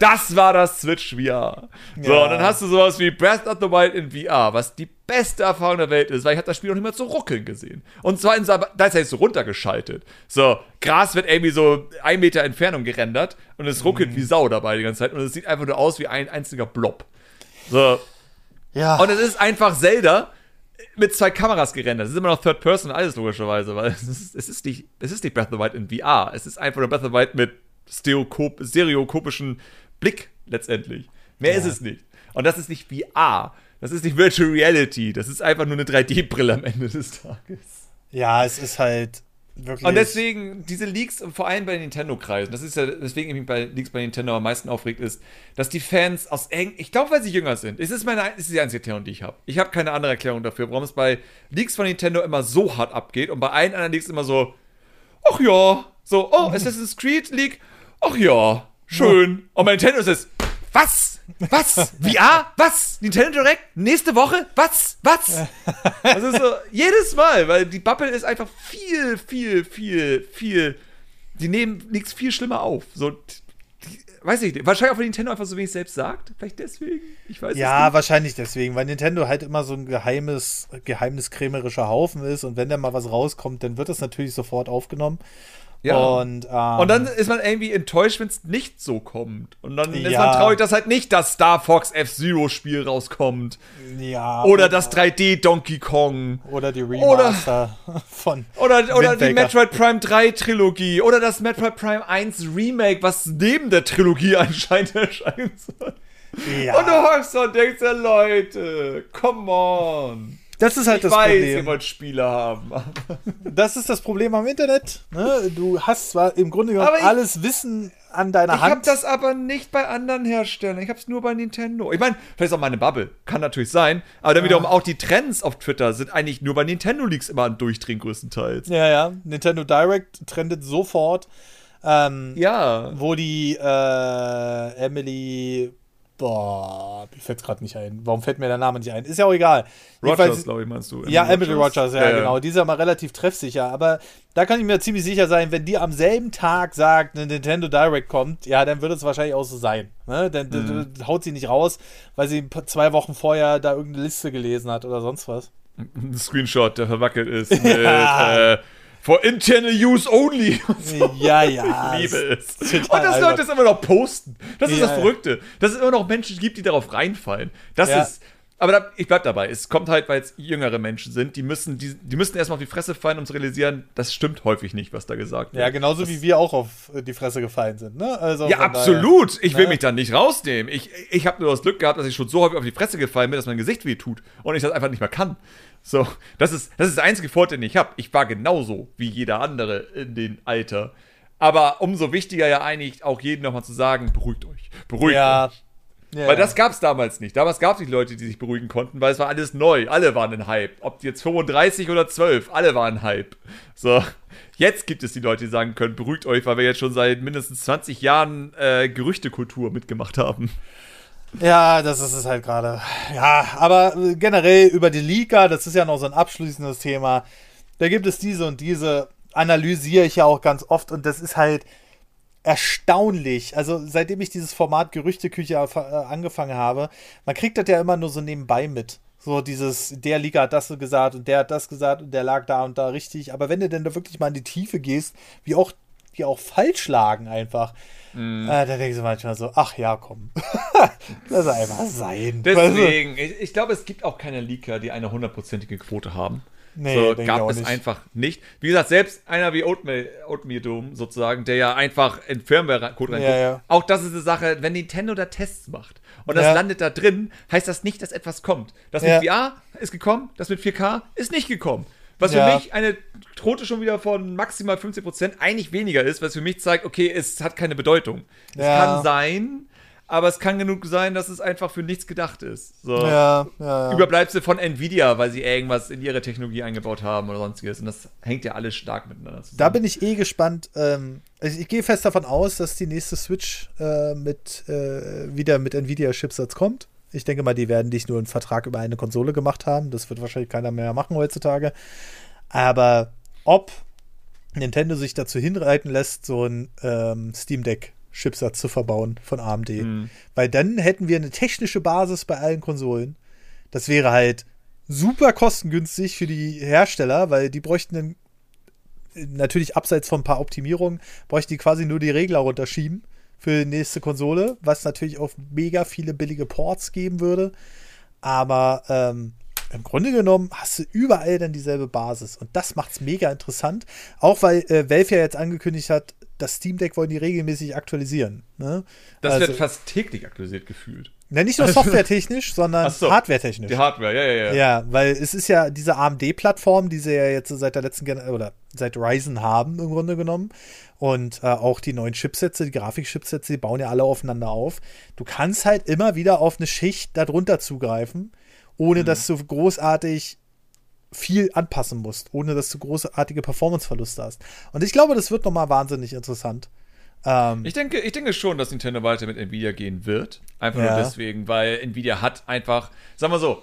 das, war, das, Switch VR. So, ja. und dann hast du sowas wie Breath of the Wild in VR, was die beste Erfahrung der Welt ist, weil ich habe das Spiel noch nicht mal so ruckeln gesehen. Und zwar in da ist er jetzt so runtergeschaltet. So, Gras wird irgendwie so ein Meter Entfernung gerendert und es ruckelt mhm. wie Sau dabei die ganze Zeit und es sieht einfach nur aus wie ein einziger Blob. So. Ja. Und es ist einfach Zelda mit zwei Kameras gerendert. Es ist immer noch Third Person alles logischerweise, weil es ist, es ist, nicht, es ist nicht Breath of the Wild in VR. Es ist einfach nur Breath of the Wild mit stereokop stereokopischen Blick letztendlich. Mehr ja. ist es nicht. Und das ist nicht VR. Das ist nicht Virtual Reality. Das ist einfach nur eine 3D-Brille am Ende des Tages. Ja, es ist halt Wirklich? Und deswegen, diese Leaks, vor allem bei den Nintendo-Kreisen, das ist ja, deswegen ich bei Leaks bei Nintendo am meisten aufregt, ist, dass die Fans aus eng, ich glaube, weil sie jünger sind, es ist meine, es ist die einzige Erklärung, die ich habe. Ich habe keine andere Erklärung dafür, warum es bei Leaks von Nintendo immer so hart abgeht und bei allen anderen Leaks immer so, ach ja, so, oh, Assassin's Creed Leak, ach ja, schön. Und bei Nintendo ist es, was? Was? VR? Was? Nintendo Direct? Nächste Woche? Was? Was? Also so, jedes Mal, weil die Bubble ist einfach viel, viel, viel, viel. Die nehmen nichts viel schlimmer auf. So, die, weiß ich nicht. Wahrscheinlich auch, weil Nintendo einfach so wenig selbst sagt. Vielleicht deswegen. Ich weiß ja, wahrscheinlich deswegen, weil Nintendo halt immer so ein geheimes, geheimniskrämerischer Haufen ist und wenn da mal was rauskommt, dann wird das natürlich sofort aufgenommen. Ja. Und, ähm, Und dann ist man irgendwie enttäuscht, wenn es nicht so kommt. Und dann ist Ja. man traurig, dass halt nicht das Star Fox F-Zero-Spiel rauskommt. ja, Oder das 3D Donkey Kong. oder die Remaster von Oder, oder die. Metroid Prime 3 Trilogie. Oder das Metroid Prime 1 Remake, was neben der Trilogie anscheinend erscheinen soll. Ja, Und du hockst und denkst ja, Leute, come on. Das ist halt Ich das weiß, ihr Problem. wollt Spiele haben. Das ist das Problem am Internet. Ne? Du hast zwar im Grunde genommen ich- alles Wissen an deiner Ich habe Hand. das aber nicht bei anderen Herstellern. Ich habe es nur bei Nintendo. Ich meine, vielleicht ist auch meine Bubble. Kann natürlich sein. Aber dann wiederum auch die Trends auf Twitter sind eigentlich nur bei Nintendo Leaks immer ein Durchdrehen größtenteils. ja, ja. Nintendo Direct trendet sofort. Ähm, Ja. wo die äh, Emily. Boah, mir fällt gerade nicht ein. Warum fällt mir der Name nicht ein? Ist ja auch egal. Rogers, glaube ich, meinst du. Ja, Emily Rogers, ja, Ja, genau. Die ist ja mal relativ treffsicher. Aber da kann ich mir ziemlich sicher sein, wenn die am selben Tag sagt, eine Nintendo Direct kommt, ja, dann wird es wahrscheinlich auch so sein. Ne? Dann Mhm. haut sie nicht raus, weil sie zwei Wochen vorher da irgendeine Liste gelesen hat oder sonst was. Ein Screenshot, der verwackelt ist mit Ja. äh, For internal use only. So. Ja, ja. Ich liebe es. Und dass. Leute das immer noch posten. Das ist Ja, das ja. Verrückte. Dass es immer noch Menschen gibt, die darauf reinfallen. Das Ja. ist. Aber da, ich bleib dabei. Es kommt halt, weil es jüngere Menschen sind, die müssen, die, die müssen erstmal auf die Fresse fallen, um zu realisieren, das stimmt häufig nicht, was da gesagt wird. Ja, genauso wie wir auch auf die Fresse gefallen sind. Ne? Also Ja, von daher- absolut. Ich will Ne? mich da nicht rausnehmen. Ich, ich habe nur das Glück gehabt, dass ich schon so häufig auf die Fresse gefallen bin, dass mein Gesicht weh tut und ich das einfach nicht mehr kann. So, das ist das, ist der einzige Vorteil, den ich habe. Ich war genauso wie jeder andere in dem Alter. Aber umso wichtiger ja eigentlich auch jedem nochmal zu sagen, beruhigt euch. Beruhigt Ja. euch. Ja. Weil das gab es damals nicht. Damals gab es nicht Leute, die sich beruhigen konnten, weil es war alles neu. Alle waren in Hype. Ob jetzt 35 oder 12, alle waren Hype. So, jetzt gibt es die Leute, die sagen können, beruhigt euch, weil wir jetzt schon seit mindestens 20 Jahren äh, Gerüchtekultur mitgemacht haben. Ja, das ist es halt gerade. Ja, aber äh, generell über die Liga, das ist ja noch so ein abschließendes Thema. Da gibt es diese und diese, analysiere ich ja auch ganz oft und das ist halt erstaunlich. Also seitdem ich dieses Format Gerüchteküche äh, angefangen habe, man kriegt das ja immer nur so nebenbei mit. So dieses, der Liga hat das so gesagt und der hat das gesagt und der lag da und da richtig. Aber wenn du denn da wirklich mal in die Tiefe gehst, wie auch die auch falsch lagen einfach, Mhm. äh, da denkst du manchmal so, ach ja, komm. Lass einfach sein. Deswegen, ich, ich glaube, es gibt auch keine Leaker, die eine hundertprozentige Quote haben. Nee, so, gab es nicht. einfach nicht. Wie gesagt, selbst einer wie Oatmeal, Oatmeal Doom sozusagen, der ja einfach in Firmware-Code reinguckt. Ja, ja. Auch das ist eine Sache, wenn Nintendo da Tests macht und das Ja. landet da drin, heißt das nicht, dass etwas kommt. Das mit VR ist gekommen, das mit 4K ist nicht gekommen. Was für mich eine Quote schon wieder von maximal 50% eigentlich weniger ist, was für mich zeigt, okay, es hat keine Bedeutung. Es kann sein, aber es kann genug sein, dass es einfach für nichts gedacht ist. So. Ja, ja, ja. Überbleibsel von Nvidia, weil sie irgendwas in ihre Technologie eingebaut haben oder sonstiges. Und das hängt ja alles stark miteinander zusammen. Da bin ich eh gespannt. Ähm, also ich gehe fest davon aus, dass die nächste Switch äh, mit äh, wieder mit Nvidia-Chipsatz kommt. Ich denke mal, die werden nicht nur einen Vertrag über eine Konsole gemacht haben. Das wird wahrscheinlich keiner mehr machen heutzutage. Aber ob Nintendo sich dazu hinreiten lässt, so ein ähm, Steam Deck Chipsatz zu verbauen von AMD. Mhm. Weil dann hätten wir eine technische Basis bei allen Konsolen. Das wäre halt super kostengünstig für die Hersteller, weil die bräuchten dann natürlich abseits von ein paar Optimierungen, bräuchten die quasi nur die Regler runterschieben für die nächste Konsole, was natürlich auch mega viele billige Ports geben würde. Aber ähm, im Grunde genommen hast du überall dann dieselbe Basis. Und das macht es mega interessant. Auch weil äh, Valve ja jetzt angekündigt hat, das Steam Deck wollen die regelmäßig aktualisieren. Ne? das also, wird fast täglich aktualisiert gefühlt. na, nicht nur softwaretechnisch, sondern so. hardwaretechnisch. Die Hardware, ja, ja, ja. Ja, weil es ist ja diese AMD-Plattform, die sie ja jetzt seit der letzten Gen oder seit Ryzen haben im Grunde genommen. Und äh, auch die neuen Chipsätze, die Grafikchipsätze, die bauen ja alle aufeinander auf. Du kannst halt immer wieder auf eine Schicht darunter zugreifen, ohne dass du großartig viel anpassen musst, ohne dass du großartige Performanceverluste hast. Und ich glaube, das wird nochmal wahnsinnig interessant. Ähm, Ich denke, ich denke schon, dass Nintendo weiter mit Nvidia gehen wird. Einfach Ja. nur deswegen, weil Nvidia hat einfach, sagen wir so,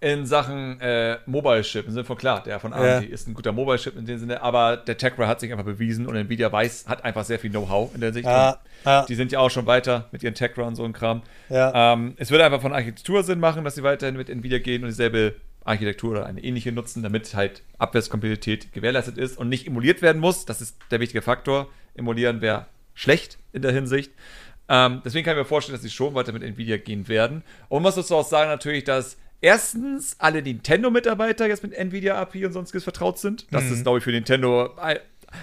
in Sachen äh, Mobile Chip, im Sinne von klar, der von AMD Ja. ist ein guter Mobile Chip in dem Sinne, aber der Tegra hat sich einfach bewiesen und Nvidia weiß, hat einfach sehr viel Know-how in der Sicht. Ja, ja. Die sind ja auch schon weiter mit ihren Tegra und so ein Kram. Ähm, es würde einfach von Architektur Sinn machen, dass sie weiterhin mit Nvidia gehen und dieselbe Architektur oder eine ähnliche nutzen, damit halt Abwärtskompatibilität gewährleistet ist und nicht emuliert werden muss. Das ist der wichtige Faktor. Emulieren wäre schlecht in der Hinsicht. Ähm, deswegen kann ich mir vorstellen, dass sie schon weiter mit Nvidia gehen werden. Und man muss dazu auch sagen natürlich, dass erstens alle Nintendo-Mitarbeiter jetzt mit Nvidia API und sonstiges vertraut sind. Das mhm. ist, glaube ich, für Nintendo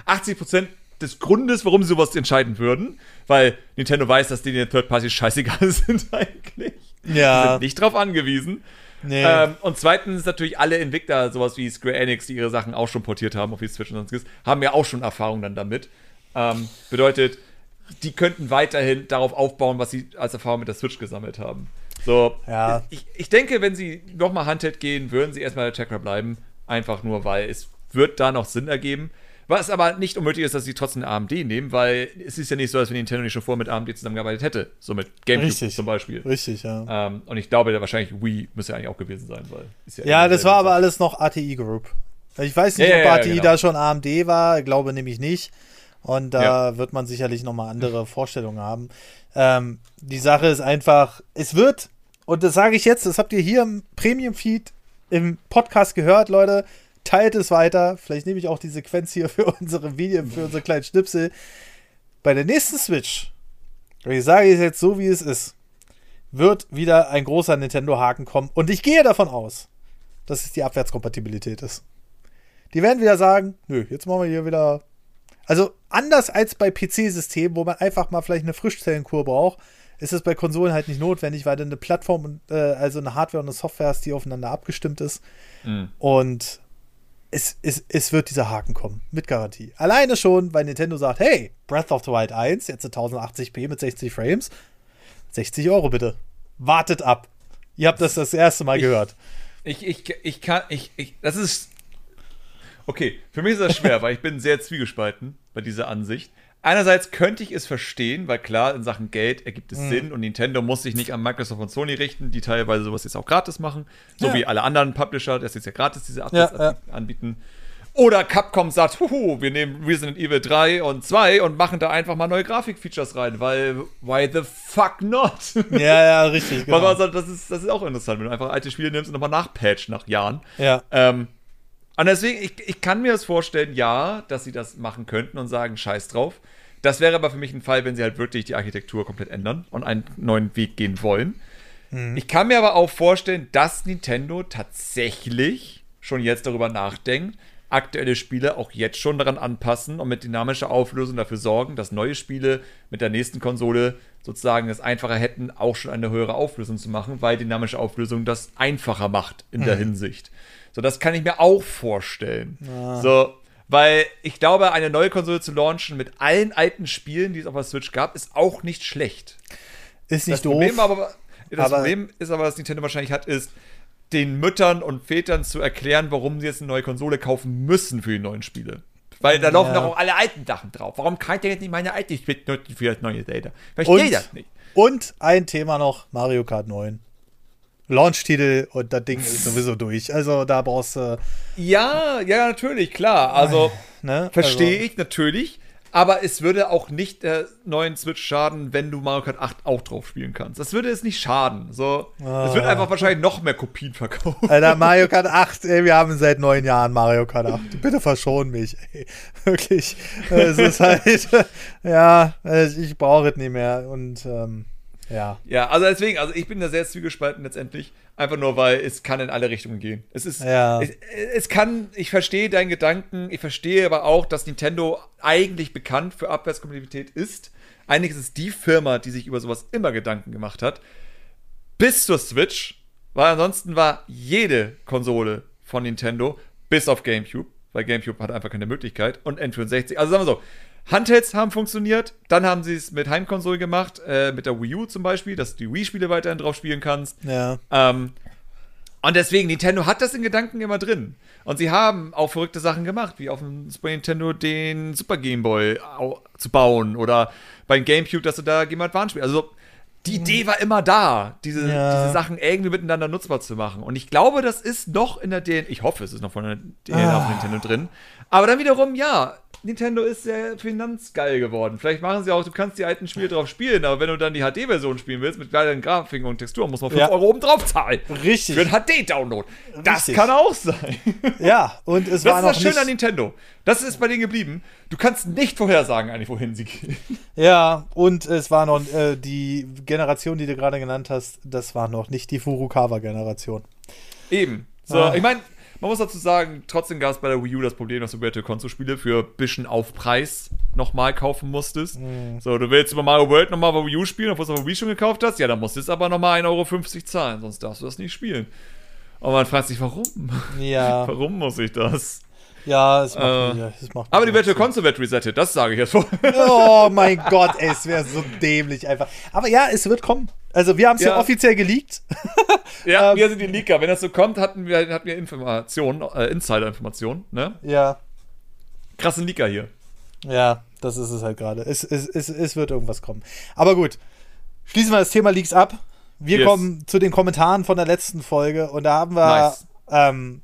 80% des Grundes, warum sie sowas entscheiden würden. Weil Nintendo weiß, dass die den Third-Party scheißegal sind eigentlich. Ja. Die sind nicht drauf angewiesen. Nee. Ähm, und zweitens natürlich alle Entwickler, sowas wie Square Enix, die ihre Sachen auch schon portiert haben auf die Switch und sonstiges, haben ja auch schon Erfahrung dann damit. Ähm, bedeutet, die könnten weiterhin darauf aufbauen, was sie als Erfahrung mit der Switch gesammelt haben. So, ja. ich, ich denke, wenn sie nochmal Handheld gehen, würden sie erstmal der Chakra bleiben. Einfach nur, weil es wird da noch Sinn ergeben. Was aber nicht unmöglich ist, dass sie trotzdem AMD nehmen, weil es ist ja nicht so, als wenn Nintendo nicht schon vorher mit AMD zusammengearbeitet hätte. So mit GameCube Richtig. zum Beispiel. Richtig, ja. Ähm, und ich glaube, da wahrscheinlich Wii müsste ja eigentlich auch gewesen sein, weil. ja, ja das war aber alles noch ATI Group. Ich weiß nicht, ja, ob ATI genau. da schon AMD war, glaube nämlich nicht. Und da ja. wird man sicherlich nochmal andere Vorstellungen haben. Ähm, die Sache ist einfach, es wird, und das sage ich jetzt, das habt ihr hier im Premium-Feed im Podcast gehört, Leute, teilt es weiter. Vielleicht nehme ich auch die Sequenz hier für unsere Video, für unsere kleinen Schnipsel. Bei der nächsten Switch, ich sage es jetzt so, wie es ist, wird wieder ein großer Nintendo-Haken kommen. Und ich gehe davon aus, dass es die Abwärtskompatibilität ist. Die werden wieder sagen, nö, jetzt machen wir hier wieder also anders als bei PC-Systemen, wo man einfach mal vielleicht eine Frischzellenkur braucht, ist es bei Konsolen halt nicht notwendig, weil du eine Plattform, äh, also eine Hardware und eine Software hast, die aufeinander abgestimmt ist. Mhm. Und es, es, es wird dieser Haken kommen, mit Garantie. Alleine schon, weil Nintendo sagt, hey, Breath of the Wild 1, jetzt 1080p mit 60 Frames, 60 Euro bitte. Wartet ab. Ihr habt das das erste Mal ich, gehört. Ich, ich, ich kann, ich, ich, das ist Okay, für mich ist das schwer, weil ich bin sehr zwiegespalten bei dieser Ansicht. Einerseits könnte ich es verstehen, weil klar, in Sachen Geld ergibt es mhm. Sinn und Nintendo muss sich nicht an Microsoft und Sony richten, die teilweise sowas jetzt auch gratis machen, so ja. wie alle anderen Publisher, das jetzt ja gratis diese Updates ja, ja. anbieten. Oder Capcom sagt, huhu, wir nehmen Resident Evil 3 und 2 und machen da einfach mal neue Grafikfeatures rein, weil why the fuck not? Ja, ja, richtig. Genau. Also, das, ist, das ist auch interessant, wenn du einfach alte Spiele nimmst und nochmal nachpatcht nach Jahren. Ja. Ähm, und deswegen, ich, ich kann mir das vorstellen, ja, dass sie das machen könnten und sagen, scheiß drauf. Das wäre aber für mich ein Fall, wenn sie halt wirklich die Architektur komplett ändern und einen neuen Weg gehen wollen. Mhm. Ich kann mir aber auch vorstellen, dass Nintendo tatsächlich schon jetzt darüber nachdenkt, aktuelle Spiele auch jetzt schon daran anpassen und mit dynamischer Auflösung dafür sorgen, dass neue Spiele mit der nächsten Konsole sozusagen es einfacher hätten, auch schon eine höhere Auflösung zu machen, weil dynamische Auflösung das einfacher macht in mhm. der Hinsicht. So, das kann ich mir auch vorstellen. Ja. So, weil ich glaube, eine neue Konsole zu launchen mit allen alten Spielen, die es auf der Switch gab, ist auch nicht schlecht. Ist nicht das doof. Problem aber, das aber Problem ist aber, was Nintendo wahrscheinlich hat, ist, den Müttern und Vätern zu erklären, warum sie jetzt eine neue Konsole kaufen müssen für die neuen Spiele. Weil da laufen doch auch alle alten Sachen drauf. Warum kann ich denn jetzt nicht meine alte Spiele nutzen für das neue Data? Verstehe das nicht. Und ein Thema noch: Mario Kart 9. Launch-Titel und das Ding ist sowieso durch. Also da brauchst du. Ja, ja, natürlich, klar. Also ne? verstehe also. ich natürlich. Aber es würde auch nicht der neuen Switch schaden, wenn du Mario Kart 8 auch drauf spielen kannst. Das würde es nicht schaden. So, ah. Es wird einfach wahrscheinlich noch mehr Kopien verkaufen. Alter, Mario Kart 8, ey, wir haben seit neun Jahren Mario Kart 8. Bitte verschon mich, ey. Wirklich. Es ist halt, ja, ich brauche es nicht mehr. Und ähm, ja. Ja, also deswegen, also ich bin da sehr zwiegespalten letztendlich. Einfach nur, weil es kann in alle Richtungen gehen. Es ist, ja. es, es kann, ich verstehe deinen Gedanken, ich verstehe aber auch, dass Nintendo eigentlich bekannt für Abwärtskompatibilität ist. Eigentlich ist es die Firma, die sich über sowas immer Gedanken gemacht hat. Bis zur Switch, weil ansonsten war jede Konsole von Nintendo, bis auf GameCube, weil GameCube hat einfach keine Möglichkeit, und N64. Also sagen wir so, Handhelds haben funktioniert. Dann haben sie es mit Heimkonsole gemacht, äh, mit der Wii U zum Beispiel, dass du die Wii-Spiele weiterhin drauf spielen kannst. Ja. Ähm, und deswegen, Nintendo hat das in Gedanken immer drin. Und sie haben auch verrückte Sachen gemacht, wie auf dem Super Nintendo den Super Game Boy zu bauen oder beim GameCube, dass du da Game Advance spielst. Also, die Idee war immer da, diese, ja. diese Sachen irgendwie miteinander nutzbar zu machen. Und ich glaube, das ist noch in der DNA, ich hoffe, es ist noch von der DNA ah. auf Nintendo drin. Aber dann wiederum, ja, Nintendo ist sehr finanzgeil geworden. Vielleicht machen sie auch, du kannst die alten Spiele drauf spielen, aber wenn du dann die HD-Version spielen willst, mit kleineren Grafiken und Texturen, muss man 5 Ja. Euro oben drauf zahlen. Richtig. Für einen HD-Download. Das kann auch sein. Ja, und es Das war ist noch das Schöne nicht, an Nintendo. Das ist bei denen geblieben. Du kannst nicht vorhersagen, eigentlich, wohin sie gehen. Ja, und es war noch äh, die Generation, die du gerade genannt hast, das war noch nicht die Furukawa-Generation. Eben. So, Ah. ich meine, man muss dazu sagen, trotzdem gab es bei der Wii U das Problem, dass du Virtual Console Spiele für ein bisschen auf Preis nochmal kaufen musstest. Mhm. So, du willst über Mario World nochmal der Wii U spielen, obwohl du es auf Wii schon gekauft hast, ja, dann musst du jetzt aber nochmal 1,50 Euro zahlen, sonst darfst du das nicht spielen. Und man fragt sich, warum? Ja, Warum muss ich das? ja, es macht, Äh, ja, es macht Aber die Virtual Console wird resettet, das sage ich jetzt vor. Oh mein Gott, ey, es wäre so dämlich einfach. Aber ja, es wird kommen. Also wir haben es ja. Ja. offiziell geleakt. ja, Ähm, wir sind die Leaker. Wenn das so kommt, hatten wir, hatten wir Informationen, äh, Insider-Informationen, ne? Ja, Krassen Leaker hier. ja, das ist es halt gerade. Es, es, es, es wird irgendwas kommen. Aber gut, schließen wir das Thema Leaks ab. Wir Yes. kommen zu den Kommentaren von der letzten Folge und da haben wir Nice. ähm,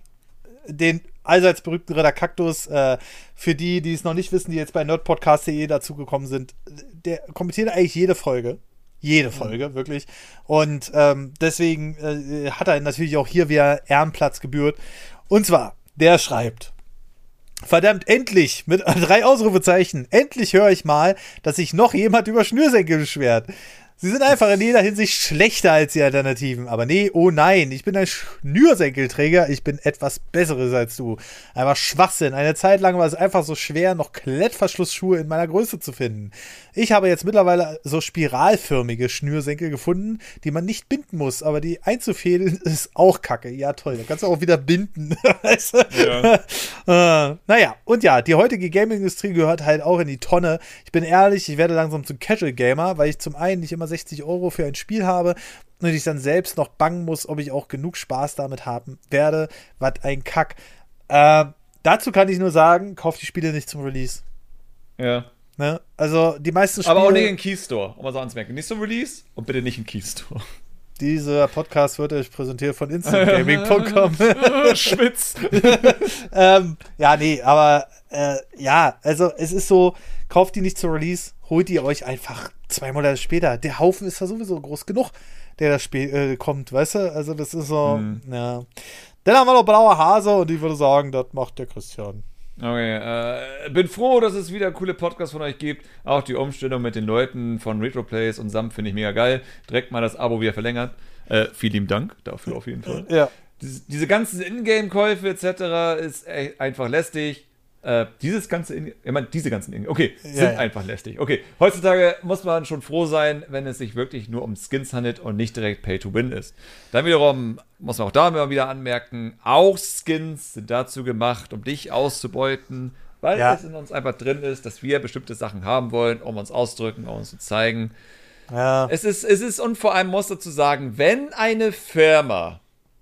den allseits berühmten Ritter Kaktus. Äh, für die, die es noch nicht wissen, die jetzt bei nerdpodcast.de dazugekommen sind, der kommentiert eigentlich jede Folge. Jede Folge, wirklich. Und ähm, deswegen äh, hat er natürlich auch hier wieder Ehrenplatz gebührt. Und zwar, der schreibt. Verdammt, endlich! Mit drei Ausrufezeichen. Endlich höre ich mal, dass sich noch jemand über Schnürsenkel beschwert. Sie sind einfach in jeder Hinsicht schlechter als die Alternativen. Aber nee, oh nein, ich bin ein Schnürsenkelträger. Ich bin etwas Besseres als du. Einfach Schwachsinn. Eine Zeit lang war es einfach so schwer, noch Klettverschlussschuhe in meiner Größe zu finden. Ich habe jetzt mittlerweile so spiralförmige Schnürsenkel gefunden, die man nicht binden muss. Aber die einzufädeln ist auch kacke. Ja, toll. Da kannst du auch wieder binden. weißt du? äh, naja, und ja, die heutige Gaming-Industrie gehört halt auch in die Tonne. Ich bin ehrlich, ich werde langsam zum Casual-Gamer, weil ich zum einen nicht immer 60 Euro für ein Spiel habe und ich dann selbst noch bangen muss, ob ich auch genug Spaß damit haben werde. Was ein Kack. Äh, dazu kann ich nur sagen, kauft die Spiele nicht zum Release. Ja. Ne? Also die meisten Spiele. Aber auch nicht in Key Store, um mal so anzumerken. Nicht zum Release und bitte nicht in Key Store. Dieser Podcast wird euch präsentiert von instantgaming.com. Schwitz. ähm, ja, nee, aber äh, ja, also es ist so, kauft die nicht zur Release, holt die euch einfach zwei Monate später. Der Haufen ist ja sowieso groß genug, der da spä- äh, kommt, weißt du? Also das ist so, Mhm. ja. Dann haben wir noch blauer Hase und ich würde sagen, das macht der Christian. Okay, äh, bin froh, dass es wieder coole Podcasts von euch gibt. Auch die Umstellung mit den Leuten von Retroplays und Sam finde ich mega geil. Direkt mal das Abo wieder verlängert. Äh, vielen lieben Dank dafür auf jeden Fall. Ja. Diese, diese ganzen Ingame-Käufe etc. ist echt einfach lästig. Äh, dieses ganze, In ich meine, diese ganzen Ingame, okay, sind ja. einfach lästig. Okay, heutzutage muss man schon froh sein, wenn es sich wirklich nur um Skins handelt und nicht direkt Pay-to-Win ist. Dann wiederum muss man auch da immer wieder anmerken, auch Skins sind dazu gemacht, um dich auszubeuten, weil Ja. es in uns einfach drin ist, dass wir bestimmte Sachen haben wollen, um uns ausdrücken, um uns zu zeigen. Ja. Es ist, es ist, und vor allem muss dazu sagen, wenn eine Firma,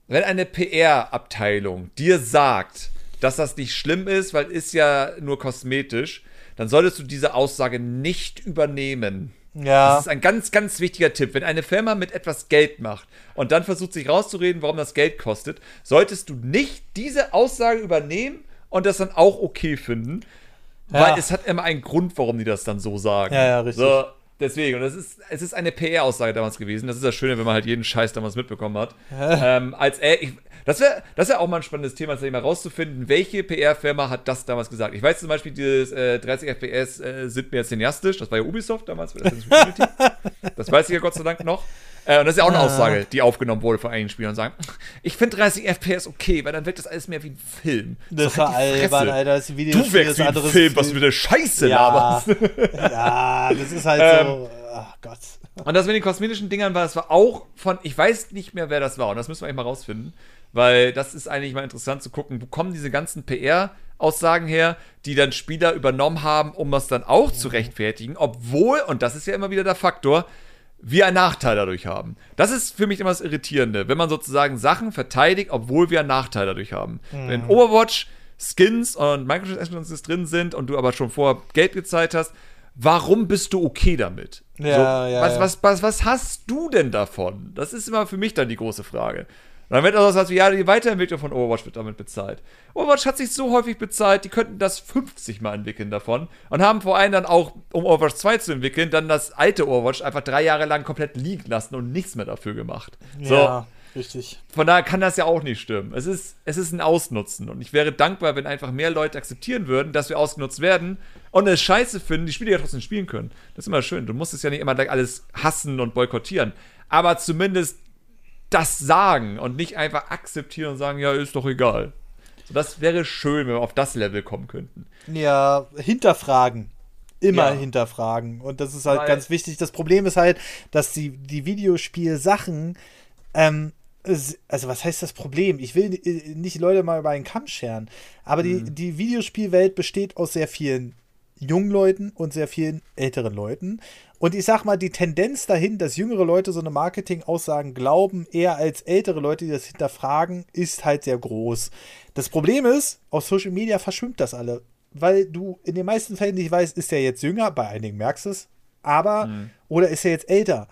wenn eine PR-Abteilung dir sagt, dass das nicht schlimm ist, weil ist ja nur kosmetisch, dann solltest du diese Aussage nicht übernehmen. Ja. Das ist ein ganz, ganz wichtiger Tipp. Wenn eine Firma mit etwas Geld macht und dann versucht sich rauszureden, warum das Geld kostet, solltest du nicht diese Aussage übernehmen und das dann auch okay finden, Ja. weil es hat immer einen Grund, warum die das dann so sagen. Ja, ja, richtig. So, deswegen, und das ist, es ist eine PR-Aussage damals gewesen. Das ist das Schöne, wenn man halt jeden Scheiß damals mitbekommen hat. ähm, als er, ich, das wäre das wär auch mal ein spannendes Thema, tatsächlich mal rauszufinden, welche PR-Firma hat das damals gesagt. Ich weiß zum Beispiel, dieses äh, 30 FPS äh, sind mir cineastisch, das war ja Ubisoft damals für Unity. Das weiß ich ja Gott sei Dank noch. Äh, und das ist ja auch eine Ah. Aussage, die aufgenommen wurde von einigen Spielern und sagen, ich finde 30 FPS okay, weil dann wirkt das alles mehr wie ein Film. Das So, war halt albern. Alter. Das Video Du wirkst wie ein Film, was du für eine Scheiße ja. laberst. ja, das ist halt Ähm, so. Ach Gott. Und das mit den kosmetischen Dingern war, das war auch von, ich weiß nicht mehr, wer das war. Und das müssen wir eigentlich mal rausfinden. Weil das ist eigentlich mal interessant zu gucken, wo kommen diese ganzen PR-Aussagen her, die dann Spieler übernommen haben, um das dann auch zu rechtfertigen. Obwohl, und das ist ja immer wieder der Faktor, wir einen Nachteil dadurch haben. Das ist für mich immer das Irritierende, wenn man sozusagen Sachen verteidigt, obwohl wir einen Nachteil dadurch haben. Wenn Overwatch Skins und Microtransactions drin sind und du aber schon vorher Geld gezahlt hast, warum bist du okay damit? Ja, ja, was, ja. Was, was, was hast du denn davon? Das ist immer für mich dann die große Frage. Dann wird auch was wie, ja, die Weiterentwicklung von Overwatch wird damit bezahlt. Overwatch hat sich so häufig bezahlt, die könnten das 50 Mal entwickeln davon und haben vor allem dann auch, um Overwatch 2 zu entwickeln, dann das alte Overwatch einfach drei Jahre lang komplett liegen lassen und nichts mehr dafür gemacht. So. Ja, richtig. Von daher kann das ja auch nicht stimmen. Es ist, es ist ein Ausnutzen. Und ich wäre dankbar, wenn einfach mehr Leute akzeptieren würden, dass wir ausgenutzt werden und es scheiße finden, die Spiele ja trotzdem spielen können. Das ist immer schön. Du musst es ja nicht immer gleich alles hassen und boykottieren. Aber zumindest das sagen und nicht einfach akzeptieren und sagen, ja, ist doch egal. So, das wäre schön, wenn wir auf das Level kommen könnten. Ja, hinterfragen. Immer Ja. hinterfragen. Und das ist halt Weil- ganz wichtig. Das Problem ist halt, dass die, die Videospielsachen, ähm, also was heißt das Problem? Ich will nicht Leute mal über einen Kamm scheren, aber die, Mhm. die Videospielwelt besteht aus sehr vielen jungen Leuten und sehr vielen älteren Leuten. Und ich sag mal, die Tendenz dahin, dass jüngere Leute so eine Marketingaussagen glauben, eher als ältere Leute, die das hinterfragen, ist halt sehr groß. Das Problem ist, auf Social Media verschwimmt das alle. Weil du in den meisten Fällen nicht weißt, ist der jetzt jünger, bei einigen merkst du es, aber, Mhm. oder ist er jetzt älter?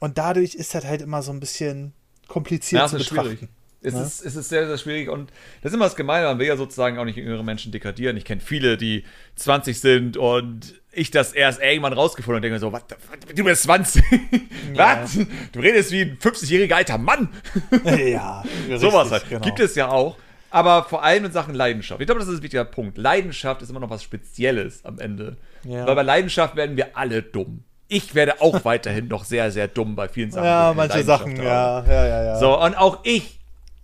Und dadurch ist das halt immer so ein bisschen kompliziert Ja, zu betrachten. schwierig. Es, Ja. ist, es ist sehr, sehr schwierig und das ist immer das Gemeine, man will ja sozusagen auch nicht jüngere Menschen degradieren. Ich kenne viele, die 20 sind und ich das erst irgendwann rausgefunden und denke mir so, was, du bist 20? Ja. Was? Du redest wie ein 50-jähriger alter Mann. ja, Sowas halt. genau. Gibt es ja auch. Aber vor allem in Sachen Leidenschaft. Ich glaube, das ist ein wichtiger Punkt. Leidenschaft ist immer noch was Spezielles am Ende. Ja. Weil bei Leidenschaft werden wir alle dumm. Ich werde auch weiterhin noch sehr, sehr dumm bei vielen Sachen. Ja, manche Sachen, habe. ja, ja, ja, ja. So, und auch ich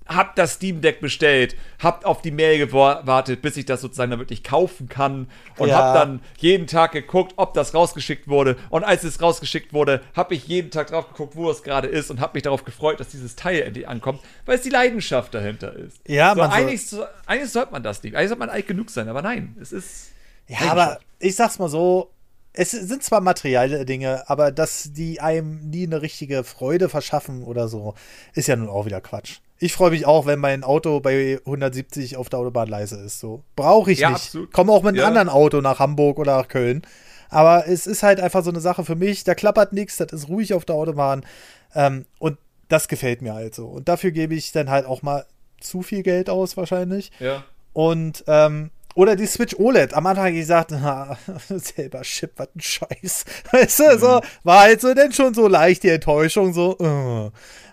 hab das Steam Deck bestellt, hab auf die Mail gewartet, bis ich das sozusagen dann wirklich kaufen kann und Ja. hab dann jeden Tag geguckt, ob das rausgeschickt wurde und als es rausgeschickt wurde, hab ich jeden Tag drauf geguckt, wo es gerade ist und hab mich darauf gefreut, dass dieses Teil endlich ankommt, weil es die Leidenschaft dahinter ist. Ja, so, man eigentlich, so, eigentlich sollte man das nicht. Eigentlich sollte man alt genug sein, aber nein, es ist Ja, aber ich sag's mal so, es sind zwar materielle Dinge, aber dass die einem nie eine richtige Freude verschaffen oder so, ist ja nun auch wieder Quatsch. Ich freue mich auch, wenn mein Auto bei 170 auf der Autobahn leise ist. So brauche ich Ja, nicht. absolut. Komme auch mit einem Ja. anderen Auto nach Hamburg oder nach Köln. Aber es ist halt einfach so eine Sache für mich. Da klappert nichts, das ist ruhig auf der Autobahn. Ähm, und das gefällt mir halt so. Und dafür gebe ich dann halt auch mal zu viel Geld aus, wahrscheinlich. ja. Und, ähm, oder die Switch OLED. Am Anfang gesagt, na, selber Chip, was ein Scheiß. Weißt du, so, war halt so denn schon so leicht die Enttäuschung, so. äh.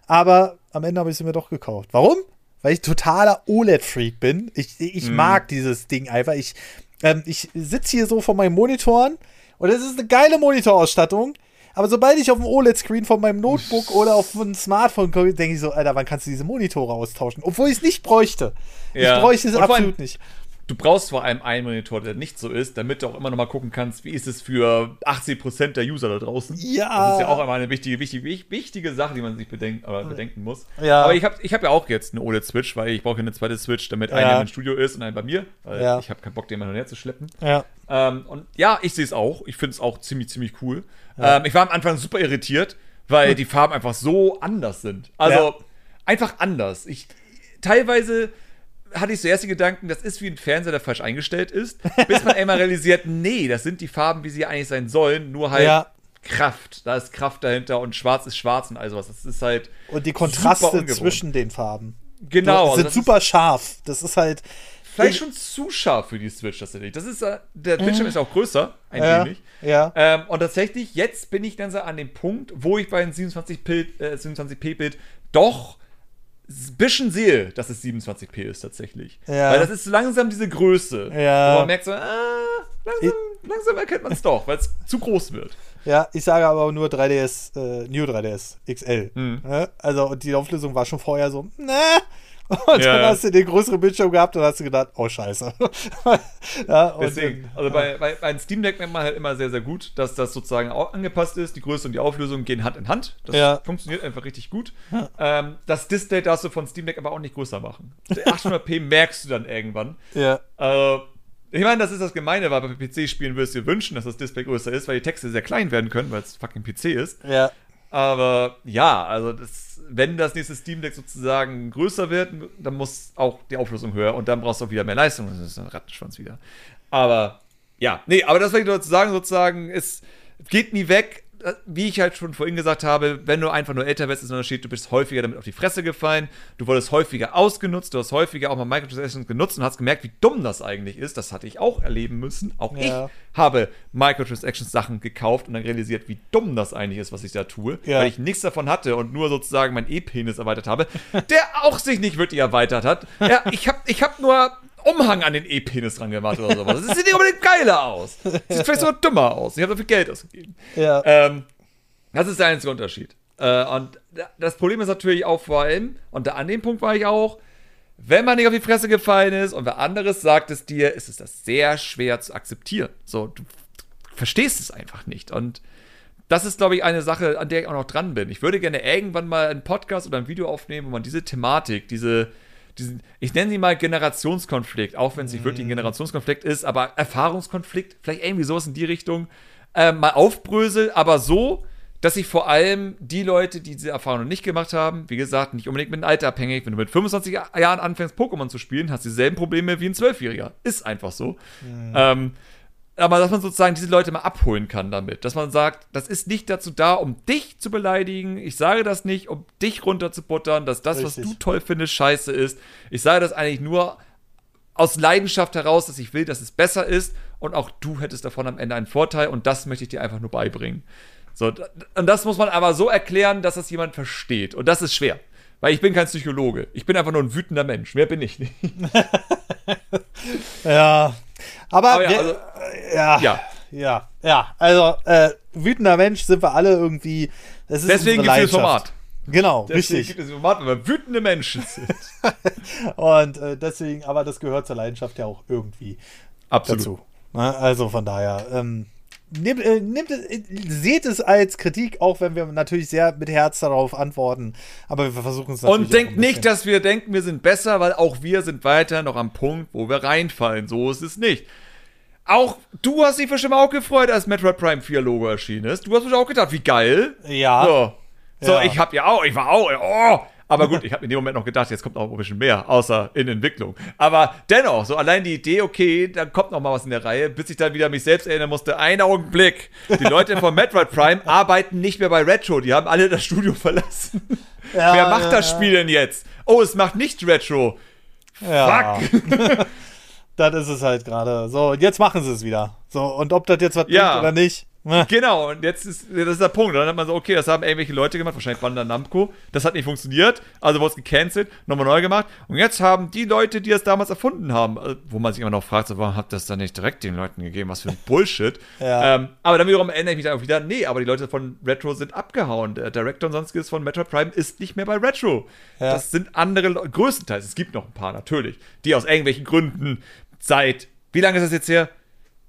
Aber am Ende habe ich sie mir doch gekauft. Warum? Weil ich totaler OLED-Freak bin. Ich, ich mag dieses Ding einfach. Ich, ähm, ich sitze hier so vor meinen Monitoren und es ist eine geile Monitorausstattung. Aber sobald ich auf dem OLED-Screen von meinem Notebook oder auf einem Smartphone komme, denke ich so, Alter, wann kannst du diese Monitore austauschen? Obwohl ich es nicht bräuchte. Ja. Ich bräuchte es vor allem- absolut nicht. Du brauchst vor allem einen Monitor, der nicht so ist, damit du auch immer noch mal gucken kannst, wie ist es für 80% der User da draußen. Ja. Das ist ja auch immer eine wichtige, wichtige, wich- wichtige Sache, die man sich bedenkt, aber bedenken muss. Ja. Aber ich habe ich hab ja auch jetzt eine OLED-Switch, weil ich brauche eine zweite Switch, damit Ja. einer im Studio ist und einer bei mir. Weil Ja. ich habe keinen Bock, den mal her zu schleppen. Ja. Ähm, und ja, ich sehe es auch. Ich finde es auch ziemlich, ziemlich cool. Ähm, ich war am Anfang super irritiert, weil die Farben einfach so anders sind. Also Ja. einfach anders. Ich teilweise hatte ich zuerst die Gedanken, das ist wie ein Fernseher, der falsch eingestellt ist, bis man einmal realisiert, nee, das sind die Farben, wie sie eigentlich sein sollen, nur halt Ja. Kraft. Da ist Kraft dahinter und schwarz ist schwarz und all sowas. Das ist halt Und die Kontraste zwischen den Farben genau also sind das super scharf. Das ist halt. Vielleicht schon zu scharf für die Switch tatsächlich. Das ist äh, der Bildschirm ist auch größer, ein Mhm. Ja, wenig. ja. Ähm, und tatsächlich, jetzt bin ich dann so an dem Punkt, wo ich bei einem 27p, äh, 27p-Bild doch bisschen sehe, dass es 27p ist tatsächlich. Ja. Weil das ist langsam diese Größe. Ja. Wo man merkt so, ah, langsam, langsam erkennt man es doch, weil es zu groß wird. Ja, ich sage aber nur 3DS, äh, New 3DS XL. Mhm. Ne? Also, und die Auflösung war schon vorher so, ne? Und Ja. dann hast du den größeren Bildschirm gehabt und hast du gedacht, oh Scheiße. ja, Deswegen, dann- also bei, bei, bei einem Steam Deck merkt man halt immer sehr, sehr gut, dass das sozusagen auch angepasst ist. Die Größe und die Auflösung gehen Hand in Hand. Das Ja. funktioniert einfach richtig gut. Ähm, das Display darfst du von Steam Deck aber auch nicht größer machen. Der 800p merkst du dann irgendwann. Ja, Äh, ich meine, das ist das Gemeine, weil bei PC-Spielen würdest du dir wünschen, dass das Display größer ist, weil die Texte sehr klein werden können, weil es fucking PC ist. ja. Aber ja, also das, wenn das nächste Steam Deck sozusagen größer wird, dann muss auch die Auflösung höher und dann brauchst du auch wieder mehr Leistung. Das ist ein Rattenschwanz wieder. Aber ja, nee, aber das will ich nur zu sagen, sozusagen, es geht nie weg. Äh, wie ich halt schon vorhin gesagt habe, wenn du einfach nur älter wirst, ist ein Unterschied, du bist häufiger damit auf die Fresse gefallen, du wurdest häufiger ausgenutzt, du hast häufiger auch mal Microtransactions genutzt und hast gemerkt, wie dumm das eigentlich ist. Das hatte ich auch erleben müssen. Auch Ja. ich habe Microtransactions Sachen gekauft und dann realisiert, wie dumm das eigentlich ist, was ich da tue, Ja. weil ich nichts davon hatte und nur sozusagen mein E-Penis erweitert habe, der auch sich nicht wirklich erweitert hat. Ja, ich habe ich hab nur Umhang an den E-Penis dran gemacht oder sowas. Das sieht nicht unbedingt geiler aus. Sieht vielleicht sogar dümmer aus. Ich habe dafür Geld ausgegeben. Ja. Ähm, das ist der einzige Unterschied. Äh, und das Problem ist natürlich auch vor allem, und da, an dem Punkt war ich auch, wenn man nicht auf die Fresse gefallen ist und wer anderes sagt es dir, ist es das sehr schwer zu akzeptieren. So, du verstehst es einfach nicht. Und das ist, glaube ich, eine Sache, an der ich auch noch dran bin. Ich würde gerne irgendwann mal einen Podcast oder ein Video aufnehmen, wo man diese Thematik, diese, diesen, ich nenne sie mal Generationskonflikt, auch wenn es nicht wirklich ein Generationskonflikt ist, aber Erfahrungskonflikt, vielleicht irgendwie sowas in die Richtung, äh, mal aufbrösel, aber so, dass sich vor allem die Leute, die diese Erfahrung noch nicht gemacht haben, wie gesagt, nicht unbedingt mit dem Alter abhängig, wenn du mit 25 Jahren anfängst, Pokémon zu spielen, hast du dieselben Probleme wie ein Zwölfjähriger. Ist einfach so. Ähm, aber dass man sozusagen diese Leute mal abholen kann damit. Dass man sagt, das ist nicht dazu da, um dich zu beleidigen. Ich sage das nicht, um dich runterzubuttern, dass das, was Richtig. du toll findest, scheiße ist. Ich sage das eigentlich nur aus Leidenschaft heraus, dass ich will, dass es besser ist und auch du hättest davon am Ende einen Vorteil und das möchte ich dir einfach nur beibringen. So, und das muss man aber so erklären, dass das jemand versteht und das ist schwer. Weil ich bin kein Psychologe. Ich bin einfach nur ein wütender Mensch. Mehr bin ich nicht. Ja. Aber, Aber ja, wir, also- ja, Ja. ja, ja. Also, äh, wütender Mensch sind wir alle irgendwie. Deswegen gibt es. Format. Genau, Deswegen richtig. gibt es das Format, weil wir wütende Menschen sind. Und äh, deswegen, aber das gehört zur Leidenschaft ja auch irgendwie dazu. Ne? Also von daher, ähm, nehmt, äh, nehmt es, äh, seht es als Kritik, auch wenn wir natürlich sehr mit Herz darauf antworten. Aber wir versuchen es natürlich. Und denkt nicht, dass wir denken, wir sind besser, weil auch wir sind weiter noch am Punkt, wo wir reinfallen. So ist es nicht. Auch du hast dich bestimmt auch gefreut, als Metroid Prime 4 Logo erschienen ist. Du hast bestimmt auch gedacht, wie geil. Ja. So, so Ja. ich hab ja auch, ich war auch, oh. Aber gut, ich habe in dem Moment noch gedacht, jetzt kommt noch ein bisschen mehr, außer in Entwicklung. Aber dennoch, so allein die Idee, okay, dann kommt noch mal was in der Reihe, bis ich dann wieder mich selbst erinnern musste, ein Augenblick. Die Leute von Metroid Prime arbeiten nicht mehr bei Retro, die haben alle das Studio verlassen. Ja, Wer macht ja, das. Spiel denn jetzt? Oh, es macht nicht Retro. Ja. das ist es halt gerade. So, und jetzt machen sie es wieder. So, und ob das jetzt was Ja. oder nicht. ne? Genau, und jetzt ist, das ist der Punkt. Dann hat man so, okay, das haben irgendwelche Leute gemacht, wahrscheinlich Bandai Namco. Das hat nicht funktioniert, also wurde es gecancelt, nochmal neu gemacht. Und jetzt haben die Leute, die das damals erfunden haben, äh, wo man sich immer noch fragt, so, warum habt ihr das dann nicht direkt den Leuten gegeben? Was für ein Bullshit. Ja. ähm, aber dann wiederum erinnere ich mich dann auch wieder, nee, aber die Leute von Retro sind abgehauen. Der Director und sonstiges von Metroid Prime ist nicht mehr bei Retro. Ja. Das sind andere Leute, größtenteils. Es gibt noch ein paar, natürlich, die aus irgendwelchen Gründen seit, wie lange ist das jetzt her?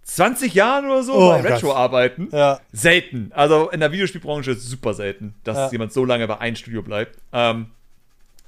20 Jahren oder so Oh bei. Retro arbeiten. Ja. Selten. Also in der Videospielbranche ist es super selten, dass Ja. jemand so lange bei einem Studio bleibt. Ähm,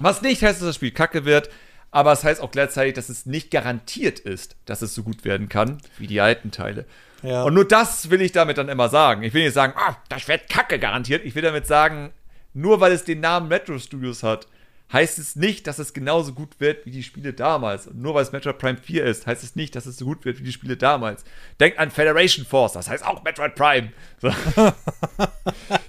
was nicht heißt, dass das Spiel kacke wird, aber es heißt auch gleichzeitig, dass es nicht garantiert ist, dass es so gut werden kann wie die alten Teile. Ja. Und nur das will ich damit dann immer sagen. Ich will nicht sagen, ah, das wird kacke garantiert. Ich will damit sagen, nur weil es den Namen Retro Studios hat, heißt es nicht, dass es genauso gut wird wie die Spiele damals. Und nur weil es Metroid Prime 4 ist, heißt es nicht, dass es so gut wird wie die Spiele damals. Denkt an Federation Force, das heißt auch Metroid Prime. So.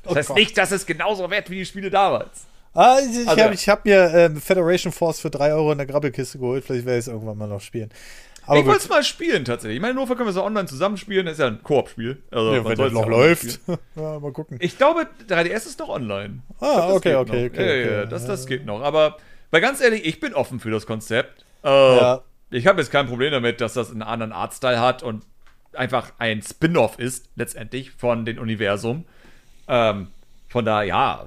Das heißt Gott. nicht, dass es genauso wird wie die Spiele damals. Ah, ich ich Also- habe hab mir ähm, Federation Force für 3 Euro in der Grabbelkiste geholt. Vielleicht werde ich es irgendwann mal noch spielen. Aber ich wollte es mal spielen tatsächlich. Ich meine, nur können wir so online zusammenspielen. Das ist ja ein Koop-Spiel. Also, Ja, wenn das es noch läuft. ja, mal gucken. Ich glaube, 3DS ist noch online. Ah, glaub, okay, okay, noch. okay, ja, okay. ja, das, das geht noch. Aber, weil ganz ehrlich, ich bin offen für das Konzept. Äh, Ja. Ich habe jetzt kein Problem damit, dass das einen anderen Artstyle hat und einfach ein Spin-off ist, letztendlich, von dem Universum. Ähm, von da, ja,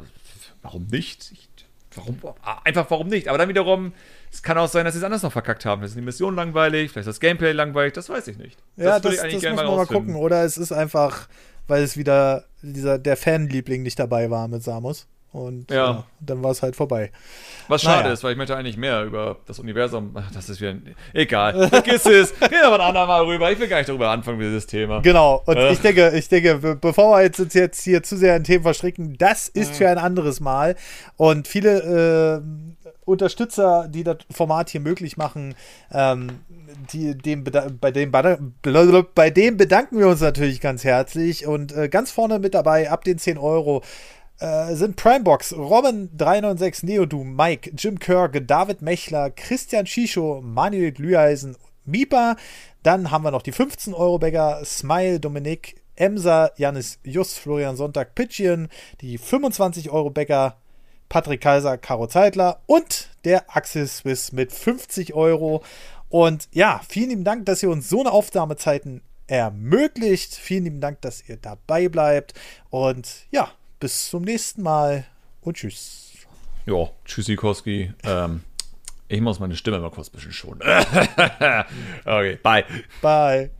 warum nicht? Ich, warum, einfach warum nicht? Aber dann wiederum, es kann auch sein, dass sie es anders noch verkackt haben. Vielleicht ist die Mission langweilig, vielleicht ist das Gameplay langweilig, das weiß ich nicht. Ja, das, ich das, muss man mal gucken. Oder es ist einfach, weil es wieder dieser der Fanliebling nicht dabei war mit Samus. Und Ja. ja, dann war es halt vorbei. Was schade Naja. ist, weil ich möchte eigentlich mehr über das Universum. Ach, das ist wieder. Ein, egal. Vergiss es. Gehen wir ein andermal rüber. Ich will gar nicht darüber anfangen, dieses Thema. Genau, und Äh. ich denke, ich denke, be- bevor wir jetzt, uns jetzt hier zu sehr in Themen verstricken, das ist für ein anderes Mal. Und viele äh, Unterstützer, die das Format hier möglich machen. Ähm, die, dem, bei, dem, bei dem bedanken wir uns natürlich ganz herzlich. Und äh, ganz vorne mit dabei, ab den 10 Euro, äh, sind Primebox, Robin396, Neodoom, Mike, Jim Kirk, David Mechler, Christian Schicho, Manuel Glüheisen, Mipa. Dann haben wir noch die 15-Euro-Bäcker, Smile, Dominik, Emser, Janis Just, Florian Sonntag, Pitchian, die 25-Euro-Bäcker, Patrick Kaiser, Caro Zeitler und der Axel Swiss mit 50 Euro. Und ja, vielen lieben Dank, dass ihr uns so eine Aufnahmezeiten ermöglicht. Vielen lieben Dank, dass ihr dabei bleibt. Und ja, bis zum nächsten Mal und tschüss. Ja, tschüssikowski. Ähm, ich muss meine Stimme mal kurz ein bisschen schonen. okay, bye. Bye.